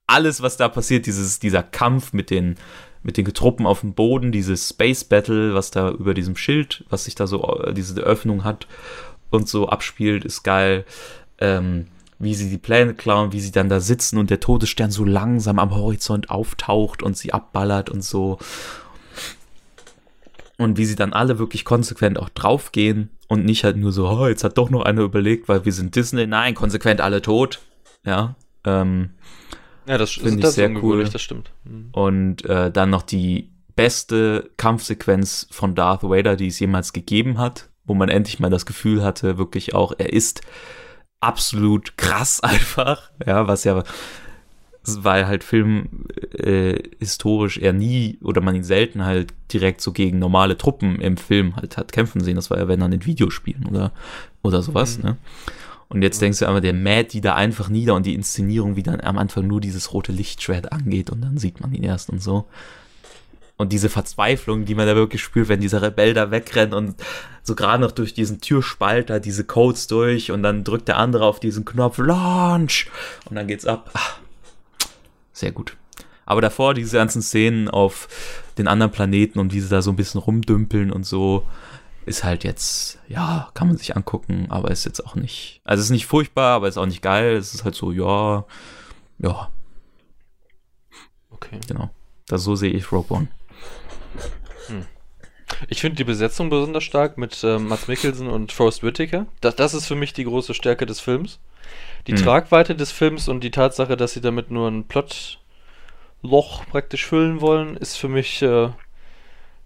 alles, was da passiert, dieses, dieser Kampf mit den, mit den Truppen auf dem Boden, dieses Space Battle, was da über diesem Schild, was sich da so, äh, diese Öffnung hat und so abspielt, ist geil. Ähm, wie sie die Pläne klauen, wie sie dann da sitzen und der Todesstern so langsam am Horizont auftaucht und sie abballert und so. Und wie sie dann alle wirklich konsequent auch draufgehen und nicht halt nur so, oh, jetzt hat doch noch einer überlegt, weil wir sind Disney. Nein, konsequent alle tot. Ja. Ähm, ja, das finde ich sehr cool. Das stimmt. Mhm. Und äh, dann noch die beste Kampfsequenz von Darth Vader, die es jemals gegeben hat, wo man endlich mal das Gefühl hatte, wirklich auch, er ist absolut krass einfach, ja, was ja, weil halt Film äh, historisch eher nie oder man ihn selten halt direkt so gegen normale Truppen im Film halt hat kämpfen sehen. Das war ja wenn dann in Videospielen oder oder sowas, mhm. ne? Und jetzt mhm. denkst du aber, der mäht die da einfach nieder und die Inszenierung, wie dann am Anfang nur dieses rote Lichtschwert angeht und dann sieht man ihn erst und so. Und diese Verzweiflung, die man da wirklich spürt, wenn dieser Rebell da wegrennt und so gerade noch durch diesen Türspalt da diese Codes durch und dann drückt der andere auf diesen Knopf Launch und dann geht's ab. Ach, sehr gut. Aber davor diese ganzen Szenen auf den anderen Planeten und wie sie da so ein bisschen rumdümpeln und so, ist halt jetzt, ja, kann man sich angucken, aber ist jetzt auch nicht, also ist nicht furchtbar, aber ist auch nicht geil. Es ist halt so, ja, ja. Okay. Genau. Das so sehe ich Rogue One. Hm. Ich finde die Besetzung besonders stark mit äh, Mats Mikkelsen und Forrest Whitaker. Das, das ist für mich die große Stärke des Films. Die hm. Tragweite des Films und die Tatsache, dass sie damit nur ein Plotloch praktisch füllen wollen, ist für mich äh,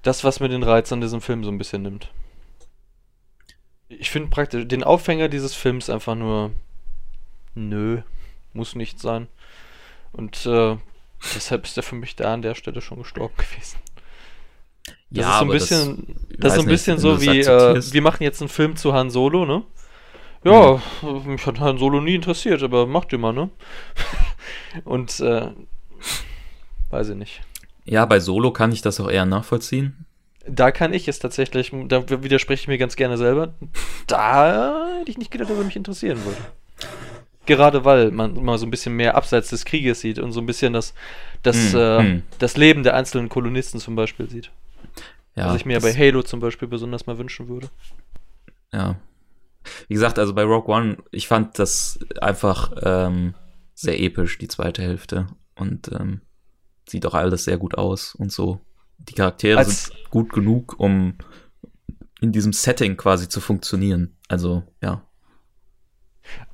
das, was mir den Reiz an diesem Film so ein bisschen nimmt. Ich finde praktisch den Aufhänger dieses Films einfach nur nö, muss nicht sein. Und äh, deshalb ist er für mich da an der Stelle schon gestorben gewesen. Das ja, ist so ein bisschen, das, das ist so ein bisschen nicht, so wie, äh, wir machen jetzt einen Film zu Han Solo, ne? Ja, mich hat Han Solo nie interessiert, aber macht immer, ne? Und, äh, weiß ich nicht. Ja, bei Solo kann ich das auch eher nachvollziehen. Da kann ich es tatsächlich, da widerspreche ich mir ganz gerne selber. Da hätte ich nicht gedacht, dass er mich interessieren würde. Gerade weil man mal so ein bisschen mehr abseits des Krieges sieht und so ein bisschen das, das, mm, äh, mm. das Leben der einzelnen Kolonisten zum Beispiel sieht. Ja, Was ich mir bei Halo zum Beispiel besonders mal wünschen würde. Ja. Wie gesagt, also bei Rogue One, ich fand das einfach ähm, sehr episch, die zweite Hälfte. Und ähm, sieht auch alles sehr gut aus und so. Die Charaktere Als sind gut genug, um in diesem Setting quasi zu funktionieren. Also, ja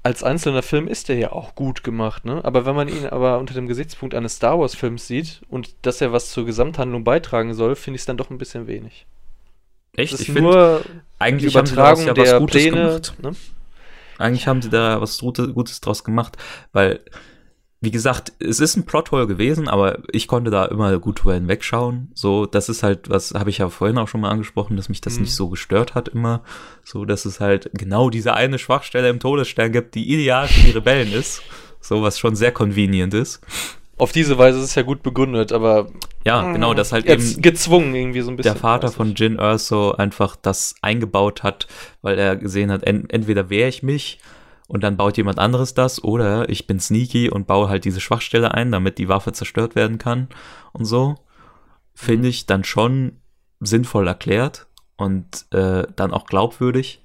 als einzelner Film ist der ja auch gut gemacht, ne? Aber wenn man ihn aber unter dem Gesichtspunkt eines Star Wars Films sieht und dass er was zur Gesamthandlung beitragen soll, finde ich es dann doch ein bisschen wenig. Echt? Ich nur eigentlich haben sie ja was Gutes Pläne, gemacht. Ne? Eigentlich haben sie da was Gutes draus gemacht, weil wie gesagt, es ist ein Plothole gewesen, aber ich konnte da immer gut drüber hinwegschauen. So, das ist halt, was habe ich ja vorhin auch schon mal angesprochen, dass mich das mhm. nicht so gestört hat immer. So, dass es halt genau diese eine Schwachstelle im Todesstern gibt, die ideal für die Rebellen ist. So, was schon sehr convenient ist. Auf diese Weise ist es ja gut begründet, aber. Ja, genau, das halt eben. Gezwungen irgendwie so ein bisschen. Der Vater von Jin Erso einfach das eingebaut hat, weil er gesehen hat, en entweder wehre ich mich und dann baut jemand anderes das oder ich bin sneaky und baue halt diese Schwachstelle ein, damit die Waffe zerstört werden kann und so. Finde mhm. ich dann schon sinnvoll erklärt und äh, dann auch glaubwürdig,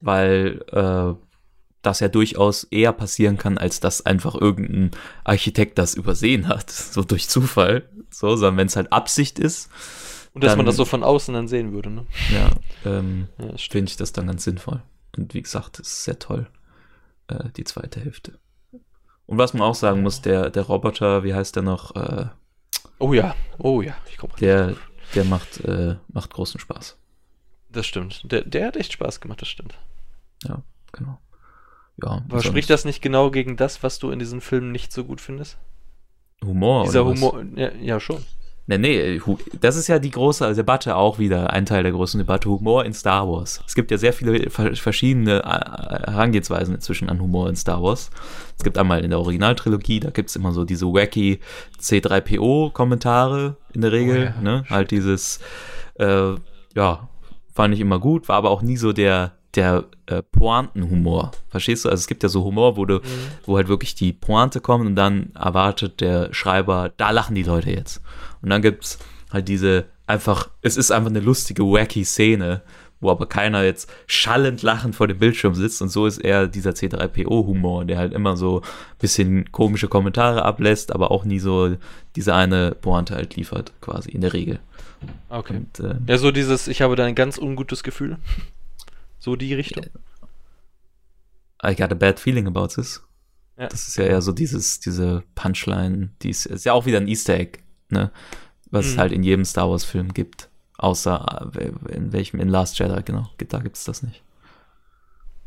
weil äh, das ja durchaus eher passieren kann, als dass einfach irgendein Architekt das übersehen hat, so durch Zufall, so, sondern wenn es halt Absicht ist. Und dass dann, man das so von außen dann sehen würde, ne? Ja, ähm, ja finde ich das dann ganz sinnvoll. Und wie gesagt, es ist sehr toll äh, die zweite Hälfte. Und was man auch sagen muss, der, der Roboter, wie heißt der noch? Äh, oh ja, oh ja, ich komme Der, der macht, äh, macht großen Spaß. Das stimmt. Der, der hat echt Spaß gemacht, das stimmt. Ja, genau. Ja, Aber spricht das nicht genau gegen das, was du in diesen Filmen nicht so gut findest? Humor, Dieser oder Humor, ja, ja, schon. Nee, nee, das ist ja die große Debatte auch wieder, ein Teil der großen Debatte, Humor in Star Wars. Es gibt ja sehr viele verschiedene äh, Herangehensweisen inzwischen an Humor in Star Wars. Es gibt einmal in der Originaltrilogie, da gibt es immer so diese wacky C3PO-Kommentare in der Regel, oh ja, ne? Halt dieses, äh, ja, fand ich immer gut, war aber auch nie so der der äh, Pointenhumor. Verstehst du? Also es gibt ja so Humor, wo du, mhm. wo halt wirklich die Pointe kommt und dann erwartet der Schreiber, da lachen die Leute jetzt. Und dann gibt's halt diese einfach, es ist einfach eine lustige, wacky Szene, wo aber keiner jetzt schallend lachend vor dem Bildschirm sitzt und so ist eher dieser C3PO-Humor, der halt immer so ein bisschen komische Kommentare ablässt, aber auch nie so diese eine Pointe halt liefert, quasi in der Regel. Okay. Und, äh, ja, so dieses, ich habe da ein ganz ungutes Gefühl. So die Richtung. I got a bad feeling about this. Ja. Das ist ja eher so dieses, diese Punchline, die ist, ist ja auch wieder ein Easter Egg, ne? Was mhm. es halt in jedem Star Wars-Film gibt. Außer äh, in welchem, in Last Jedi, genau. Da gibt es das nicht.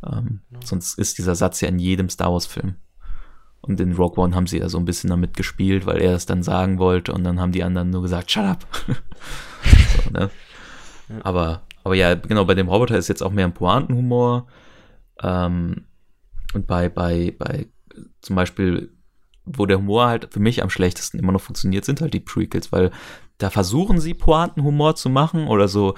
Ähm, ja. Sonst ist dieser Satz ja in jedem Star Wars-Film. Und in Rogue One haben sie ja so ein bisschen damit gespielt, weil er es dann sagen wollte und dann haben die anderen nur gesagt, shut up. so, ne? ja. Aber aber ja, genau, bei dem Roboter ist jetzt auch mehr ein Pointenhumor. Ähm, und bei, bei, bei zum Beispiel, wo der Humor halt für mich am schlechtesten immer noch funktioniert, sind halt die Prequels, weil da versuchen sie Pointenhumor zu machen oder so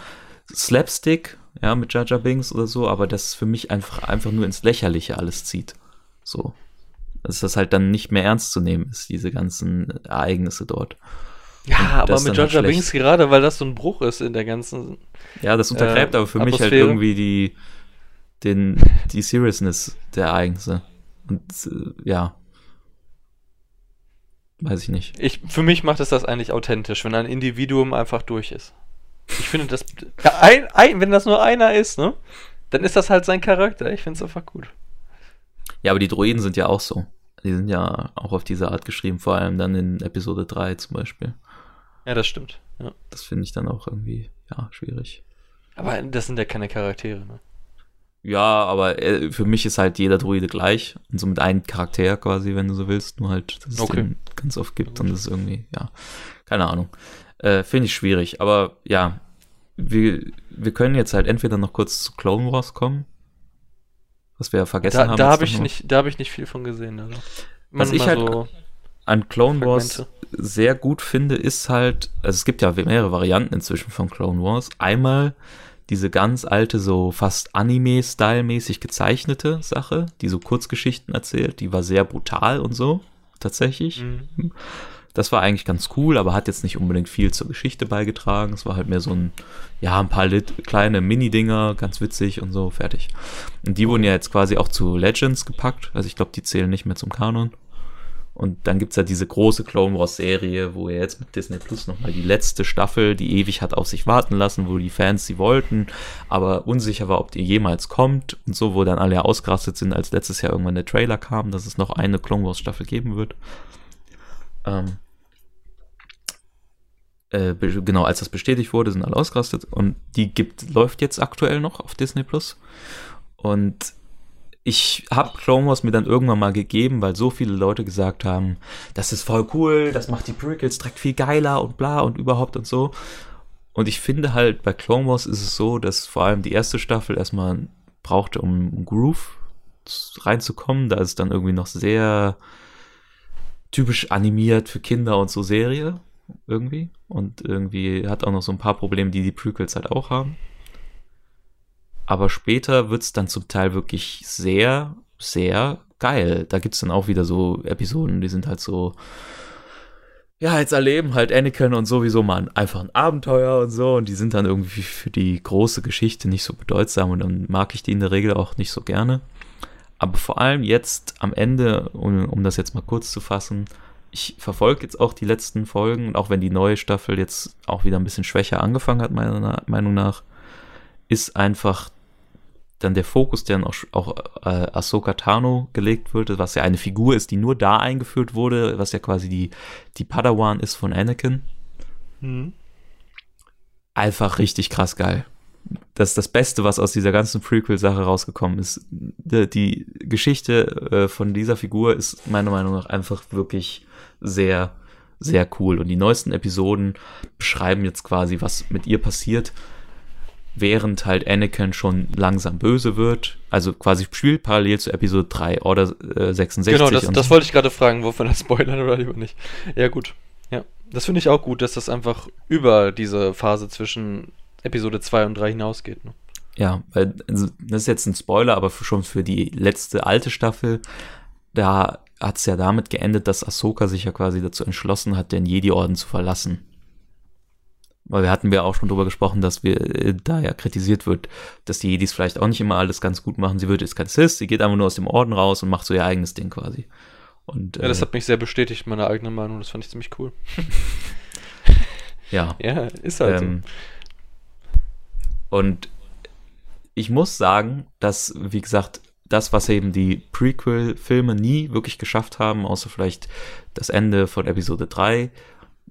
Slapstick, ja, mit Jaja Bings oder so, aber das für mich einfach, einfach nur ins Lächerliche alles zieht. So. Dass das halt dann nicht mehr ernst zu nehmen ist, diese ganzen Ereignisse dort. Ja, aber mit Georgia halt Binks gerade, weil das so ein Bruch ist in der ganzen. Ja, das untergräbt äh, aber für mich halt irgendwie die, den, die Seriousness der Ereignisse. Und äh, ja. Weiß ich nicht. Ich, für mich macht es das eigentlich authentisch, wenn ein Individuum einfach durch ist. Ich finde das. Ja, ein, ein, wenn das nur einer ist, ne? Dann ist das halt sein Charakter. Ich finde es einfach gut. Ja, aber die Droiden sind ja auch so. Die sind ja auch auf diese Art geschrieben, vor allem dann in Episode 3 zum Beispiel. Ja, das stimmt. Ja. Das finde ich dann auch irgendwie, ja, schwierig. Aber das sind ja keine Charaktere, ne? Ja, aber äh, für mich ist halt jeder Druide gleich und so mit einem Charakter quasi, wenn du so willst, nur halt, dass es okay. den ganz oft gibt und das ist irgendwie, ja, keine Ahnung. Äh, Finde ich schwierig, aber ja, wir, wir können jetzt halt entweder noch kurz zu Clone Wars kommen, was wir ja vergessen da, haben. Da habe ich, nicht, hab ich nicht viel von gesehen. Also. Was ich halt so an Clone Wars sehr gut finde, ist halt, also es gibt ja mehrere Varianten inzwischen von Clone Wars. Einmal diese ganz alte, so fast Anime-Style-mäßig gezeichnete Sache, die so Kurzgeschichten erzählt, die war sehr brutal und so, tatsächlich. Mhm. Das war eigentlich ganz cool, aber hat jetzt nicht unbedingt viel zur Geschichte beigetragen. Es war halt mehr so ein, ja, ein paar Lit kleine Mini-Dinger, ganz witzig und so, fertig. Und die wurden ja jetzt quasi auch zu Legends gepackt. Also ich glaube, die zählen nicht mehr zum Kanon. Und dann gibt's ja diese große Clone Wars Serie, wo er jetzt mit Disney Plus nochmal die letzte Staffel, die ewig hat auf sich warten lassen, wo die Fans sie wollten, aber unsicher war, ob die jemals kommt und so, wo dann alle ausgerastet sind, als letztes Jahr irgendwann der Trailer kam, dass es noch eine Clone Wars Staffel geben wird. Ähm, äh, genau, als das bestätigt wurde, sind alle ausgerastet und die gibt, läuft jetzt aktuell noch auf Disney Plus. Und ich habe Clone Wars mir dann irgendwann mal gegeben, weil so viele Leute gesagt haben, das ist voll cool, das macht die Prequels direkt viel geiler und bla und überhaupt und so. Und ich finde halt, bei Clone Wars ist es so, dass vor allem die erste Staffel erstmal brauchte, um, Groove reinzukommen. Da ist es dann irgendwie noch sehr typisch animiert für Kinder und so Serie irgendwie. Und irgendwie hat auch noch so ein paar Probleme, die die Prequels halt auch haben. Aber später wird es dann zum Teil wirklich sehr, sehr geil. Da gibt es dann auch wieder so Episoden, die sind halt so, ja, jetzt erleben halt Anakin und sowieso mal einfach ein Abenteuer und so. Und die sind dann irgendwie für die große Geschichte nicht so bedeutsam und dann mag ich die in der Regel auch nicht so gerne. Aber vor allem jetzt am Ende, um, um das jetzt mal kurz zu fassen, ich verfolge jetzt auch die letzten Folgen, auch wenn die neue Staffel jetzt auch wieder ein bisschen schwächer angefangen hat, meiner Meinung nach, ist einfach dann der Fokus, der dann auch, auch äh, Ahsoka Tano gelegt wird, was ja eine Figur ist, die nur da eingeführt wurde, was ja quasi die, die Padawan ist von Anakin. Mhm. Einfach richtig krass geil. Das ist das Beste, was aus dieser ganzen Prequel-Sache rausgekommen ist. Die, die Geschichte äh, von dieser Figur ist meiner Meinung nach einfach wirklich sehr, sehr cool. Und die neuesten Episoden beschreiben jetzt quasi, was mit ihr passiert während halt Anakin schon langsam böse wird. Also quasi spielt parallel zu Episode 3 oder äh, 66. Genau, das, das wollte ich gerade fragen, wovon das spoilern oder lieber nicht. Ja, gut. Ja, das finde ich auch gut, dass das einfach über diese Phase zwischen Episode 2 und 3 hinausgeht. Ne? Ja, weil also, das ist jetzt ein Spoiler, aber für, schon für die letzte alte Staffel, da hat es ja damit geendet, dass Ahsoka sich ja quasi dazu entschlossen hat, den Jedi-Orden zu verlassen. Weil wir hatten ja auch schon drüber gesprochen, dass wir äh, da ja kritisiert wird, dass die Jedis vielleicht auch nicht immer alles ganz gut machen. Sie wird jetzt kein Cis, sie geht einfach nur aus dem Orden raus und macht so ihr eigenes Ding quasi. Und, Ja, das äh, hat mich sehr bestätigt, meine eigene Meinung. Das fand ich ziemlich cool. ja. Ja, ist halt Ähm, und ich muss sagen, dass, wie gesagt, das, was eben die Prequel-Filme nie wirklich geschafft haben, außer vielleicht das Ende von Episode 3,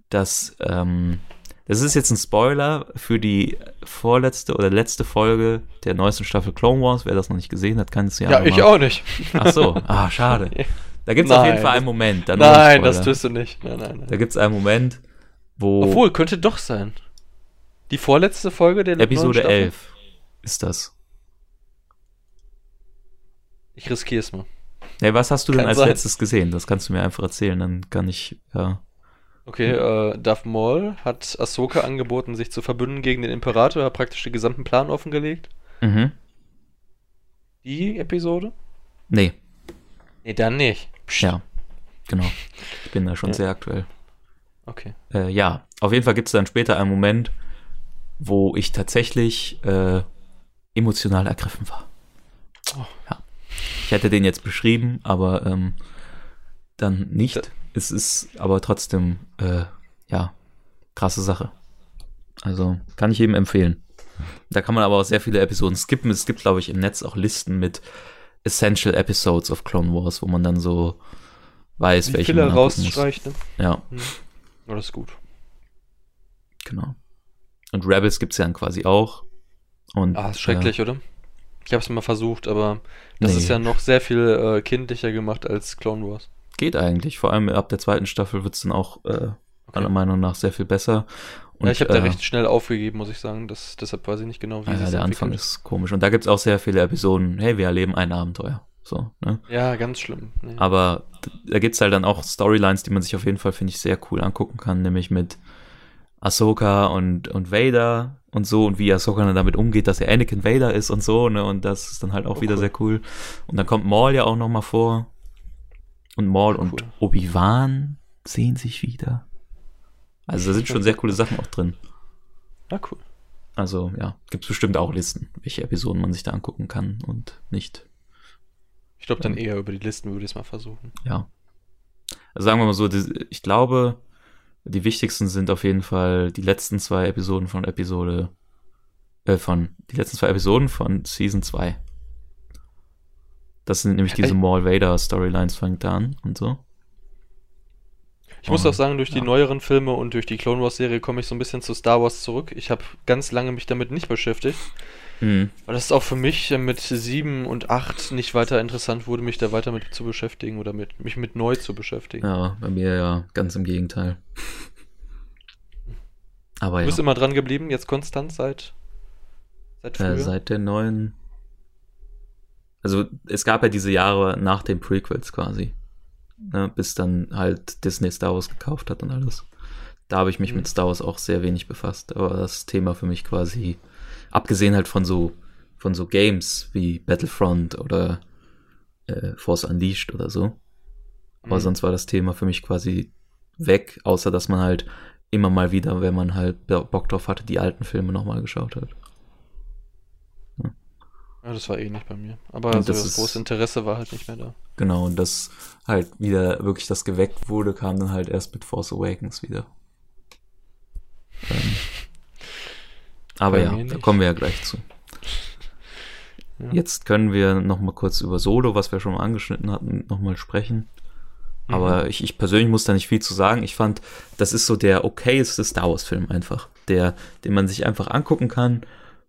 dass, ähm, das ist jetzt ein Spoiler für die vorletzte oder letzte Folge der neuesten Staffel Clone Wars. Wer das noch nicht gesehen hat, kann es ja Ja, ich auch nicht. Ach so, ah, schade. Da gibt es auf jeden Fall einen Moment. Nein, das tust du nicht. Nein, nein, nein. Da gibt es einen Moment, wo Obwohl, könnte doch sein. Die vorletzte Folge der Episode Staffel? 11 ist das. Ich riskiere es mal. Nee, was hast du denn Kann als sein. letztes gesehen? Das kannst du mir einfach erzählen, dann kann ich, ja. Okay, äh, Darth Maul hat Ahsoka angeboten, sich zu verbünden gegen den Imperator, hat praktisch den gesamten Plan offengelegt. Mhm. Die Episode? Nee, Nee, dann nicht. Psst. ja, genau. Ich bin da schon Ja. sehr aktuell. Okay. Äh, ja, auf jeden Fall gibt es dann später einen Moment, wo ich tatsächlich äh, emotional ergriffen war. Oh. Ja. Ich hätte den jetzt beschrieben, aber ähm, dann nicht. Es ist aber trotzdem, äh, ja, krasse Sache. Also kann ich jedem empfehlen. Da kann man aber auch sehr viele Episoden skippen. Es gibt, glaube ich, im Netz auch Listen mit Essential Episodes of Clone Wars, wo man dann so weiß, Die welche Filler man rausstreicht, ne? Ja, Ja, das ist gut. genau. Und Rebels gibt's ja dann quasi auch. Und, Ah, ist schrecklich, oder? Ich habe es mal versucht, aber das Nee. ist ja noch sehr viel äh, kindlicher gemacht als Clone Wars. Geht eigentlich. Vor allem ab der zweiten Staffel wird's dann auch äh, meiner Meinung nach sehr viel besser. Und, ja, ich habe da äh, recht schnell aufgegeben, muss ich sagen. Das, deshalb weiß ich nicht genau, wie Ja, sie es der Anfang ist komisch. Und da gibt's auch sehr viele Episoden. Hey, wir erleben ein Abenteuer. So, ne? Ja, ganz schlimm. Nee. Aber da gibt's halt dann auch Storylines, die man sich auf jeden Fall, finde ich, sehr cool angucken kann, nämlich mit Ahsoka und, und Vader und so und wie Ahsoka dann damit umgeht, dass er Anakin Vader ist und so, ne? Und das ist dann halt auch Oh, wieder cool. sehr cool. Und dann kommt Maul ja auch nochmal vor. Und Maul und cool. Obi-Wan sehen sich wieder. Also da sind schon sehr coole Sachen auch drin. Ah, cool. Also ja, gibt's bestimmt auch Listen, welche Episoden man sich da angucken kann und nicht. Ich glaube dann eher über die Listen würde ich es mal versuchen. Ja. Also sagen wir mal so, ich glaube, die wichtigsten sind auf jeden Fall die letzten zwei Episoden von Episode, äh, von, die letzten zwei Episoden von Season 2. Das sind nämlich diese. Maul Vader Storylines fängt da an und so. Ich muss auch sagen, durch die ja. neueren Filme und durch die Clone Wars Serie komme ich so ein bisschen zu Star Wars zurück. Ich habe ganz lange mich damit nicht beschäftigt, Mhm. weil das auch für mich äh, mit sieben und acht nicht weiter interessant wurde, mich da weiter mit zu beschäftigen oder mit, mich mit neu zu beschäftigen. Ja, bei mir ja ganz im Gegenteil. Aber Du ja, bist immer dran geblieben, jetzt konstant seit, seit früher. äh, seit der neuen. Also es gab ja diese Jahre nach den Prequels quasi. Ne, bis dann halt Disney Star Wars gekauft hat und alles. Da habe ich mich Mhm. mit Star Wars auch sehr wenig befasst. Aber das Thema für mich quasi, abgesehen halt von so, von so Games wie Battlefront oder äh, Force Unleashed oder so. Aber Mhm. sonst war das Thema für mich quasi weg, außer dass man halt immer mal wieder, wenn man halt Bock drauf hatte, die alten Filme nochmal geschaut hat. Ja, das war eh nicht bei mir. Aber Und so das das, ist- große Interesse war halt nicht mehr da. Genau, und das halt wieder wirklich das geweckt wurde, kam dann halt erst mit Force Awakens wieder. Ähm, aber ja, da kommen wir ja gleich zu. Ja. Jetzt können wir noch mal kurz über Solo, was wir schon mal angeschnitten hatten, noch mal sprechen. Aber Mhm. ich, ich persönlich muss da nicht viel zu sagen. Ich fand, das ist so der okayeste Star Wars-Film einfach. Der, den man sich einfach angucken kann,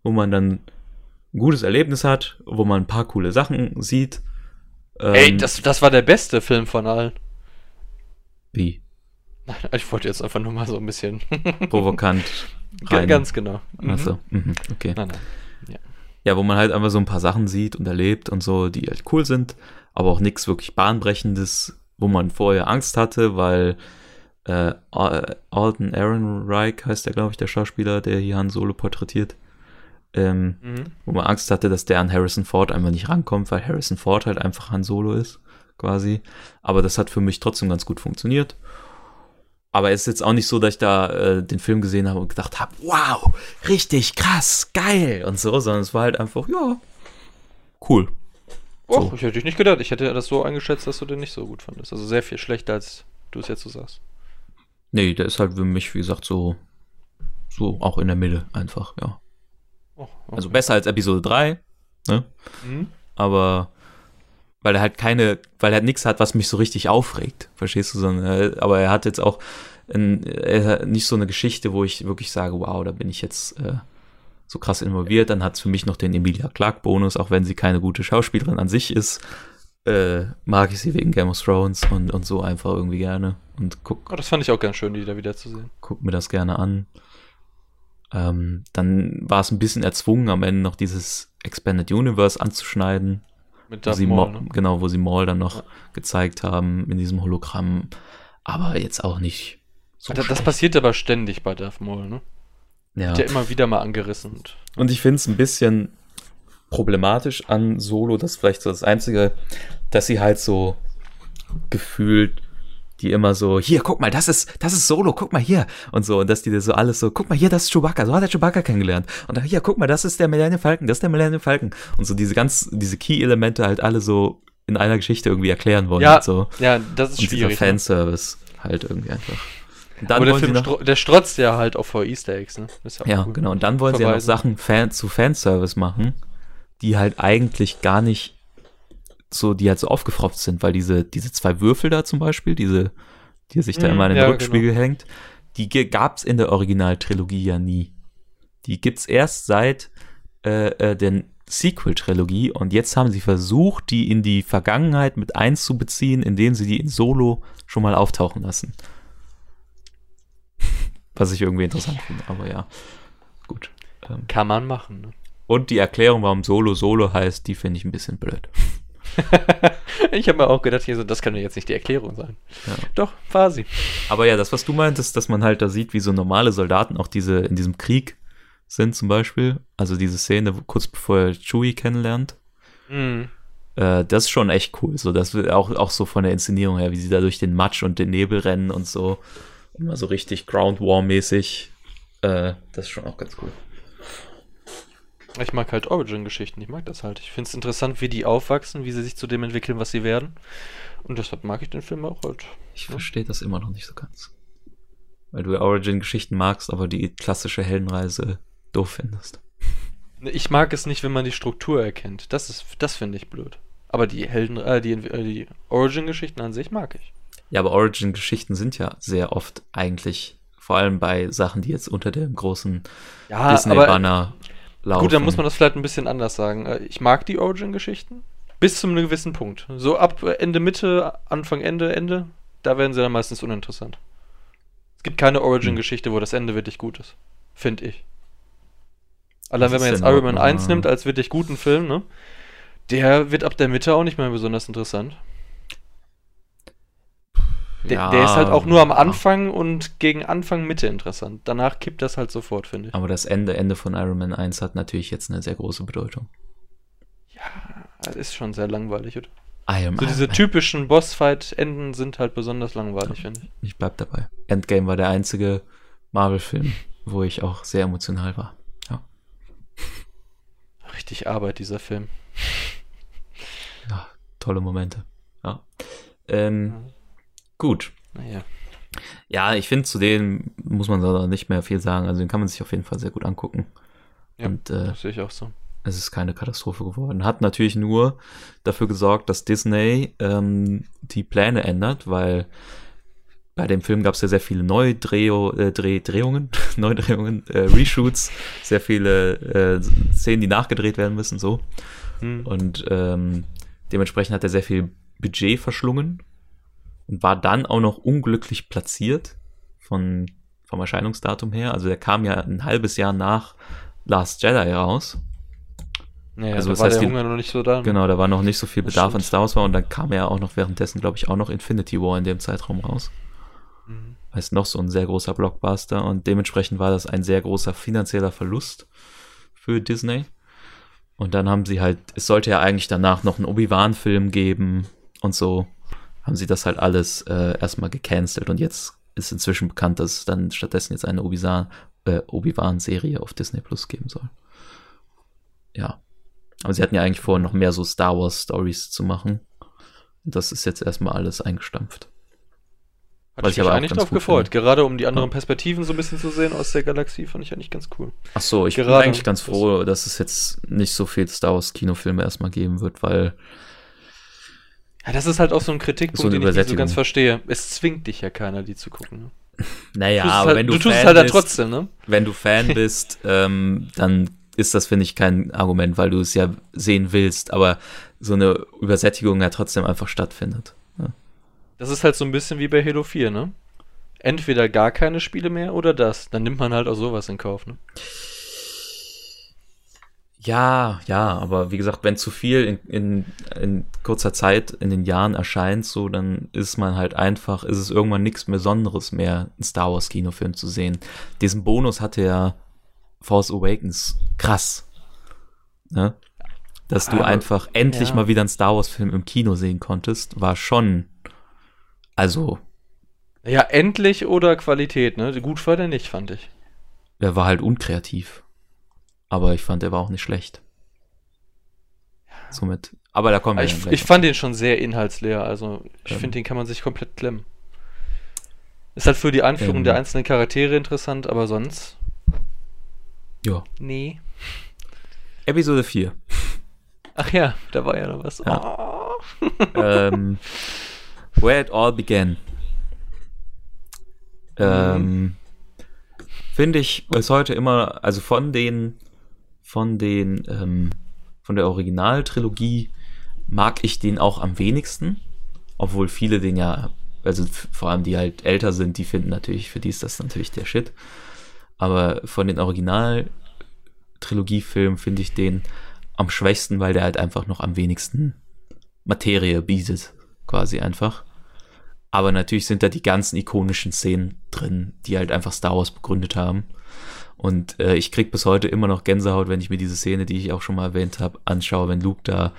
wo man dann gutes Erlebnis hat, wo man ein paar coole Sachen sieht. Ey, Ähm, das, das war der beste Film von allen. Wie? Nein, ich wollte jetzt einfach nur mal so ein bisschen. Provokant. Rein. Ganz genau. Mhm. Achso, mhm, okay. Nein, nein. Ja, wo man halt einfach so ein paar Sachen sieht und erlebt und so, die halt cool sind, aber auch nichts wirklich bahnbrechendes, wo man vorher Angst hatte, weil äh, Al- Alden Ehrenreich heißt der, glaube ich, der Schauspieler, der hier Han Solo porträtiert, ähm, Mhm. wo man Angst hatte, dass der an Harrison Ford einfach nicht rankommt, weil Harrison Ford halt einfach Han Solo ist, quasi. Aber das hat für mich trotzdem ganz gut funktioniert. Aber es ist jetzt auch nicht so, dass ich da äh, den Film gesehen habe und gedacht habe, wow, richtig krass, geil und so, sondern es war halt einfach, ja, cool. Och, So. ich hätte dich nicht gedacht. Ich hätte das so eingeschätzt, dass du den nicht so gut fandest. Also sehr viel schlechter, als du es jetzt so sagst. Nee, der ist halt für mich, wie gesagt, so, so auch in der Mitte einfach, ja. Oh, okay. Also besser als Episode 3, ne? Mhm. aber weil er halt keine, weil er nichts hat, was mich so richtig aufregt, verstehst du? Sondern, er- aber er hat jetzt auch ein, nicht so eine Geschichte, wo ich wirklich sage, wow, da bin ich jetzt äh, so krass involviert. Dann hat es für mich noch den Emilia Clarke Bonus, auch wenn sie keine gute Schauspielerin an sich ist, äh, mag ich sie wegen Game of Thrones und, und so einfach irgendwie gerne und guck, Oh, das fand ich auch ganz schön, die da wieder zu sehen. guck mir das gerne an. Ähm, dann war es ein bisschen erzwungen, am Ende noch dieses Expanded Universe anzuschneiden. Mit wo sie Maul, ne? genau, wo sie Maul dann noch Ja. gezeigt haben in diesem Hologramm, aber jetzt auch nicht so das, das passiert aber ständig bei Darth Maul, ne? ja. Wird ja immer wieder mal angerissen. Und Und ich finde es ein bisschen problematisch an Solo, das ist vielleicht so das Einzige, dass sie halt so gefühlt die immer so, hier, guck mal, das ist, das ist Solo, guck mal hier. Und so, und dass die so alles so, guck mal hier, das ist Chewbacca, so hat er Chewbacca kennengelernt. Und dann, hier, guck mal, das ist der Millennium Falcon, das ist der Millennium Falcon. Und so diese ganz, diese Key-Elemente halt alle so in einer Geschichte irgendwie erklären wollen. Ja, und so. ja, das ist Und schwierig. Ne? Fanservice halt irgendwie einfach. Und dann Aber der Film, noch, der strotzt ja halt auch vor Easter Eggs, ne? Auch ja, cool. genau. Und dann wollen sie ja noch Verweisen. Sachen Fan zu Fanservice machen, die halt eigentlich gar nicht so, die halt so aufgefropft sind, weil diese, diese zwei Würfel da zum Beispiel, diese, die sich da Mhm, immer in den ja, Rückspiegel hängt, die ge- gab's in der Originaltrilogie ja nie. Die gibt's erst seit äh, äh, der Sequel-Trilogie und jetzt haben sie versucht, die in die Vergangenheit mit einzubeziehen, indem sie die in Solo schon mal auftauchen lassen. Was ich irgendwie interessant finde, aber ja. Gut. Ähm, Kann man machen, ne? und die Erklärung, warum Solo Solo heißt, die finde ich ein bisschen blöd. ich habe mir auch gedacht, hier so, das kann ja jetzt nicht die Erklärung sein. Ja. Doch, war sie. Aber ja, das, was du meintest, dass man halt da sieht, wie so normale Soldaten auch diese in diesem Krieg sind zum Beispiel. Also diese Szene, kurz bevor er Chewie kennenlernt. Mhm. Äh, das ist schon echt cool. So, das wird auch, auch so von der Inszenierung her, wie sie da durch den Matsch und den Nebel rennen und so. Immer so richtig Ground War-mäßig. Äh, das ist schon auch ganz cool. Ich mag halt Origin-Geschichten, ich mag das halt. Ich finde es interessant, wie die aufwachsen, wie sie sich zu dem entwickeln, was sie werden. Und deshalb mag ich den Film auch halt. Ich verstehe das immer noch nicht so ganz. Weil du Origin-Geschichten magst, aber die klassische Heldenreise doof findest. Ich mag es nicht, wenn man die Struktur erkennt. Das ist, das finde ich blöd. Aber die Helden, äh, die, äh, die Origin-Geschichten an sich mag ich. Ja, aber Origin-Geschichten sind ja sehr oft eigentlich, vor allem bei Sachen, die jetzt unter dem großen Ja, Disney-Banner laufen. gut, dann muss man das vielleicht ein bisschen anders sagen. Äh, Ich mag die Origin-Geschichten bis zu einem gewissen Punkt. So ab Ende, Mitte, Anfang, Ende, Ende, da werden sie dann meistens uninteressant. Es gibt keine Origin-Geschichte, wo das Ende wirklich gut ist. Finde ich. Allein wenn man jetzt Iron Man noch- 1 nimmt als wirklich guten Film, ne? Der wird ab der Mitte auch nicht mehr besonders interessant. Der, Ja, der ist halt auch nur am ja. Anfang und gegen Anfang Mitte interessant. Danach kippt das halt sofort, finde ich. Aber das Ende, Ende von Iron Man 1 hat natürlich jetzt eine sehr große Bedeutung. Das ist schon sehr langweilig. Oder? Iron So diese typischen Bossfight-Enden sind halt besonders langweilig, finde ich. Ich bleib dabei. Endgame war der einzige Marvel-Film, wo ich auch sehr emotional war. Ja. Richtig Arbeit, dieser Film. ja tolle Momente. Ja. Ähm, gut. Naja. Ja, ich finde, zu denen muss man so nicht mehr viel sagen. Also den kann man sich auf jeden Fall sehr gut angucken. Ja, Und äh, Das sehe ich auch so. es ist keine Katastrophe geworden. Hat natürlich nur dafür gesorgt, dass Disney ähm, die Pläne ändert, weil bei dem Film gab es ja sehr viele Neudrehungen, äh, Dreh, Drehungen, Neudrehungen, äh, Reshoots, sehr viele äh, Szenen, die nachgedreht werden müssen, so. Hm. Und ähm, dementsprechend hat er sehr viel Budget verschlungen und war dann auch noch unglücklich platziert von, vom Erscheinungsdatum her. Also der kam ja ein halbes Jahr nach Last Jedi raus. Naja, also da das war heißt, der Hunger noch nicht so da. ne? Genau, da war noch nicht so viel Bedarf an. Star Wars war und dann kam ja auch noch währenddessen, glaube ich, auch noch Infinity War in dem Zeitraum raus. Mhm. Heißt noch so ein sehr großer Blockbuster und dementsprechend war das ein sehr großer finanzieller Verlust für Disney. Und dann haben sie halt, es sollte ja eigentlich danach noch einen Obi-Wan-Film geben und so. Haben sie das halt alles äh, erstmal gecancelt und jetzt ist inzwischen bekannt, dass es dann stattdessen jetzt eine Obi-Wan, äh, Obi-Wan-Serie auf Disney Plus geben soll. Ja. Aber sie hatten ja eigentlich vor, noch mehr so Star Wars-Stories zu machen. Und das ist jetzt erstmal alles eingestampft. Hat Was ich ich aber mich auch eigentlich drauf gefreut. finde. Gerade um die anderen Perspektiven so ein bisschen zu sehen aus der Galaxie, fand ich eigentlich ganz cool. Ach so, ich Gerade bin eigentlich ganz froh, dass es jetzt nicht so viel Star Wars Kinofilme erstmal geben wird, weil Ja, das ist halt auch so ein Kritikpunkt, So den ich nicht so ganz verstehe. Es zwingt dich ja keiner, die zu gucken. Ne? naja, aber halt, wenn du, du tust Fan es halt bist, trotzdem, ne? wenn du Fan bist, ähm, dann ist das finde ich kein Argument, weil du es ja sehen willst, aber so eine Übersättigung ja trotzdem einfach stattfindet. Ja. Das ist halt so ein bisschen wie bei Halo 4, ne? Entweder gar keine Spiele mehr oder das. Dann nimmt man halt auch sowas in Kauf, ne? Ja, ja, aber wie gesagt, wenn zu viel in, in, in kurzer Zeit in den Jahren erscheint, so, dann ist man halt einfach, ist es irgendwann nichts Besonderes mehr, einen Star Wars Kinofilm zu sehen. Diesen Bonus hatte ja Force Awakens krass. Ne? Dass du Aber- einfach endlich ja. mal wieder einen Star Wars Film im Kino sehen konntest, war schon, also, Ja, endlich oder Qualität, ne? Gut war der nicht, fand ich. er war halt unkreativ. Aber ich fand, er war auch nicht schlecht. Somit. Aber da kommen wir ich, ich fand den schon sehr inhaltsleer, also ich Ähm. finde, den kann man sich komplett klemmen. Ist halt für die Anführung Ähm. der einzelnen Charaktere interessant, aber sonst, Ja. nee. Episode 4. Ach ja, da war ja noch was. Ja. Oh. ähm, where it all began. Ähm, Finde ich bis heute immer, also von den, von den, ähm, von der Originaltrilogie mag ich den auch am wenigsten. Obwohl viele den ja, also vor allem die halt älter sind, die finden natürlich, für die ist das natürlich der Shit. Aber von den Original-Trilogiefilmen finde ich den am schwächsten, weil der halt einfach noch am wenigsten Materie bietet, quasi einfach. Aber natürlich sind da die ganzen ikonischen Szenen drin, die halt einfach Star Wars begründet haben. Und äh, ich krieg bis heute immer noch Gänsehaut, wenn ich mir diese Szene, die ich auch schon mal erwähnt habe, anschaue, wenn Luke da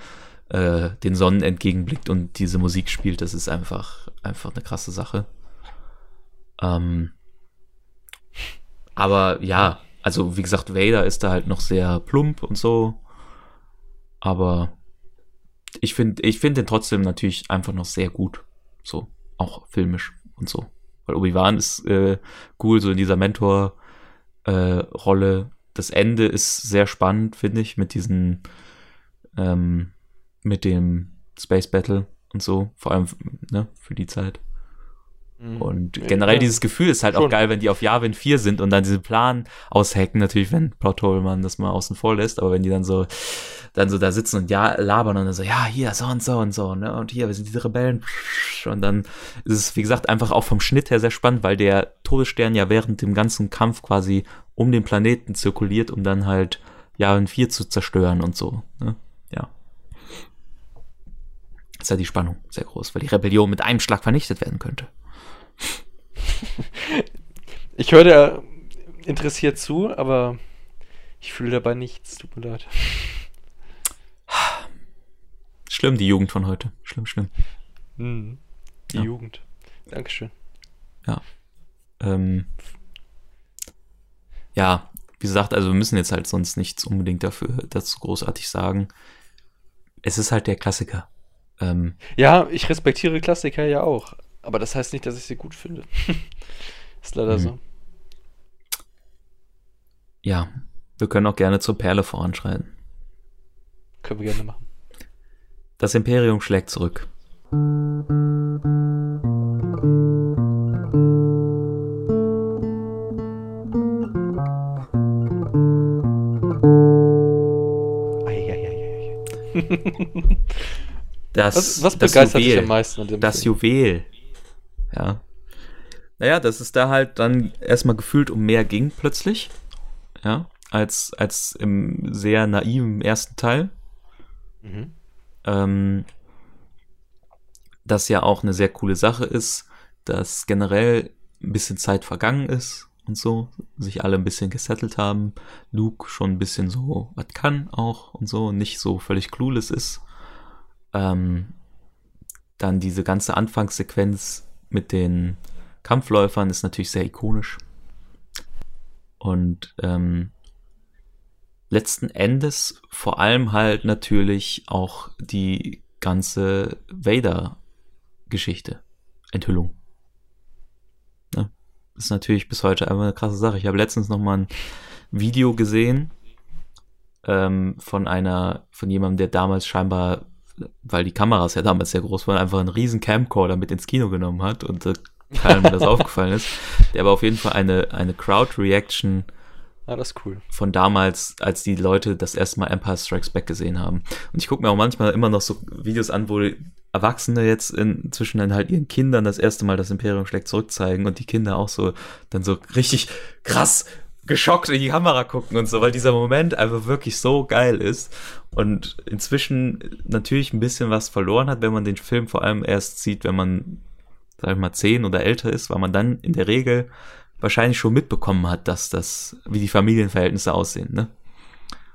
äh, den Sonnen entgegenblickt und diese Musik spielt. Das ist einfach, einfach eine krasse Sache. Ähm, aber ja, also wie gesagt, Vader ist da halt noch sehr plump und so. Aber ich finde ich finde den trotzdem natürlich einfach noch sehr gut. So, auch filmisch und so. Weil Obi-Wan ist äh, cool, so in dieser Mentor- äh, Rolle. Das Ende ist sehr spannend, finde ich, mit diesen, ähm, mit dem Space Battle und so, vor allem ne, für die Zeit. Mhm. Und generell ja. dieses Gefühl ist halt auch Schon. geil, wenn die auf Yavin 4 sind und dann diesen Plan aushacken, natürlich, wenn Plothole man das mal außen vor lässt, aber wenn die dann so, dann so da sitzen und ja, labern und dann so, ja, hier, so und so und so, ne, und hier, wir sind diese Rebellen, und dann ist es, wie gesagt, einfach auch vom Schnitt her sehr spannend, weil der Todesstern ja während dem ganzen Kampf quasi um den Planeten zirkuliert, um dann halt Yavin 4 zu zerstören und so, ne, ja. Ist ja die Spannung sehr groß, weil die Rebellion mit einem Schlag vernichtet werden könnte. Ich höre dir interessiert zu, aber ich fühle dabei nichts. Tut mir leid. Schlimm, die Jugend von heute. Schlimm, schlimm. Mhm. Die Ja. Jugend. Dankeschön. Ähm, ja, wie gesagt, also wir müssen jetzt halt sonst nichts unbedingt dafür dazu großartig sagen. Es ist halt der Klassiker. Ähm, Ja, ich respektiere Klassiker ja auch. Aber das heißt nicht, dass ich sie gut finde. Ist leider Mhm. so. ja, wir können auch gerne zur Perle voranschreiten. Können wir gerne machen. Das Imperium schlägt zurück. Das, Was, was begeistert dich Juwel. am meisten an dem Das Film? Juwel. Ja. Naja, dass es da halt dann erstmal gefühlt um mehr ging plötzlich. Ja. Als, als im sehr naiven ersten Teil. Mhm. Ähm, das ja auch eine sehr coole Sache ist, dass generell ein bisschen Zeit vergangen ist und so, sich alle ein bisschen gesettelt haben, Luke schon ein bisschen so was kann auch und so, nicht so völlig clueless ist. Ähm, dann diese ganze Anfangssequenz mit den Kampfläufern ist natürlich sehr ikonisch. Und ähm, letzten Endes vor allem halt natürlich auch die ganze Vader-Geschichte, Enthüllung. Ne? Ist natürlich bis heute einfach eine krasse Sache. Ich habe letztens noch mal ein Video gesehen ähm, von einer, von jemandem, der damals scheinbar, weil die Kameras ja damals sehr groß waren, einfach einen riesen Camcorder mit ins Kino genommen hat und äh, keinem das aufgefallen ist. Der aber auf jeden Fall eine, eine Crowd-Reaction Ah, das ist cool. von damals, als die Leute das erste Mal Empire Strikes Back gesehen haben. Und ich gucke mir auch manchmal immer noch so Videos an, wo Erwachsene jetzt inzwischen dann halt ihren Kindern das erste Mal das Imperium schlägt zurückzeigen und die Kinder auch so dann so richtig krass geschockt in die Kamera gucken und so, weil dieser Moment einfach wirklich so geil ist und inzwischen natürlich ein bisschen was verloren hat, wenn man den Film vor allem erst sieht, wenn man, sag ich mal, zehn oder älter ist, weil man dann in der Regel wahrscheinlich schon mitbekommen hat, dass das, wie die Familienverhältnisse aussehen, ne?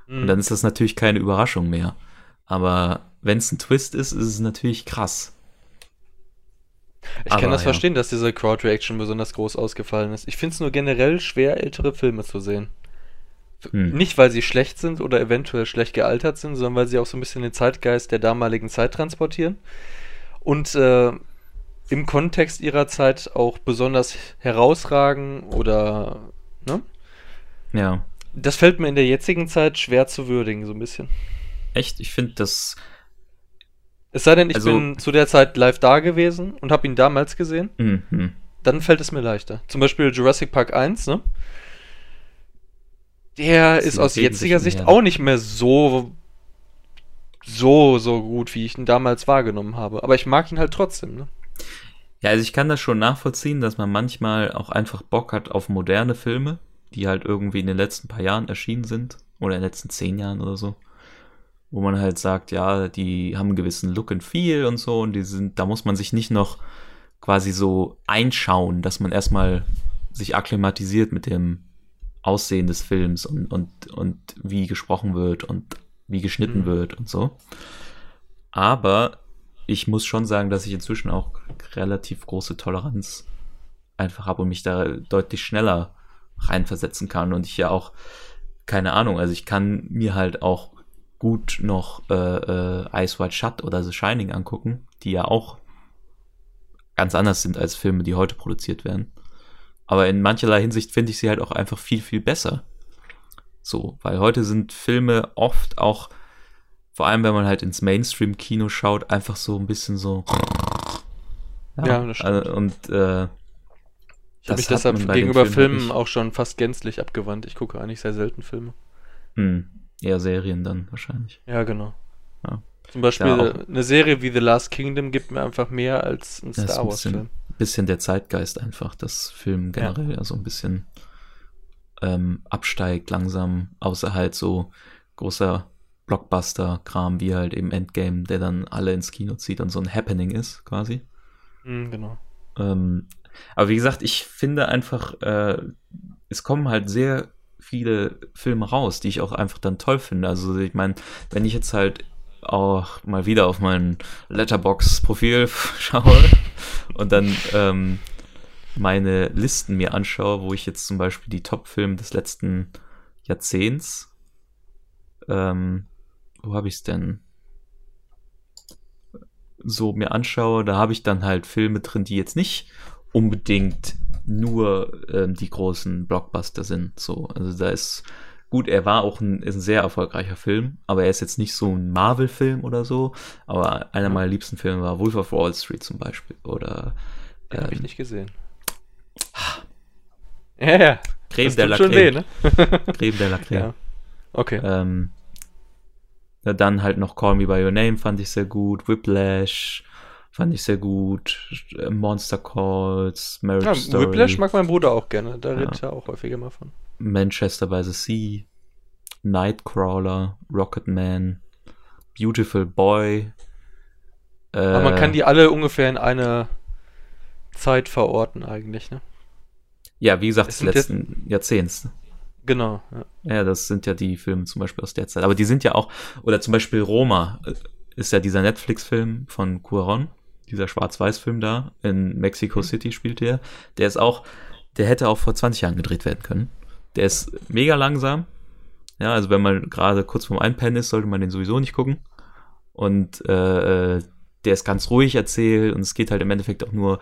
Mhm. Und dann ist das natürlich keine Überraschung mehr. Aber wenn es ein Twist ist, ist es natürlich krass. Ich kann das ja. verstehen, dass diese Crowd-Reaction besonders groß ausgefallen ist. Ich finde es nur generell schwer, ältere Filme zu sehen. Hm. Nicht, weil sie schlecht sind oder eventuell schlecht gealtert sind, sondern weil sie auch so ein bisschen den Zeitgeist der damaligen Zeit transportieren. Und äh, im Kontext ihrer Zeit auch besonders herausragen oder. Ne? Ja. Das fällt mir in der jetzigen Zeit schwer zu würdigen, so ein bisschen. Echt, ich finde das. Es sei denn, ich Also- bin zu der Zeit live da gewesen und habe ihn damals gesehen. Mhm. dann fällt es mir leichter. Zum Beispiel Jurassic Park 1, ne? Der ist aus jetziger sich Sicht mehr. auch nicht mehr so so so gut, wie ich ihn damals wahrgenommen habe. Aber ich mag ihn halt trotzdem, ne? Ja, also ich kann das schon nachvollziehen, dass man manchmal auch einfach Bock hat auf moderne Filme, die halt irgendwie in den letzten paar Jahren erschienen sind. Oder in den letzten zehn Jahren oder so. Wo man halt sagt, ja, die haben einen gewissen Look and Feel und so und die sind, da muss man sich nicht noch quasi so einschauen, dass man erstmal sich akklimatisiert mit dem Aussehen des Films und, und, und wie gesprochen wird und wie geschnitten Mhm. wird und so. Aber ich muss schon sagen, dass ich inzwischen auch relativ große Toleranz einfach habe und mich da deutlich schneller reinversetzen kann und ich ja auch, keine Ahnung, also ich kann mir halt auch gut noch äh, äh, Ice White Shut oder The Shining angucken, die ja auch ganz anders sind als Filme, die heute produziert werden. Aber in mancherlei Hinsicht finde ich sie halt auch einfach viel, viel besser. So, weil heute sind Filme oft auch, vor allem wenn man halt ins Mainstream-Kino schaut, einfach so ein bisschen so. Ja, das stimmt. also, und äh, Ich habe Das mich deshalb gegenüber Filmen Filmen auch schon fast gänzlich abgewandt. Ich gucke eigentlich sehr selten Filme. hm, eher Serien dann wahrscheinlich. Ja, genau. Ja. Zum Beispiel Ja, eine Serie wie The Last Kingdom gibt mir einfach mehr als ein Star ein Wars Film. bisschen, bisschen der Zeitgeist einfach, dass Film generell ja. so ein bisschen ähm, absteigt langsam, außer halt so großer Blockbuster-Kram wie halt eben Endgame, der dann alle ins Kino zieht und so ein Happening ist quasi. Mhm, genau. Ähm, aber wie gesagt, ich finde einfach, äh, es kommen halt sehr viele Filme raus, die ich auch einfach dann toll finde. Also ich meine, wenn ich jetzt halt auch mal wieder auf mein Letterbox-Profil schaue und dann ähm, meine Listen mir anschaue, wo ich jetzt zum Beispiel die Top-Filme des letzten Jahrzehnts, ähm, wo habe ich es denn? so mir anschaue, da habe ich dann halt Filme drin, die jetzt nicht unbedingt nur ähm, die großen Blockbuster sind. So, also da ist gut, er war auch ein, ist ein sehr erfolgreicher Film, aber er ist jetzt nicht so ein Marvel-Film oder so. Aber einer meiner liebsten Filme war Wolf of Wall Street zum Beispiel oder Den habe ich ähm, nicht gesehen. Ja, ja. Creme Das de la schon Creme. weh, ne? Creme de la Creme. Ja. Okay. Ähm, dann halt noch Call Me By Your Name fand ich sehr gut, Whiplash fand ich sehr gut, äh, Monster Calls, Marriage Ja, Story, Whiplash mag mein Bruder auch gerne. Da Ja. redet er auch häufiger mal von. Manchester by the Sea, Nightcrawler, Rocketman, Beautiful Boy. Äh, Aber man kann die alle ungefähr in eine Zeit verorten eigentlich, ne? Ja, wie gesagt, Es des letzten Jahrzehnts. Genau. Ja. Ja, das sind ja die Filme zum Beispiel aus der Zeit. Aber die sind ja auch, oder zum Beispiel Roma äh, ist ja dieser Netflix-Film von Cuaron, dieser Schwarz-Weiß-Film da, in Mexico City spielt der. Der ist auch, der hätte auch vor 20 Jahren gedreht werden können. Der ist mega langsam. Ja, also wenn man gerade kurz vorm Einpennen ist, sollte man den sowieso nicht gucken. Und äh, äh, der ist ganz ruhig erzählt und es geht halt im Endeffekt auch nur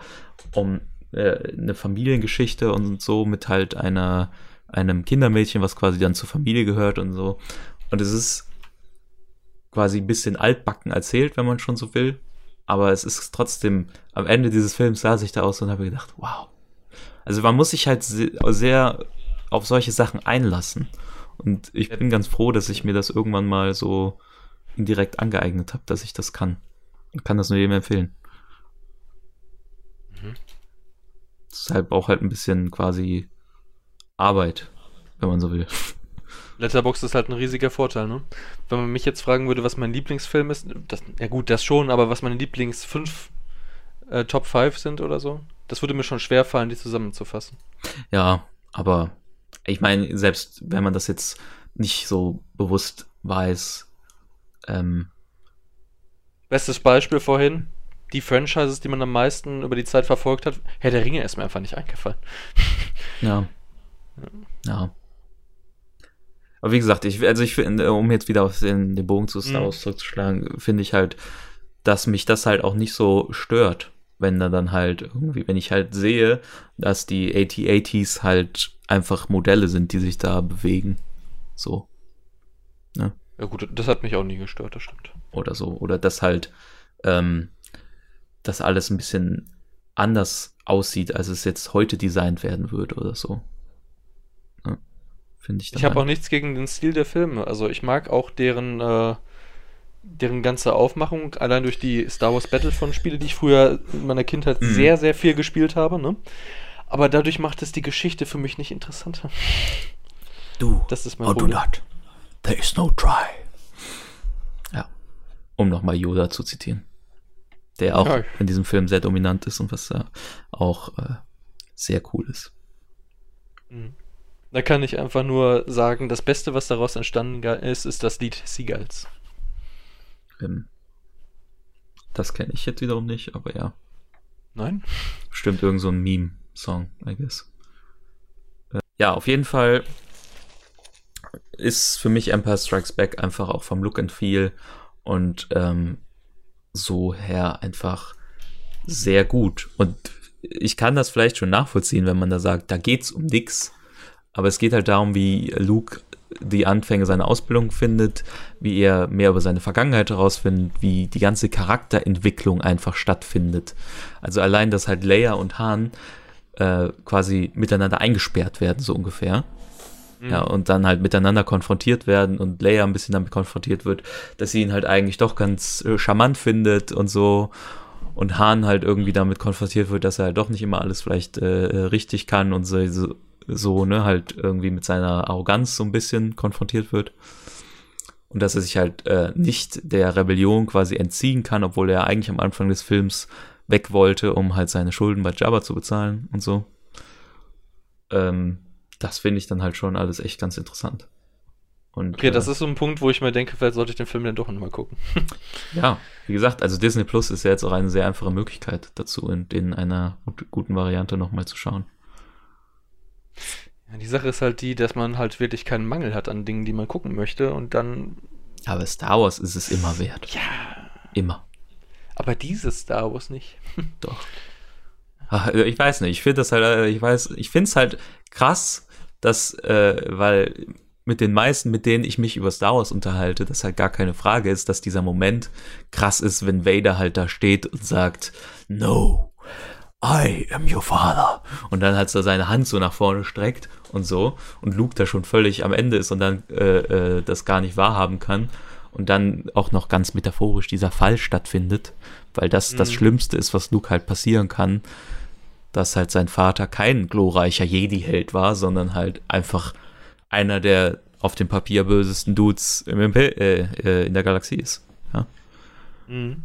um äh, eine Familiengeschichte und so mit halt einer einem Kindermädchen, was quasi dann zur Familie gehört und so. Und es ist quasi ein bisschen altbacken erzählt, wenn man schon so will. Aber es ist trotzdem, am Ende dieses Films saß ich da aus und habe gedacht, wow. Also man muss sich halt se- sehr auf solche Sachen einlassen. Und ich bin ganz froh, dass ich mir das irgendwann mal so indirekt angeeignet habe, dass ich das kann. Und kann das nur jedem empfehlen. Deshalb auch halt ein bisschen quasi Arbeit, wenn man so will. Letterboxd ist halt ein riesiger Vorteil, ne? Wenn man mich jetzt fragen würde, was mein Lieblingsfilm ist, das, ja gut, das schon, aber was meine Lieblings 5 äh, Top 5 sind oder so, das würde mir schon schwer fallen, die zusammenzufassen. Ja, aber ich meine, selbst wenn man das jetzt nicht so bewusst weiß, ähm, Bestes Beispiel vorhin, die Franchises, die man am meisten über die Zeit verfolgt hat, Herr der Ringe ist mir einfach nicht eingefallen. ja. Ja. Aber wie gesagt, ich, also ich finde, um jetzt wieder auf den, den Bogen zu Star Mhm. Wars zurückzuschlagen, finde ich halt, dass mich das halt auch nicht so stört, wenn da dann halt irgendwie, wenn ich halt sehe, dass die AT-ATs halt einfach Modelle sind, die sich da bewegen. So. Ja gut, das hat mich auch nie gestört, das stimmt. oder so. Oder dass halt ähm, das alles ein bisschen anders aussieht, als es jetzt heute designt werden würde oder so. Finde ich dann Ich habe auch nichts gegen den Stil der Filme. Also ich mag auch deren, äh, deren ganze Aufmachung, allein durch die Star Wars Battlefront-Spiele, die ich früher in meiner Kindheit Mhm. sehr, sehr viel gespielt habe. Ne? Aber dadurch macht es die Geschichte für mich nicht interessanter. Du, Das ist mein oh, do Problem. not. There is no try. Ja. Um nochmal Yoda zu zitieren. Der auch Ja. in diesem Film sehr dominant ist und was da auch äh, sehr cool ist. Da kann ich einfach nur sagen, das Beste, was daraus entstanden ist, ist das Lied Seagulls. Ähm, das kenne ich jetzt wiederum nicht, aber ja. Nein? Bestimmt irgend so ein Meme-Song, I guess. Äh, Ja, auf jeden Fall ist für mich Empire Strikes Back einfach auch vom Look and Feel und ähm, so her einfach sehr gut. Und ich kann das vielleicht schon nachvollziehen, wenn man da sagt, da geht's um nix. Aber es geht halt darum, wie Luke die Anfänge seiner Ausbildung findet, wie er mehr über seine Vergangenheit herausfindet, wie die ganze Charakterentwicklung einfach stattfindet. Also allein, dass halt Leia und Han äh, quasi miteinander eingesperrt werden, so ungefähr. Ja, und dann halt miteinander konfrontiert werden und Leia ein bisschen damit konfrontiert wird, dass sie ihn halt eigentlich doch ganz äh, charmant findet und so. Und Han halt irgendwie damit konfrontiert wird, dass er halt doch nicht immer alles vielleicht äh, äh, richtig kann und so, so, so, ne, halt irgendwie mit seiner Arroganz so ein bisschen konfrontiert wird. Und dass er sich halt äh, nicht der Rebellion quasi entziehen kann, obwohl er eigentlich am Anfang des Films weg wollte, um halt seine Schulden bei Jabba zu bezahlen und so. Ähm, das finde ich dann halt schon alles echt ganz interessant. Und, Okay, das äh, ist so ein Punkt, wo ich mir denke, vielleicht sollte ich den Film dann doch nochmal gucken. Ja, wie gesagt, also Disney Plus ist ja jetzt auch eine sehr einfache Möglichkeit dazu, in, in einer gut- guten Variante nochmal zu schauen. Ja, die Sache ist halt die, dass man halt wirklich keinen Mangel hat an Dingen, die man gucken möchte und dann. Aber Star Wars ist es immer wert. Ja. Immer. Aber dieses Star Wars nicht. Doch. Ach, Ich weiß nicht, ich finde das halt, äh, ich weiß, ich finde es halt krass, dass, äh, weil mit den meisten, mit denen ich mich über Star Wars unterhalte, das halt gar keine Frage ist, dass dieser Moment krass ist, wenn Vader halt da steht und sagt, no, I am your father. Und dann halt so seine Hand so nach vorne streckt und so. Und Luke da schon völlig am Ende ist und dann äh, äh, das gar nicht wahrhaben kann. Und dann auch noch ganz metaphorisch dieser Fall stattfindet, weil das das Mhm. Schlimmste ist, was Luke halt passieren kann, dass halt sein Vater kein glorreicher Jedi-Held war, sondern halt einfach einer der auf dem Papier bösesten Dudes im Imper äh, äh, in der Galaxie ist. Ja, Mhm.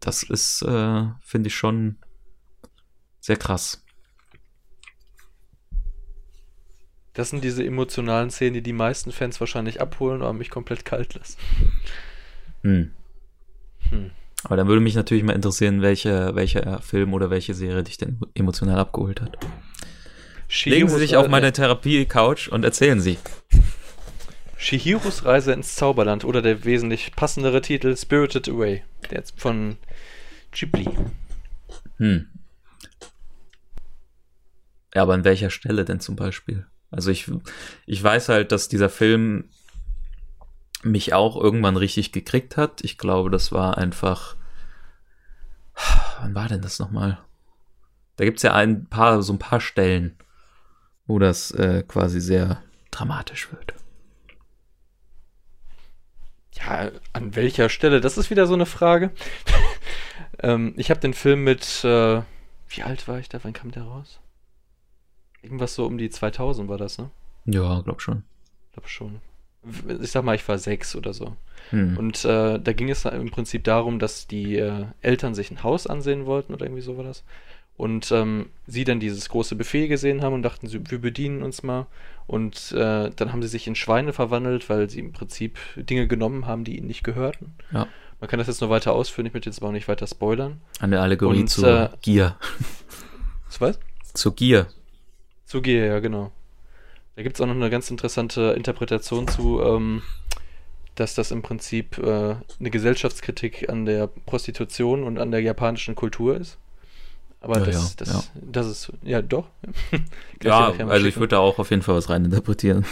das ist, äh, finde ich schon sehr krass. Das sind diese emotionalen Szenen, die die meisten Fans wahrscheinlich abholen, aber mich komplett kalt lassen. Hm. Hm. Aber dann würde mich natürlich mal interessieren, welche, welcher Film oder welche Serie dich denn emotional abgeholt hat. Legen Sie sich auf meine Therapie-Couch und erzählen Sie. Shihiros Reise ins Zauberland oder der wesentlich passendere Titel Spirited Away. Der ist von Ghibli. Hm. Ja, aber an welcher Stelle denn zum Beispiel? Also ich, ich weiß halt, dass dieser Film mich auch irgendwann richtig gekriegt hat. Ich glaube, das war einfach. Wann war denn das nochmal? Da gibt es ja ein paar, so ein paar Stellen, wo das äh, quasi sehr dramatisch wird. Ja, an welcher Stelle? Das ist wieder so eine Frage. ähm, ich habe den Film mit, äh, wie alt war ich da? Wann kam der raus? Irgendwas so um die 2000 war das, ne? Ja, glaub schon. Glaub schon. Ich sag mal, ich war sechs oder so. Hm. Und äh, da ging es im Prinzip darum, dass die äh, Eltern sich ein Haus ansehen wollten oder irgendwie so war das. Und ähm, sie dann dieses große Buffet gesehen haben und dachten, sie, wir bedienen uns mal. Und äh, dann haben sie sich in Schweine verwandelt, weil sie im Prinzip Dinge genommen haben, die ihnen nicht gehörten. Ja. Man kann das jetzt noch weiter ausführen, ich möchte jetzt aber auch nicht weiter spoilern. Eine Allegorie Und, zur äh, Gier. Was? Zur Gier. Zu Gier, ja, genau. Da gibt es auch noch eine ganz interessante Interpretation zu, ähm, dass das im Prinzip äh, eine Gesellschaftskritik an der Prostitution und an der japanischen Kultur ist. Aber Ja, das, ja, das, ja. das ist, ja, doch. Ja, also ich würde da auch auf jeden Fall was reininterpretieren.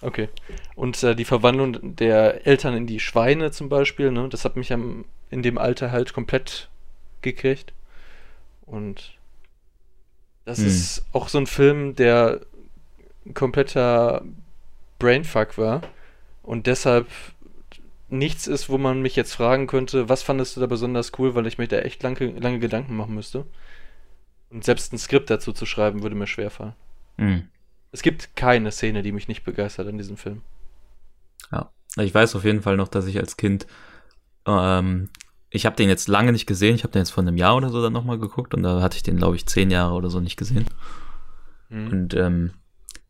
Okay. Und äh, die Verwandlung der Eltern in die Schweine zum Beispiel, ne, das hat mich am, in dem Alter halt komplett gekriegt. Und das Hm. ist auch so ein Film, der ein kompletter Brainfuck war und deshalb nichts ist, wo man mich jetzt fragen könnte, was fandest du da besonders cool, weil ich mir da echt lange, lange Gedanken machen müsste. Und selbst ein Skript dazu zu schreiben, würde mir schwerfallen. Hm. Es gibt keine Szene, die mich nicht begeistert an diesem Film. Ja, ich weiß auf jeden Fall noch, dass ich als Kind, ähm, ich habe den jetzt lange nicht gesehen, ich habe den jetzt vor einem Jahr oder so dann nochmal geguckt und da hatte ich den, glaube ich, zehn Jahre oder so nicht gesehen. Mhm. Und ähm,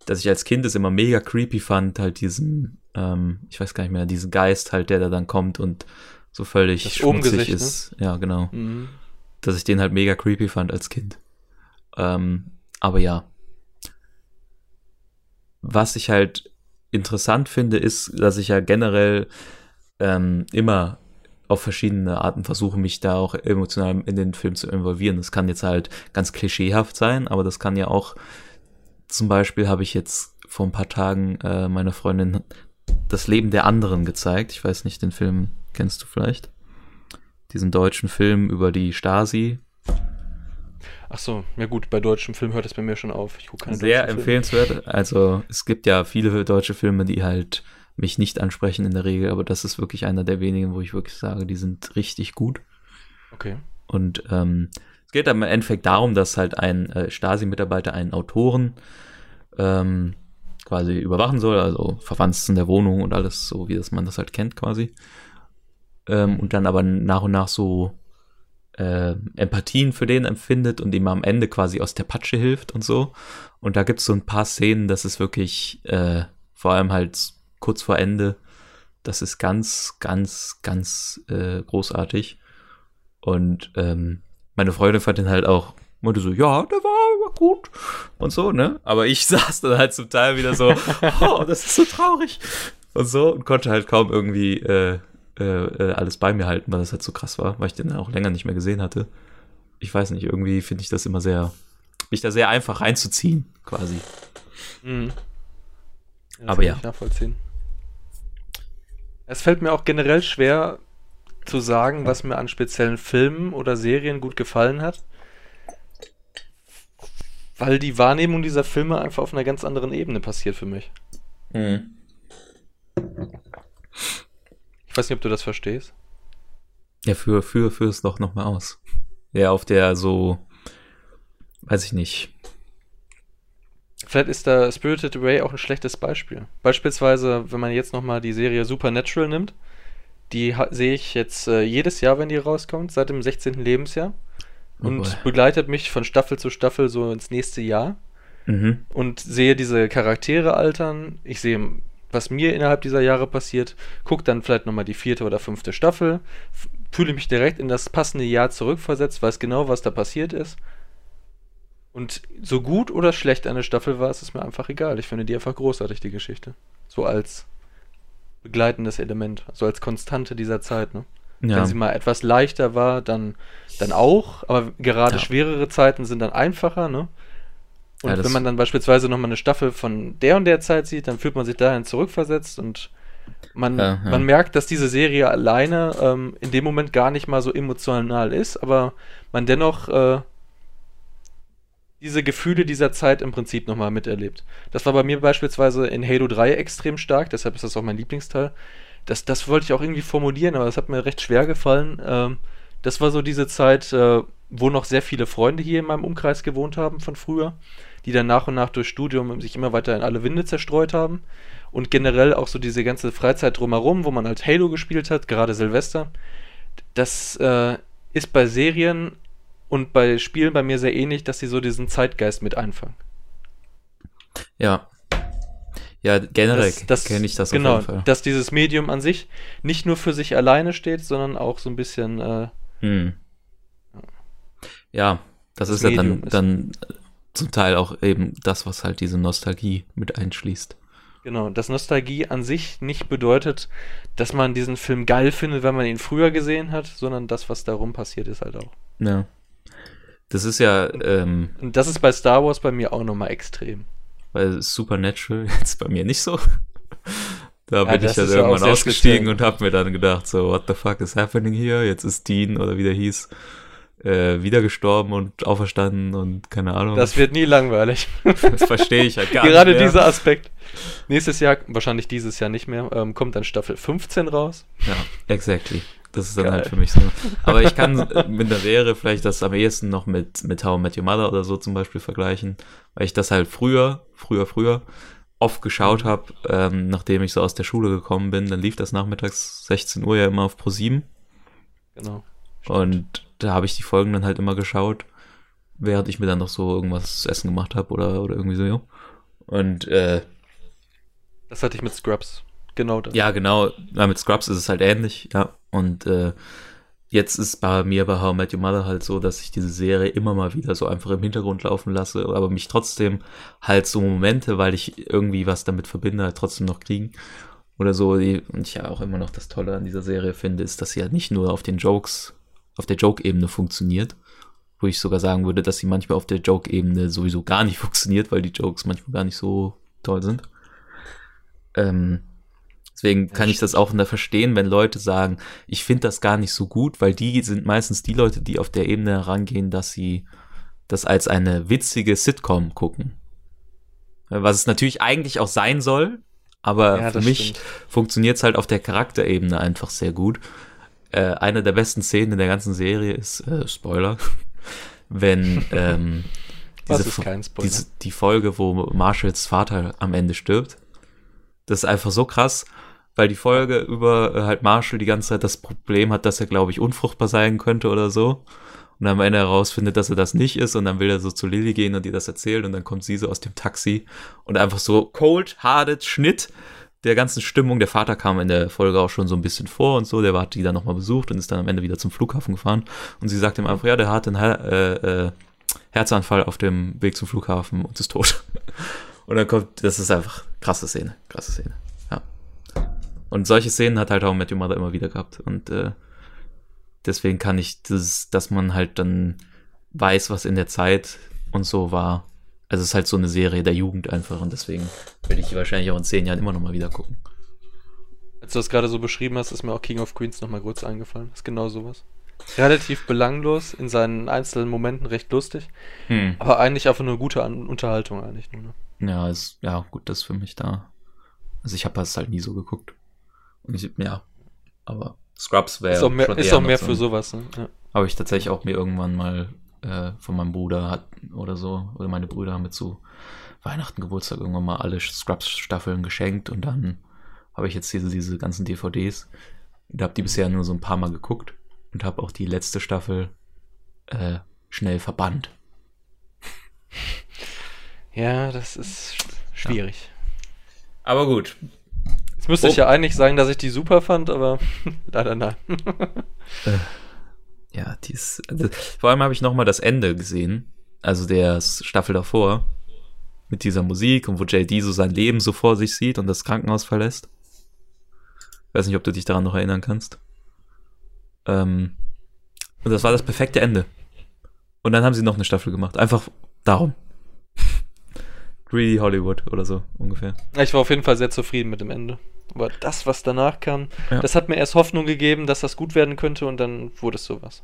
dass ich als Kind es immer mega creepy fand, halt diesen, ähm, ich weiß gar nicht mehr, diesen Geist halt, der da dann kommt und so völlig Das schmutzig ne? ist. Ja, genau. Mhm. Dass ich den halt mega creepy fand als Kind. Ähm, aber ja. Was ich halt interessant finde, ist, dass ich ja generell ähm, immer auf verschiedene Arten versuche, mich da auch emotional in den Film zu involvieren. Das kann jetzt halt ganz klischeehaft sein, aber das kann ja auch, zum Beispiel habe ich jetzt vor ein paar Tagen äh, meiner Freundin das Leben der anderen gezeigt. Ich weiß nicht, den Film kennst du vielleicht? Diesen deutschen Film über die Stasi. Ach so, ja gut, bei deutschem Film hört es bei mir schon auf. Ich gucke keine Sehr empfehlenswert. Also es gibt ja viele deutsche Filme, die halt mich nicht ansprechen in der Regel, aber das ist wirklich einer der wenigen, wo ich wirklich sage, die sind richtig gut. Okay. Und ähm, es geht am Endeffekt darum, dass halt ein äh, Stasi-Mitarbeiter einen Autoren ähm, quasi überwachen soll, also verwandt in der Wohnung und alles so, wie das man das halt kennt quasi. Ähm, und dann aber nach und nach so äh, Empathien für den empfindet und ihm am Ende quasi aus der Patsche hilft und so. Und da gibt es so ein paar Szenen, das ist wirklich, äh, vor allem halt kurz vor Ende, das ist ganz, ganz, ganz äh, großartig. Und ähm, meine Freundin fand den halt auch, meinte so, ja, der war, gut und so, ne? Aber ich saß dann halt zum Teil wieder so, oh, das ist so traurig und so und konnte halt kaum irgendwie äh, äh, äh, alles bei mir halten, weil das halt so krass war, weil ich den auch länger nicht mehr gesehen hatte. Ich weiß nicht, irgendwie finde ich das immer sehr, mich da sehr einfach reinzuziehen, quasi. Mhm. das Aber ja. Es fällt mir auch generell schwer zu sagen, was mir an speziellen Filmen oder Serien gut gefallen hat. Weil die Wahrnehmung dieser Filme einfach auf einer ganz anderen Ebene passiert für mich. Ich weiß nicht, ob du das verstehst. Ja, für, für, für es doch nochmal aus. Ja, auf der so, weiß ich nicht. Vielleicht ist da Spirited Away auch ein schlechtes Beispiel. Beispielsweise, wenn man jetzt nochmal die Serie Supernatural nimmt, die sehe ich jetzt äh, jedes Jahr, wenn die rauskommt, seit dem 16. Lebensjahr. Oh Und boy. begleitet mich von Staffel zu Staffel so ins nächste Jahr. Mhm. und sehe diese Charaktere altern. Ich sehe, was mir innerhalb dieser Jahre passiert. Gucke dann vielleicht nochmal die vierte oder fünfte Staffel. Fühle mich direkt in das passende Jahr zurückversetzt, weiß genau, was da passiert ist. Und so gut oder schlecht eine Staffel war, ist es mir einfach egal. Ich finde die einfach großartig, die Geschichte. So als begleitendes Element, so als Konstante dieser Zeit. Ne? Ja. Wenn sie mal etwas leichter war, dann, dann auch. Aber gerade Ja. schwerere Zeiten sind dann einfacher, ne? Und Ja, wenn man dann beispielsweise nochmal eine Staffel von der und der Zeit sieht, dann fühlt man sich dahin zurückversetzt und man, Ja, ja. man merkt, dass diese Serie alleine ähm, in dem Moment gar nicht mal so emotional ist, aber man dennoch äh, diese Gefühle dieser Zeit im Prinzip nochmal miterlebt. Das war bei mir beispielsweise in Halo 3 extrem stark, deshalb ist das auch mein Lieblingsteil. Das, das wollte ich auch irgendwie formulieren, aber das hat mir recht schwer gefallen. Ähm, das war so diese Zeit, äh, wo noch sehr viele Freunde hier in meinem Umkreis gewohnt haben von früher, die dann nach und nach durch Studium sich immer weiter in alle Winde zerstreut haben. Und generell auch so diese ganze Freizeit drumherum, wo man halt Halo gespielt hat, gerade Silvester. Das äh, ist bei Serien und bei Spielen bei mir sehr ähnlich, dass sie so diesen Zeitgeist mit einfangen. Ja. Ja, generell kenne ich das genau, auf jeden Fall. dass dieses Medium an sich nicht nur für sich alleine steht, sondern auch so ein bisschen äh, Hm. Ja, das, Das ist ja dann, Medium ist- dann zum Teil auch eben das, was halt diese Nostalgie mit einschließt. Genau, dass Nostalgie an sich nicht bedeutet, dass man diesen Film geil findet, wenn man ihn früher gesehen hat, sondern das, was darum passiert ist, halt auch. Ja. Das ist ja, ähm, Und das ist bei Star Wars bei mir auch nochmal extrem. weil Supernatural jetzt bei mir nicht so. Da Ja, bin ich das dann ja irgendwann ausgestiegen und habe mir dann gedacht, so, what the fuck is happening here? Jetzt ist Dean oder wie der hieß, äh, wieder gestorben und auferstanden und keine Ahnung. Das wird nie langweilig. das verstehe ich halt gar Gerade nicht. mehr. dieser Aspekt. Nächstes Jahr, wahrscheinlich dieses Jahr nicht mehr, ähm, kommt dann Staffel 15 raus. Ja, exactly. Das ist dann Geil. halt für mich so. Aber ich kann mit einer Serie vielleicht das am ehesten noch mit, mit How I Met Your Mother oder so zum Beispiel vergleichen, weil ich das halt früher, früher, früher oft geschaut habe, ähm, nachdem ich so aus der Schule gekommen bin. Dann lief das nachmittags 16 Uhr ja immer auf Pro 7 Genau. und da habe ich die Folgen dann halt immer geschaut, während ich mir dann noch so irgendwas zu essen gemacht habe oder, oder irgendwie so. Und äh, Das hatte ich mit Scrubs. Genau das. Ja, genau. Ja, mit Scrubs ist es halt ähnlich, ja. Und äh, jetzt ist bei mir bei How I Met Your Mother halt so, dass ich diese Serie immer mal wieder so einfach im Hintergrund laufen lasse, aber mich trotzdem halt so Momente, weil ich irgendwie was damit verbinde, halt trotzdem noch kriegen. Oder so. Und ich ja auch immer noch das Tolle an dieser Serie finde, ist, dass sie halt nicht nur auf den Jokes, auf der Joke-Ebene funktioniert, wo ich sogar sagen würde, dass sie manchmal auf der Joke-Ebene sowieso gar nicht funktioniert, weil die Jokes manchmal gar nicht so toll sind. Ähm, deswegen kann ich das auch verstehen, wenn Leute sagen, ich finde das gar nicht so gut, weil die sind meistens die Leute, die auf der Ebene herangehen, dass sie das als eine witzige Sitcom gucken. Was es natürlich eigentlich auch sein soll, aber Ja, für mich funktioniert es halt auf der Charakterebene einfach sehr gut. Äh, eine der besten Szenen in der ganzen Serie ist, äh, Spoiler, wenn ähm, diese, Spoiler? diese, die Folge, wo Marshalls Vater am Ende stirbt. Das ist einfach so krass, weil die Folge über äh, halt Marshall die ganze Zeit das Problem hat, dass er, glaube ich, unfruchtbar sein könnte oder so. Und am Ende herausfindet, dass er das nicht ist und dann will er so zu Lilly gehen und ihr das erzählen und dann kommt sie so aus dem Taxi und einfach so cold, harded Schnitt der ganzen Stimmung. Der Vater kam in der Folge auch schon so ein bisschen vor und so, der hat die dann nochmal besucht und ist dann am Ende wieder zum Flughafen gefahren und sie sagt ihm einfach, ja, der hat einen äh, äh, Herzanfall auf dem Weg zum Flughafen und ist tot. Und dann kommt, das ist einfach krasse Szene, krasse Szene. Und solche Szenen hat halt auch Matthew Mother immer wieder gehabt und äh, deswegen kann ich das, dass man halt dann weiß, was in der Zeit und so war. Also es ist halt so eine Serie der Jugend einfach und deswegen werde ich wahrscheinlich auch in zehn Jahren immer noch mal wieder gucken. Als du das gerade so beschrieben hast, ist mir auch King of Queens nochmal kurz eingefallen. Ist genau sowas. Relativ belanglos, in seinen einzelnen Momenten recht lustig, Hm. aber eigentlich einfach nur gute An Unterhaltung eigentlich nur. Ne? Ja, ist, ja, gut, das ist für mich da. Also ich habe das halt nie so geguckt. Ich, ja, aber Scrubs wäre Ist auch mehr, ist auch mehr für sowas. Ne? Ja. Habe ich tatsächlich auch mir irgendwann mal äh, von meinem Bruder hat, oder so, oder meine Brüder haben mir zu Weihnachten, Geburtstag irgendwann mal alle Scrubs-Staffeln geschenkt und dann habe ich jetzt diese, diese ganzen DVDs und habe die bisher nur so ein paar Mal geguckt und habe auch die letzte Staffel äh, schnell verbannt. Ja, das ist sch- schwierig. Aber gut. Jetzt müsste ich Oh. ja eigentlich sagen, dass ich die super fand, aber leider nein. Ja, die ist. Also, vor allem habe ich nochmal das Ende gesehen. Also der Staffel davor. Mit dieser Musik und wo JD so sein Leben so vor sich sieht und das Krankenhaus verlässt. weiß nicht, ob du dich daran noch erinnern kannst. Ähm, und das war das perfekte Ende. Und dann haben sie noch eine Staffel gemacht. Einfach darum. Greedy Hollywood oder so ungefähr. Ich war auf jeden Fall sehr zufrieden mit dem Ende. Aber das, was danach kam, Ja. das hat mir erst Hoffnung gegeben, dass das gut werden könnte und dann wurde es sowas.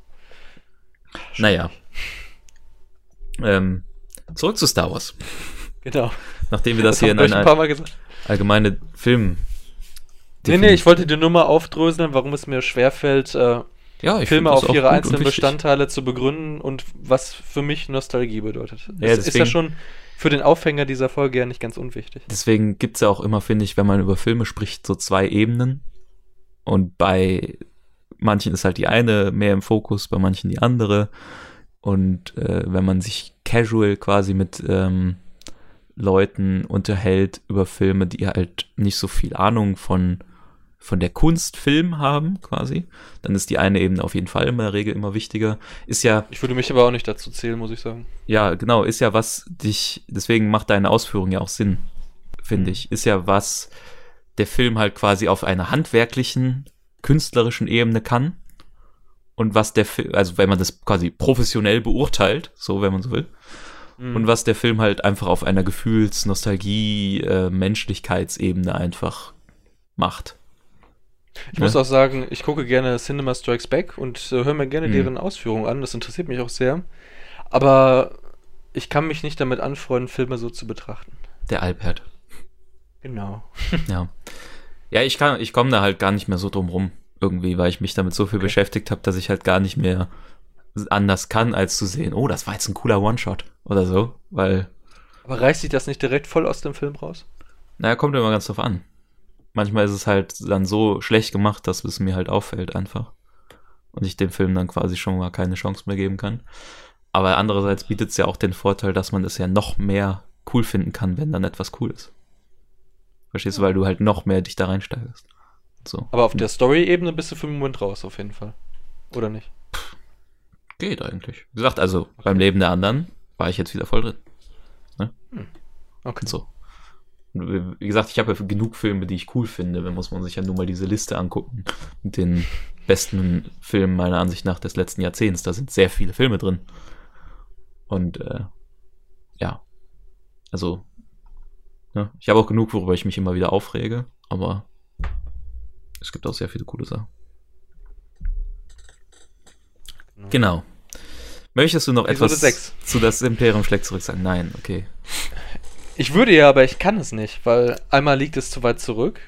Naja. Ähm, zurück zu Star Wars. Genau. Nachdem wir das, hier in euch ein paar Mal gesagt. allgemeine Film. Nee, nee, ich wollte dir nur mal aufdröseln, warum es mir schwerfällt, äh, ja, Filme das auf ihre einzelnen. Bestandteile zu begründen und was für mich Nostalgie bedeutet. Ja, das ist ja deswegen- schon für den Aufhänger dieser Folge ja nicht ganz unwichtig. Deswegen gibt's ja auch immer, finde ich, wenn man über Filme spricht, so zwei Ebenen. Und bei manchen ist halt die eine mehr im Fokus, bei manchen die andere. Und äh, wenn man sich casual quasi mit ähm, Leuten unterhält über Filme, die halt nicht so viel Ahnung von, von der Kunst Film haben, quasi, dann ist die eine Ebene auf jeden Fall in der Regel immer wichtiger. Ist ja Ich würde mich aber auch nicht dazu zählen, muss ich sagen. ja, genau, ist ja was dich, deswegen macht deine Ausführung ja auch Sinn, finde Mhm. ich. Ist ja was der Film halt quasi auf einer handwerklichen, künstlerischen Ebene kann. Und was der Film, also wenn man das quasi professionell beurteilt, so wenn man so will, Mhm. und was der Film halt einfach auf einer Gefühls-, Nostalgie-, äh, Menschlichkeitsebene einfach macht. Ich muss auch sagen, ich gucke gerne Cinema Strikes Back und äh, höre mir gerne Mhm. deren Ausführungen an. Das interessiert mich auch sehr. Aber ich kann mich nicht damit anfreunden, Filme so zu betrachten. Der Alpert. Genau. Ja. Ja, ich kann, ich komme da halt gar nicht mehr so drum rum, irgendwie, weil ich mich damit so viel Okay. beschäftigt habe, dass ich halt gar nicht mehr anders kann, als zu sehen, oh, das war jetzt ein cooler One-Shot oder so, weil, Aber reißt sich das nicht direkt voll aus dem Film raus? naja, kommt immer ganz drauf an. Manchmal ist es halt dann so schlecht gemacht, dass es mir halt auffällt einfach. Und ich dem Film dann quasi schon mal keine Chance mehr geben kann. Aber andererseits bietet es ja auch den Vorteil, dass man es ja noch mehr cool finden kann, wenn dann etwas cool ist. Verstehst du, weil du halt noch mehr dich da reinsteigerst. So. Aber auf der Story-Ebene bist du für den Moment raus, auf jeden Fall. Oder nicht? Geht eigentlich. Wie gesagt, also beim Leben der anderen war ich jetzt wieder voll drin. Okay. Und so. Wie gesagt, ich habe ja genug Filme, die ich cool finde. Dann muss man sich ja nur mal diese Liste angucken. Mit den besten Filmen meiner Ansicht nach des letzten Jahrzehnts. Da sind sehr viele Filme drin. Und äh, ja. Also, ne? ich habe auch genug, worüber ich mich immer wieder aufrege. Aber es gibt auch sehr viele coole Sachen. Genau. Möchtest du noch Episode etwas sechs. zu das Imperium schlägt zurück sagen? Nein, okay. Ich würde ja, aber ich kann es nicht, weil einmal liegt es zu weit zurück.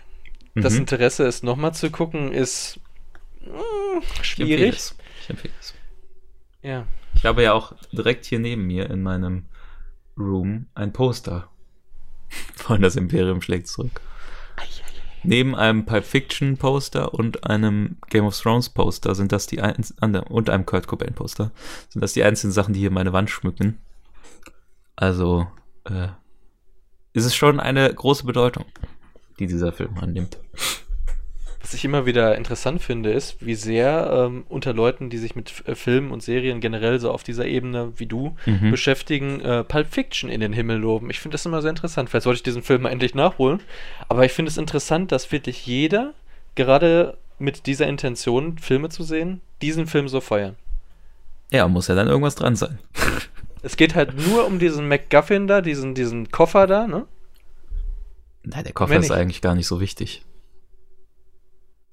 Das Mhm. Interesse, es nochmal zu gucken, ist mm, Ich empfehle schwierig. es. Ich empfehle es. Ja. Ich habe ja auch direkt hier neben mir in meinem Room ein Poster von das Imperium schlägt zurück. Neben einem Pulp Fiction Poster und einem Game of Thrones Poster sind das die einz ande- und einem Kurt Cobain Poster sind das die einzigen Sachen, die hier meine Wand schmücken. Also äh, ist es schon eine große Bedeutung, die dieser Film annimmt. Was ich immer wieder interessant finde, ist, wie sehr ähm, unter Leuten, die sich mit äh, Filmen und Serien generell so auf dieser Ebene wie du Mhm. beschäftigen, äh, Pulp Fiction in den Himmel loben. Ich finde das immer sehr interessant. Vielleicht sollte ich diesen Film mal endlich nachholen. Aber ich finde es interessant, dass wirklich jeder, gerade mit dieser Intention, Filme zu sehen, diesen Film so feiern. Ja, muss ja dann irgendwas dran sein. Es geht halt nur um diesen MacGuffin da, diesen, diesen Koffer da, ne? Nein, der Koffer Wenn ist ich- eigentlich gar nicht so wichtig.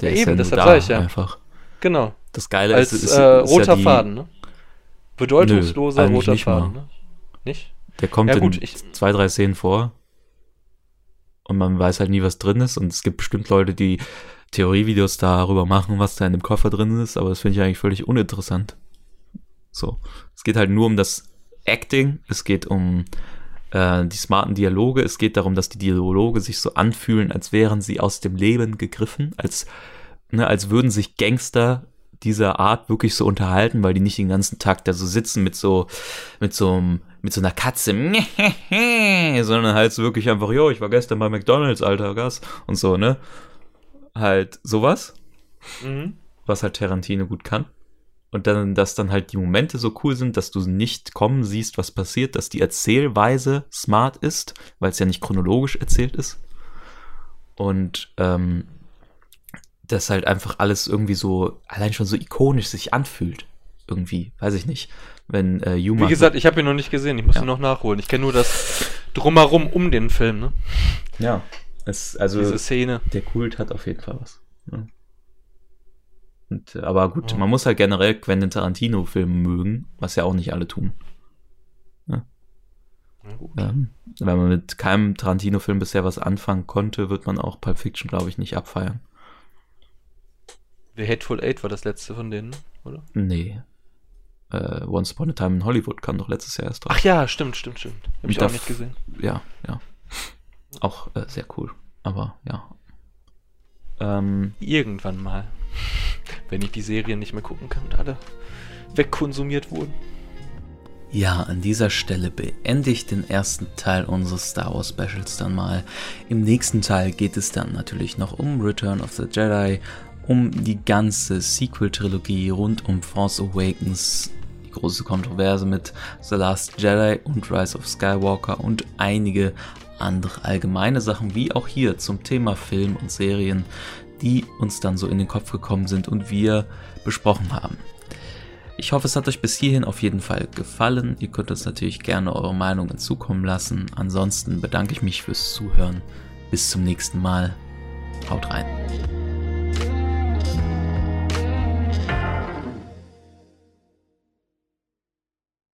Der Ja, ist eben, ja deshalb da ich ja. einfach. Genau. Das Geile Als ist, ist, äh, ist roter ja die, Faden, ne? Bedeutungsloser Nö, roter nicht mal. Faden, ne? Nicht? Der kommt Ja, in gut, ich- zwei, drei Szenen vor. Und man weiß halt nie, was drin ist. Und es gibt bestimmt Leute, die Theorievideos darüber machen, was da in dem Koffer drin ist. Aber das finde ich eigentlich völlig uninteressant. So. Es geht halt nur um das Acting. Es geht um äh, die smarten Dialoge. Es geht darum, dass die Dialoge sich so anfühlen, als wären sie aus dem Leben gegriffen. Als, ne, als würden sich Gangster dieser Art wirklich so unterhalten, weil die nicht den ganzen Tag da so sitzen mit so, mit so einem mit so einer Katze, sondern halt so wirklich einfach, jo, ich war gestern bei McDonalds, alter Gas und so, ne? Halt sowas, Mhm. was halt Tarantino gut kann. Und dann, dass dann halt die Momente so cool sind, dass du nicht kommen siehst, was passiert, dass die Erzählweise smart ist, weil es ja nicht chronologisch erzählt ist. Und ähm, dass halt einfach alles irgendwie so, allein schon so ikonisch sich anfühlt. Irgendwie, weiß ich nicht. Wenn äh, Yuma. Wie gesagt, ich habe ihn noch nicht gesehen, ich muss Ja. ihn noch nachholen. Ich kenne nur das Drumherum um den Film, ne? ja. Es, also Diese Szene. der Kult hat auf jeden Fall was. Ja. Und, äh, aber gut, Ja. man muss halt generell Quentin Tarantino-Filme mögen, was ja auch nicht alle tun. Na gut. Ähm, wenn man mit keinem Tarantino-Film bisher was anfangen konnte, wird man auch Pulp Fiction, glaube ich, nicht abfeiern. The Hateful Eight war das letzte von denen, oder? Nee. Äh, Once Upon a Time in Hollywood kam doch letztes Jahr erst raus. Ach ja, stimmt, stimmt, stimmt. Hab ich auch nicht gesehen. Ja, ja. Auch äh, sehr cool. Aber ja. Ähm, Irgendwann mal. Wenn ich die Serien nicht mehr gucken kann und alle wegkonsumiert wurden. Ja, an dieser Stelle beende ich den ersten Teil unseres Star Wars Specials dann mal. Im nächsten Teil geht es dann natürlich noch um Return of the Jedi, um die ganze Sequel-Trilogie rund um Force Awakens, die große Kontroverse mit The Last Jedi und Rise of Skywalker und einige andere allgemeine Sachen, wie auch hier zum Thema Film und Serien, die uns dann so in den Kopf gekommen sind und wir besprochen haben. Ich hoffe, es hat euch bis hierhin auf jeden Fall gefallen. Ihr könnt uns natürlich gerne eure Meinungen zukommen lassen. Ansonsten bedanke ich mich fürs Zuhören. Bis zum nächsten Mal. Haut rein.